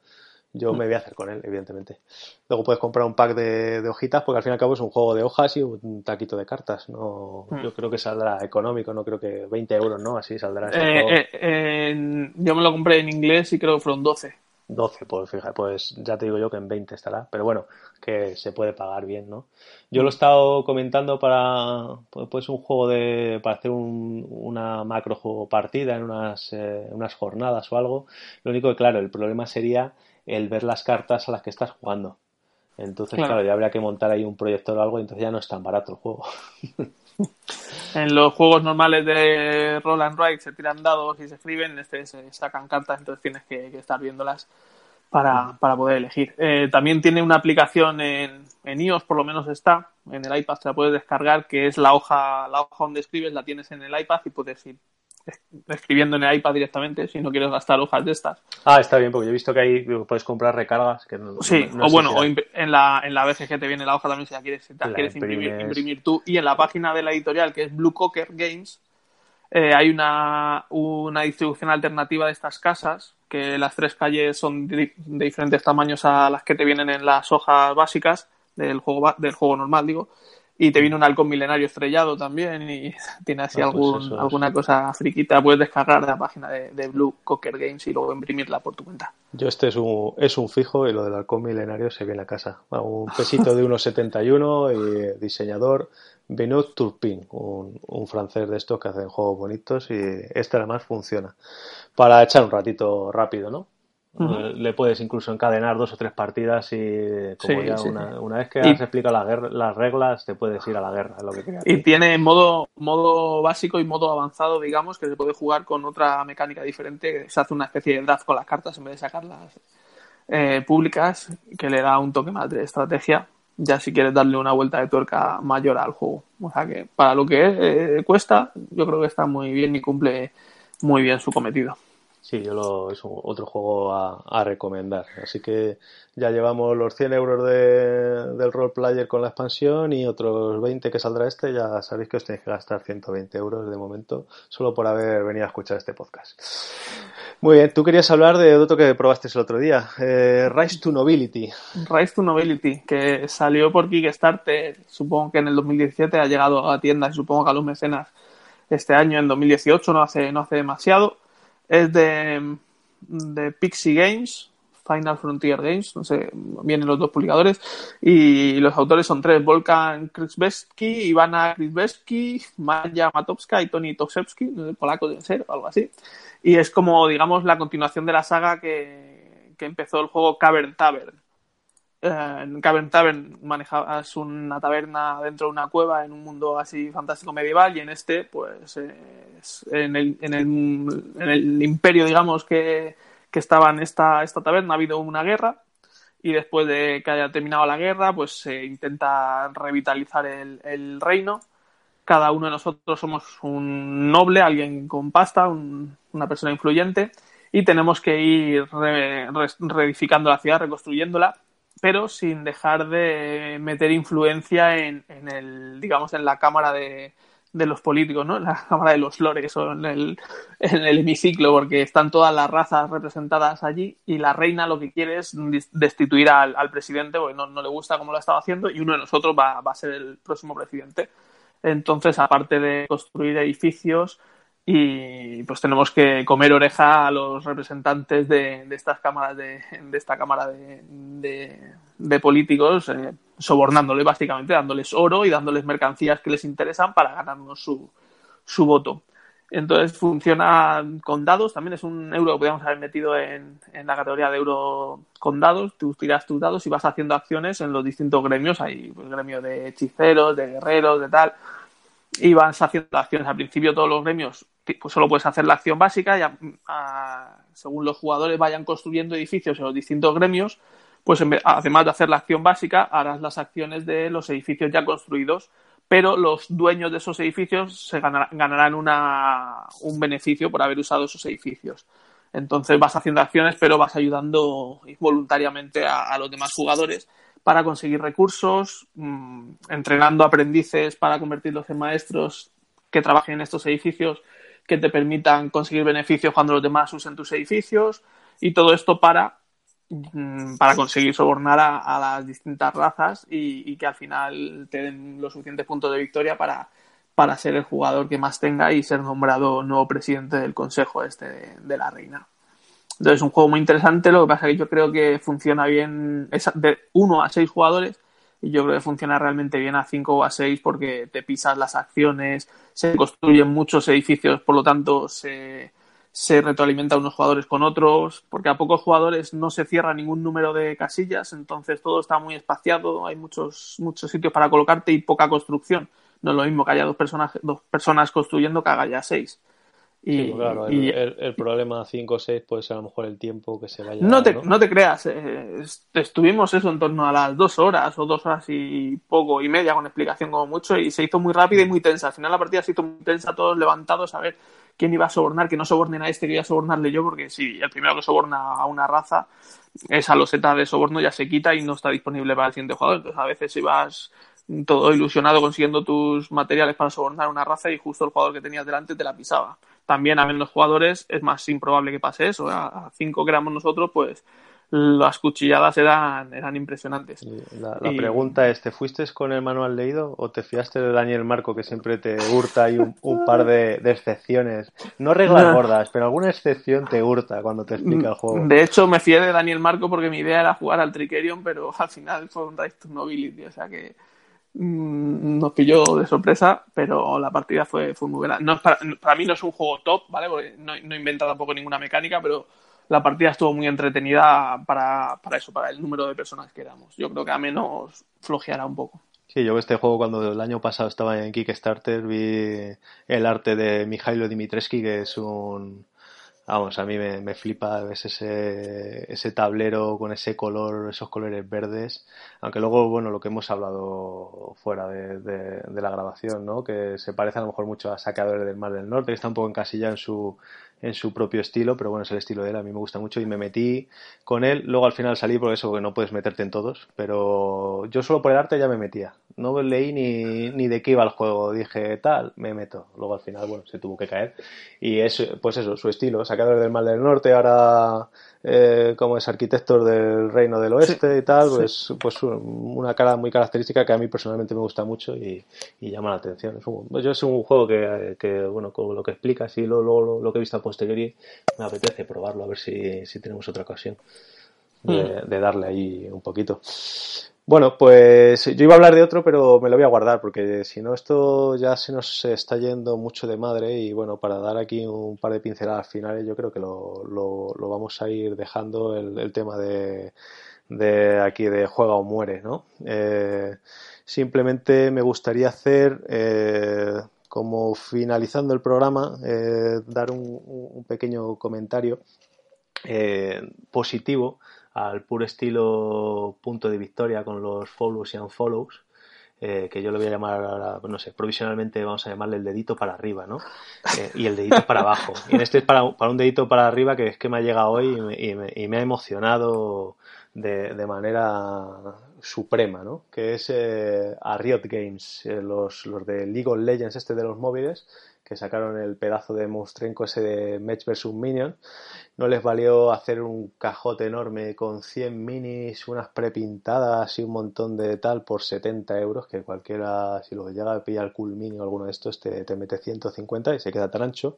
Yo me voy a hacer con él, evidentemente. Luego puedes comprar un pack de, de hojitas, porque al fin y al cabo es un juego de hojas y un taquito de cartas. No, Mm. yo creo que saldrá económico, no creo que 20 euros, ¿no? Así saldrá este Eh, juego. eh, yo me lo compré en inglés y creo que fueron 12. 12, pues fíjate, pues ya te digo yo que en 20 estará, pero bueno, que se puede pagar bien, ¿no? Yo lo he estado comentando para, pues pues un juego de, para hacer un- una macro juego partida en unas, eh, unas jornadas o algo. Lo único que, claro, el problema sería el ver las cartas a las que estás jugando. Entonces, Claro. claro, ya habría que montar ahí un proyector o algo, y entonces ya no es tan barato el juego. En los juegos normales de Roll and Write se tiran dados y se escriben, en este se sacan cartas, entonces tienes que, que estar viéndolas para, para poder elegir. Eh, también tiene una aplicación en, en iOS, por lo menos está, en el iPad te la puedes descargar, que es la hoja, la hoja donde escribes, la tienes en el iPad y puedes ir escribiendo en el iPad directamente si no quieres gastar hojas de estas. Ah, está bien, porque yo he visto que ahí puedes comprar recargas. Que no, Sí, no- no o bueno, si o en la, en la BGG te viene la hoja también si la quieres, si la La quieres imprimir, imprimir tú. Y en la página de la editorial, que es Blue Cocker Games, eh, hay una, una distribución alternativa de estas casas, que las tres calles son de, de diferentes tamaños a las que te vienen en las hojas básicas del juego, del juego normal, digo. Y te viene un halcón milenario estrellado también y tiene así Ah, pues algún, eso alguna cosa friquita. Puedes descargar de la página de, de Blue Cocker Games y luego imprimirla por tu cuenta. Yo este es un, es un fijo y lo del halcón milenario se ve en la casa. Un pesito de 1,71 y diseñador Benoît Turpin, un, un francés de estos que hacen juegos bonitos y este además funciona. Para echar un ratito rápido, ¿no? Le puedes incluso encadenar dos o tres partidas y como Sí, ya sí, una, sí. una vez que Y- has explicado las, reglas te puedes ir a la guerra, es lo que quería Y tiene modo, modo básico y modo avanzado, digamos, que se puede jugar con otra mecánica diferente. que Se hace una especie de draft con las cartas en vez de sacarlas eh, públicas, que le da un toque más de estrategia. Ya si quieres darle una vuelta de tuerca mayor al juego. O sea que para lo que eh, cuesta, yo creo que está muy bien y cumple muy bien su cometido. Sí, yo lo, es otro juego a, a recomendar. Así que ya llevamos los 100 euros de, del role player con la expansión y otros 20 que saldrá este. Ya sabéis que os tenéis que gastar 120 euros de momento solo por haber venido a escuchar este podcast. Muy bien, tú querías hablar de otro que probaste el otro día, eh, Rise to Nobility. Rise to Nobility, que salió por Kickstarter, supongo que en el 2017 ha llegado a tiendas y supongo que a los mecenas este año, en 2018, no hace, no hace demasiado. Es de, de Pixie Games, Final Frontier Games, no sé, vienen los dos publicadores, y los autores son tres, Volkan Krzyzewski, Ivana Krzyzewski, Maya Matowska y Tony Tosewski, polaco debe ser, algo así, y es como, digamos, la continuación de la saga que, que empezó el juego Cavern Tavern. Eh, en Cavern Tavern manejabas una taberna dentro de una cueva en un mundo así fantástico medieval y en este, pues, en, el, en, el, imperio, digamos, que, que estaba en esta, esta taberna ha habido una guerra y después de que haya terminado la guerra, pues se intenta revitalizar el, el reino. Cada uno de nosotros somos un noble, alguien con pasta, un, una persona influyente y tenemos que ir re, reedificando la ciudad, reconstruyéndola pero sin dejar de meter influencia en, en el, digamos, en la cámara de, de, los políticos, ¿no? En la cámara de los lores o en el, en el hemiciclo, porque están todas las razas representadas allí y la reina lo que quiere es destituir al, al presidente porque no, no, le gusta cómo lo ha estado haciendo y uno de nosotros va, va a ser el próximo presidente. Entonces, aparte de construir edificios, y pues tenemos que comer oreja a los representantes de, de estas cámaras de, de esta cámara de, de, políticos eh, sobornándoles básicamente dándoles oro y dándoles mercancías que les interesan para ganarnos su, su voto. Entonces funciona con dados también es un euro que podríamos haber metido en, en la categoría de euro con dados tú tiras tus dados y vas haciendo acciones en los distintos gremios hay pues, gremio de hechiceros de guerreros de tal y vas haciendo acciones. Al principio todos los gremios pues solo puedes hacer la acción básica y según los jugadores vayan construyendo edificios en los distintos gremios, pues vez, además de hacer la acción básica, harás las acciones de los edificios ya construidos, pero los dueños de esos edificios se ganarán, una, un beneficio por haber usado esos edificios. Entonces vas haciendo acciones, pero vas ayudando voluntariamente a los demás jugadores para conseguir recursos, mmm, entrenando aprendices para convertirlos en maestros que trabajen en estos edificios que te permitan conseguir beneficios cuando los demás usen tus edificios y todo esto para, mmm, para conseguir sobornar a, las distintas razas y, que al final te den los suficientes puntos de victoria para, para ser el jugador que más tenga y ser nombrado nuevo presidente del consejo este de la reina. Entonces es un juego muy interesante, lo que pasa es que yo creo que funciona bien es de 1 a 6 jugadores y yo creo que funciona realmente bien a 5 o a 6 porque te pisas las acciones, se construyen muchos edificios, por lo tanto se, se retroalimenta unos jugadores con otros, porque a pocos jugadores no se cierra ningún número de casillas, entonces todo está muy espaciado, hay muchos, muchos sitios para colocarte y poca construcción. No es lo mismo que haya dos personas, dos personas construyendo que haga ya seis. Y, sí, claro, y... El, el, problema 5 o 6 puede ser a lo mejor el tiempo que se vaya. No te, ¿no? no te creas, eh, estuvimos eso en torno a las dos horas o dos horas y poco y media con explicación como mucho y se hizo muy rápida y muy tensa. Al final la partida se hizo muy tensa, todos levantados a ver quién iba a sobornar, que no sobornen a este, que iba a sobornarle yo, porque si el primero que soborna a una raza, esa loseta de soborno ya se quita y no está disponible para el siguiente jugador. Entonces a veces si vas todo ilusionado consiguiendo tus materiales para sobornar una raza y justo el jugador que tenías delante te la pisaba también a menos jugadores es más improbable que pase eso. A cinco que éramos nosotros, pues las cuchilladas eran, eran impresionantes. La, la y... pregunta es, ¿te fuiste con el manual leído o te fiaste de Daniel Marco que siempre te hurta y un, un par de, de, excepciones? No reglas no. gordas, pero alguna excepción te hurta cuando te explica el juego. De hecho, me fié de Daniel Marco porque mi idea era jugar al Tricerion, pero al final fue un Rise to Nobility, o sea que nos pilló de sorpresa, pero la partida fue, fue muy buena. No, para, para, mí no es un juego top, ¿vale? Porque no, no inventa tampoco ninguna mecánica, pero la partida estuvo muy entretenida para, para eso, para el número de personas que éramos. Yo creo que a menos flojeará un poco. Sí, yo este juego cuando el año pasado estaba en Kickstarter vi el arte de Mijailo Dimitrescu, que es un, vamos, a mí me, me flipa ese, ese tablero con ese color, esos colores verdes, aunque luego, bueno, lo que hemos hablado fuera de, de, de la grabación, ¿no? Que se parece a lo mejor mucho a Saqueadores del Mar del Norte, que está un poco encasillado en su, en su propio estilo, pero bueno, es el estilo de él, a mí me gusta mucho y me metí con él, luego al final salí por eso que no puedes meterte en todos, pero yo solo por el arte ya me metía, no leí ni, ni de qué iba el juego, dije tal, me meto, luego al final, bueno, se tuvo que caer. Y es, pues eso, su estilo, sacador del mal del norte, ahora eh, como es arquitecto del reino del oeste sí, y tal, pues, sí. pues una cara muy característica que a mí personalmente me gusta mucho y, y llama la atención. Es un, yo es un juego que, que bueno, con lo que explicas y lo, lo, lo, que he visto a posteriori, me apetece probarlo, a ver si, si tenemos otra ocasión. de, de darle ahí un poquito. Bueno, pues yo iba a hablar de otro, pero me lo voy a guardar porque si no esto ya se nos está yendo mucho de madre y bueno, para dar aquí un par de pinceladas finales yo creo que lo, lo, vamos a ir dejando el, el tema de, de, aquí de juega o muere, ¿no? Eh, simplemente me gustaría hacer, eh, como finalizando el programa, eh, dar un, un, pequeño comentario eh, positivo al puro estilo punto de victoria con los follows y unfollows. Eh, que yo le voy a llamar, no sé, provisionalmente vamos a llamarle el dedito para arriba, ¿no? Eh, y el dedito para abajo. Y este es para, para, un dedito para arriba que es que me ha llegado hoy y me, y me, y me ha emocionado de, de, manera suprema, ¿no? Que es eh, a Riot Games, eh, los, los de League of Legends, este de los móviles, que sacaron el pedazo de monstrenco ese de Match vs Minion. No les valió hacer un cajote enorme con 100 minis, unas prepintadas y un montón de tal por 70 euros, que cualquiera, si lo llega a pillar Cool Mini o alguno de estos, te, te mete 150 y se queda tan ancho.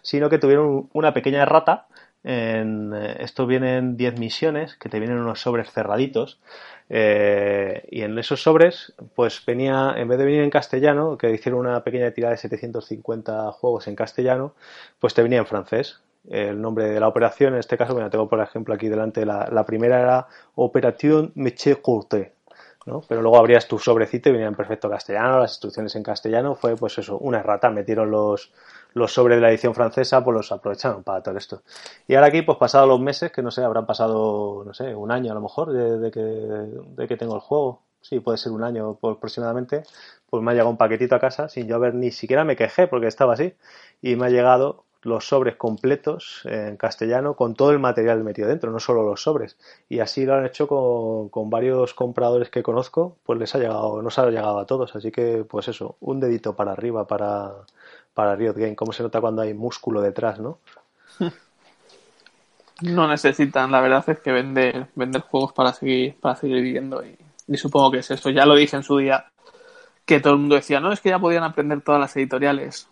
Sino que tuvieron una pequeña errata en, esto vienen 10 misiones que te vienen unos sobres cerraditos eh, y en esos sobres pues venía en vez de venir en castellano que hicieron una pequeña tirada de 750 juegos en castellano pues te venía en francés el nombre de la operación en este caso bueno tengo por ejemplo aquí delante la, primera era Operación Meche Courte ¿no? Pero luego abrías tu sobrecito y venía en perfecto castellano, las instrucciones en castellano, fue pues eso, una errata, metieron los, los sobres de la edición francesa, pues los aprovecharon para todo esto. Y ahora aquí, pues pasados los meses, que no sé, habrán pasado, no sé, un año a lo mejor de, que, de que tengo el juego, sí, puede ser un año aproximadamente, pues me ha llegado un paquetito a casa sin yo haber ni siquiera me quejé porque estaba así. Y me ha llegado los sobres completos en castellano con todo el material metido dentro, no solo los sobres. Y así lo han hecho con, con, varios compradores que conozco, pues les ha llegado, nos ha llegado a todos. Así que, pues eso, un dedito para arriba para, para Riot Game. ¿Cómo se nota cuando hay músculo detrás, no? No necesitan, la verdad es que vender, vender juegos para seguir, para seguir viviendo y, y supongo que es eso. Ya lo dije en su día, que todo el mundo decía, no, es que ya podían aprender todas las editoriales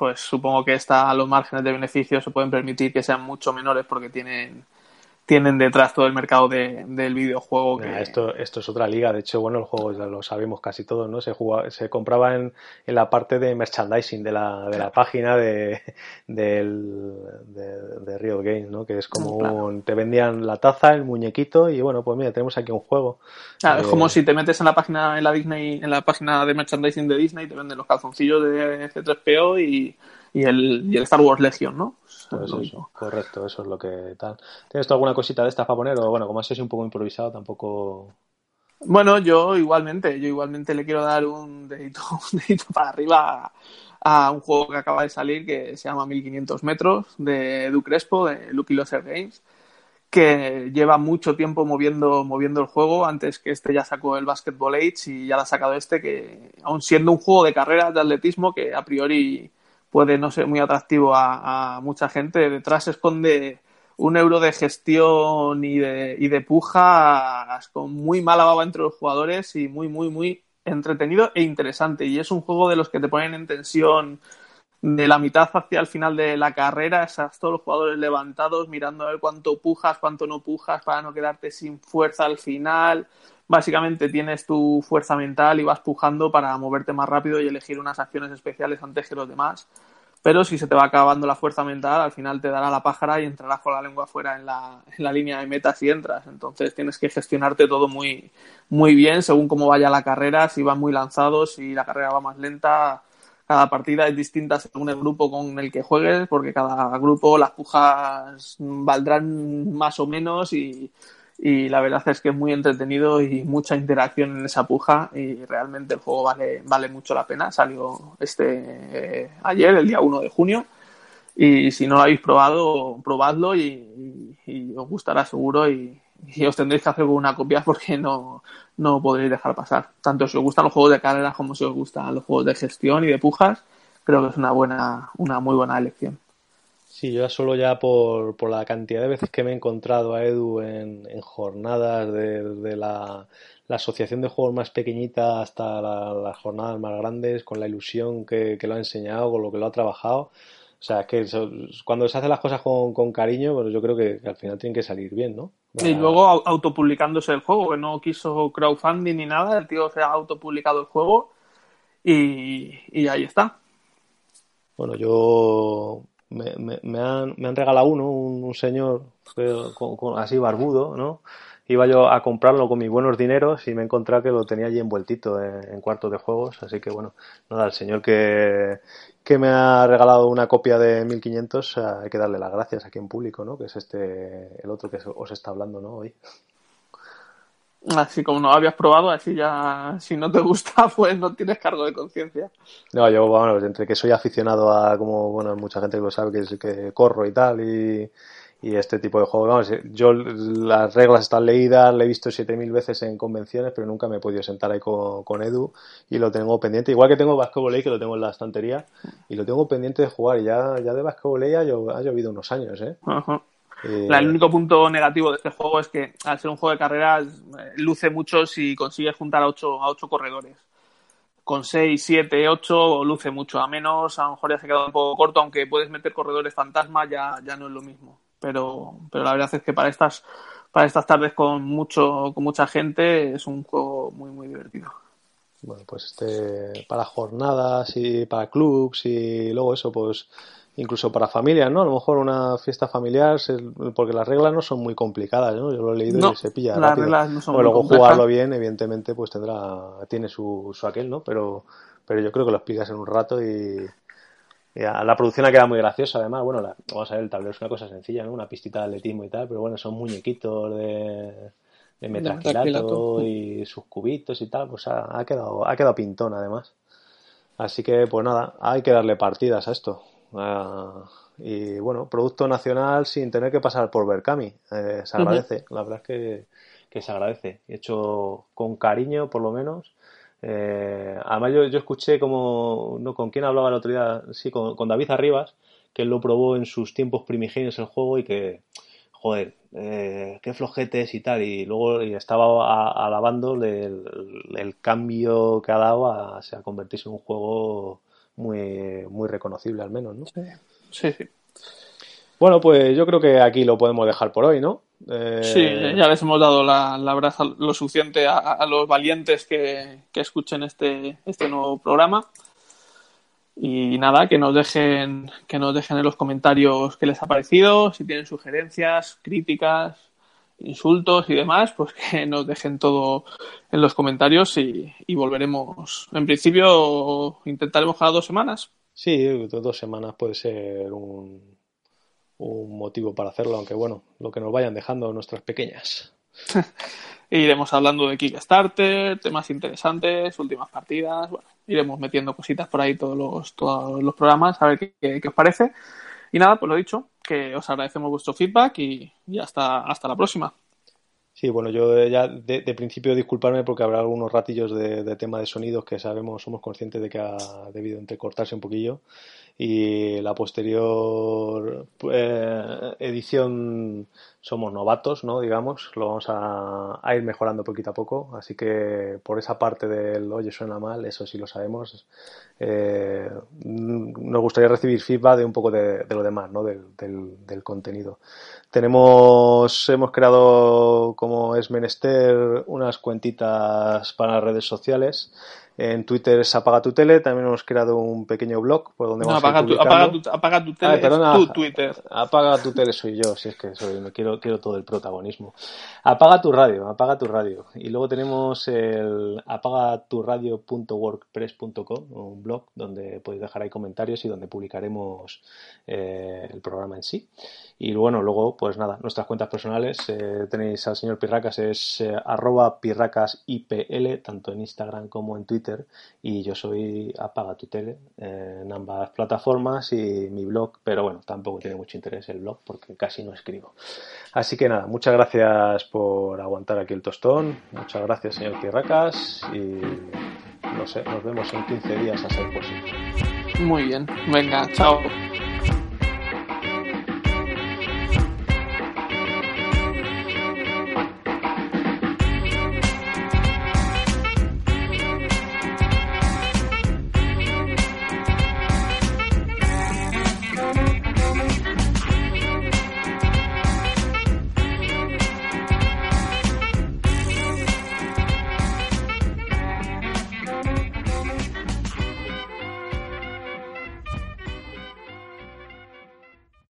pues supongo que está a los márgenes de beneficio se pueden permitir que sean mucho menores porque tienen tienen detrás todo el mercado de, del videojuego. Que... Mira, esto, esto es otra liga. De hecho, bueno, el juego ya lo sabemos casi todos, ¿no? Se, jugaba, se compraba en, en, la parte de merchandising de la, de la página de, de, de Riot Games, ¿no? Que es como claro. un, te vendían la taza, el muñequito y bueno, pues mira, tenemos aquí un juego. Claro, eh... es como si te metes en la página en la Disney, en la página de merchandising de Disney, te venden los calzoncillos de C3PO y y el, y el Star Wars Legion, ¿no? Pues eso, eso, correcto, eso es lo que tal. ¿Tienes tú alguna cosita de estas para poner? O bueno, como así es un poco improvisado, tampoco. Bueno, yo igualmente, yo igualmente le quiero dar un dedito, un dedito para arriba a, a, un juego que acaba de salir que se llama 1500 metros de Edu Crespo, de Lucky Loser Games, que lleva mucho tiempo moviendo, moviendo el juego. Antes que este ya sacó el Basketball Age y ya lo ha sacado este, que aún siendo un juego de carreras de atletismo que a priori puede no ser muy atractivo a, mucha gente. Detrás se esconde un euro de gestión y de, y de puja con muy mala baba entre los jugadores y muy, muy, muy entretenido e interesante. Y es un juego de los que te ponen en tensión de la mitad hacia el final de la carrera, estás todos los jugadores levantados mirando a ver cuánto pujas, cuánto no pujas para no quedarte sin fuerza al final. Básicamente tienes tu fuerza mental y vas pujando para moverte más rápido y elegir unas acciones especiales antes que los demás. Pero si se te va acabando la fuerza mental, al final te dará la pájara y entrarás con la lengua fuera en la, en la línea de meta si entras. Entonces tienes que gestionarte todo muy, muy bien según cómo vaya la carrera, si van muy lanzados, si la carrera va más lenta, cada partida es distinta según el grupo con el que juegues, porque cada grupo las pujas valdrán más o menos y, y, la verdad es que es muy entretenido y mucha interacción en esa puja y realmente el juego vale, vale mucho la pena. Salió este eh, ayer, el día 1 de junio. Y si no lo habéis probado, probadlo y, os gustará seguro y, os tendréis que hacer una copia porque no, no podréis dejar pasar. Tanto si os gustan los juegos de carreras como si os gustan los juegos de gestión y de pujas, creo que es una buena, una muy buena elección. Sí, yo solo ya por, por la cantidad de veces que me he encontrado a Edu en, en jornadas de, de la, la, asociación de juegos más pequeñita hasta la, las jornadas más grandes, con la ilusión que, que, lo ha enseñado, con lo que lo ha trabajado, O sea, es que cuando se hacen las cosas con, con cariño, pues yo creo que, al final tienen que salir bien, ¿no? Y luego autopublicándose el juego, que no quiso crowdfunding ni nada, el tío se ha autopublicado el juego y, y ahí está. Bueno, yo me, me, han, me han regalado uno, un, señor así barbudo, ¿no? Iba yo a comprarlo con mis buenos dineros y me encontré que lo tenía allí envueltito en, en cuartos de juegos, así que bueno, nada, el señor que, que me ha regalado una copia de 1500, hay que darle las gracias aquí en público, ¿no? Que es este, el otro que os está hablando, ¿no? Hoy. Así como no habías probado, así ya, si no te gusta, pues no tienes cargo de conciencia. No, yo, bueno, entre que soy aficionado a, como, bueno, mucha gente lo sabe, que, que corro y tal, y, y este tipo de juegos. Vamos, yo las reglas están leídas, le he visto 7.000 veces en convenciones, pero nunca me he podido sentar ahí con, con Edu y lo tengo pendiente. Igual que tengo Basketball que lo tengo en la estantería y lo tengo pendiente de jugar. Y ya, ya de Basketball ha, llovido unos años, ¿eh? Eh, el único punto negativo de este juego es que al ser un juego de carreras eh, luce mucho si consigues juntar a ocho, a ocho corredores. Con 6, 7, 8 luce mucho. A menos, a lo mejor ya se ha quedado un poco corto, aunque puedes meter corredores fantasma, ya, ya no es lo mismo. Pero, pero la verdad es que para estas, para estas tardes con mucho, con mucha gente es un juego muy, muy divertido. Bueno, pues este, para jornadas y para clubs y luego eso, pues incluso para familias, ¿no? A lo mejor una fiesta familiar, porque las reglas no son muy complicadas, ¿no? Yo lo he leído y se pilla las Reglas no son o luego jugarlo bien, evidentemente, pues tendrá, tiene su, su aquel, ¿no? Pero, pero yo creo que lo explicas en un rato y, la producción ha quedado muy graciosa, además, bueno, vamos a ver, el tablero es una cosa sencilla, ¿no? Una pistita de atletismo y tal, pero bueno, son muñequitos de, de metaquilato y sus cubitos y tal, pues ha, ha, quedado, ha quedado pintón además. Así que, pues nada, hay que darle partidas a esto. Ah, y bueno, producto nacional sin tener que pasar por Berkami. Eh, se agradece, la verdad es que, se agradece. Hecho con cariño, por lo menos. Eh, además, yo, yo, escuché como, no, con quién hablaba el otro día, sí, con, David Arribas, que él lo probó en sus tiempos primigenios el juego y que, joder, eh, qué flojetes y tal. Y luego estaba alabando el, cambio que ha dado a, a convertirse en un juego muy, muy reconocible al menos, ¿no? Sí, sí. Bueno, pues yo creo que aquí lo podemos dejar por hoy, ¿no? Eh, sí, ya les hemos dado la, la lo suficiente a, los valientes que, que, escuchen este, este nuevo programa. Y nada, que nos dejen, que nos dejen en los comentarios qué les ha parecido, si tienen sugerencias, críticas, insultos y demás, pues que nos dejen todo en los comentarios y, volveremos. En principio intentaremos cada dos semanas. Sí, dos semanas puede ser un, un motivo para hacerlo, aunque bueno, lo que nos vayan dejando nuestras pequeñas. iremos hablando de Kickstarter, temas interesantes, últimas partidas, bueno, iremos metiendo cositas por ahí todos los, todos los programas, a ver qué, qué os parece. Y nada, pues lo dicho, que os agradecemos vuestro feedback y, hasta, hasta la próxima. Sí, bueno, yo ya de, principio disculparme porque habrá algunos ratillos de, tema de sonidos que sabemos, somos conscientes de que ha debido entrecortarse un poquillo y la posterior eh, edición somos novatos, ¿no? Digamos, lo vamos a, ir mejorando poquito a poco, así que por esa parte del oye suena mal, eso sí lo sabemos. Eh, nos gustaría recibir feedback de un poco de, lo demás, ¿no? Del, del, del, contenido. Tenemos, hemos creado como es menester unas cuentitas para redes sociales en Twitter es Apaga tu tele. También hemos creado un pequeño blog por donde vamos apaga, a tu, apaga, tu, apaga tu tele. perdona, tu Twitter. Apaga tu tele soy yo, si es que soy, me quiero, quiero todo el protagonismo. Apaga tu radio, apaga tu radio. Y luego tenemos el apagaturadio.wordpress.com, un blog donde podéis dejar ahí comentarios y donde publicaremos eh, el programa en sí. Y bueno, luego, pues nada, nuestras cuentas personales. Eh, tenéis al señor Pirracas, es eh, arroba pirracasipl, tanto en Instagram como en Twitter y yo soy Apaga tu tele en ambas plataformas y mi blog, pero bueno, tampoco tiene mucho interés el blog porque casi no escribo. Así que nada, muchas gracias por aguantar aquí el tostón, muchas gracias señor Tierracas y no sé, nos vemos en 15 días a ser posible. Muy bien, venga, chao.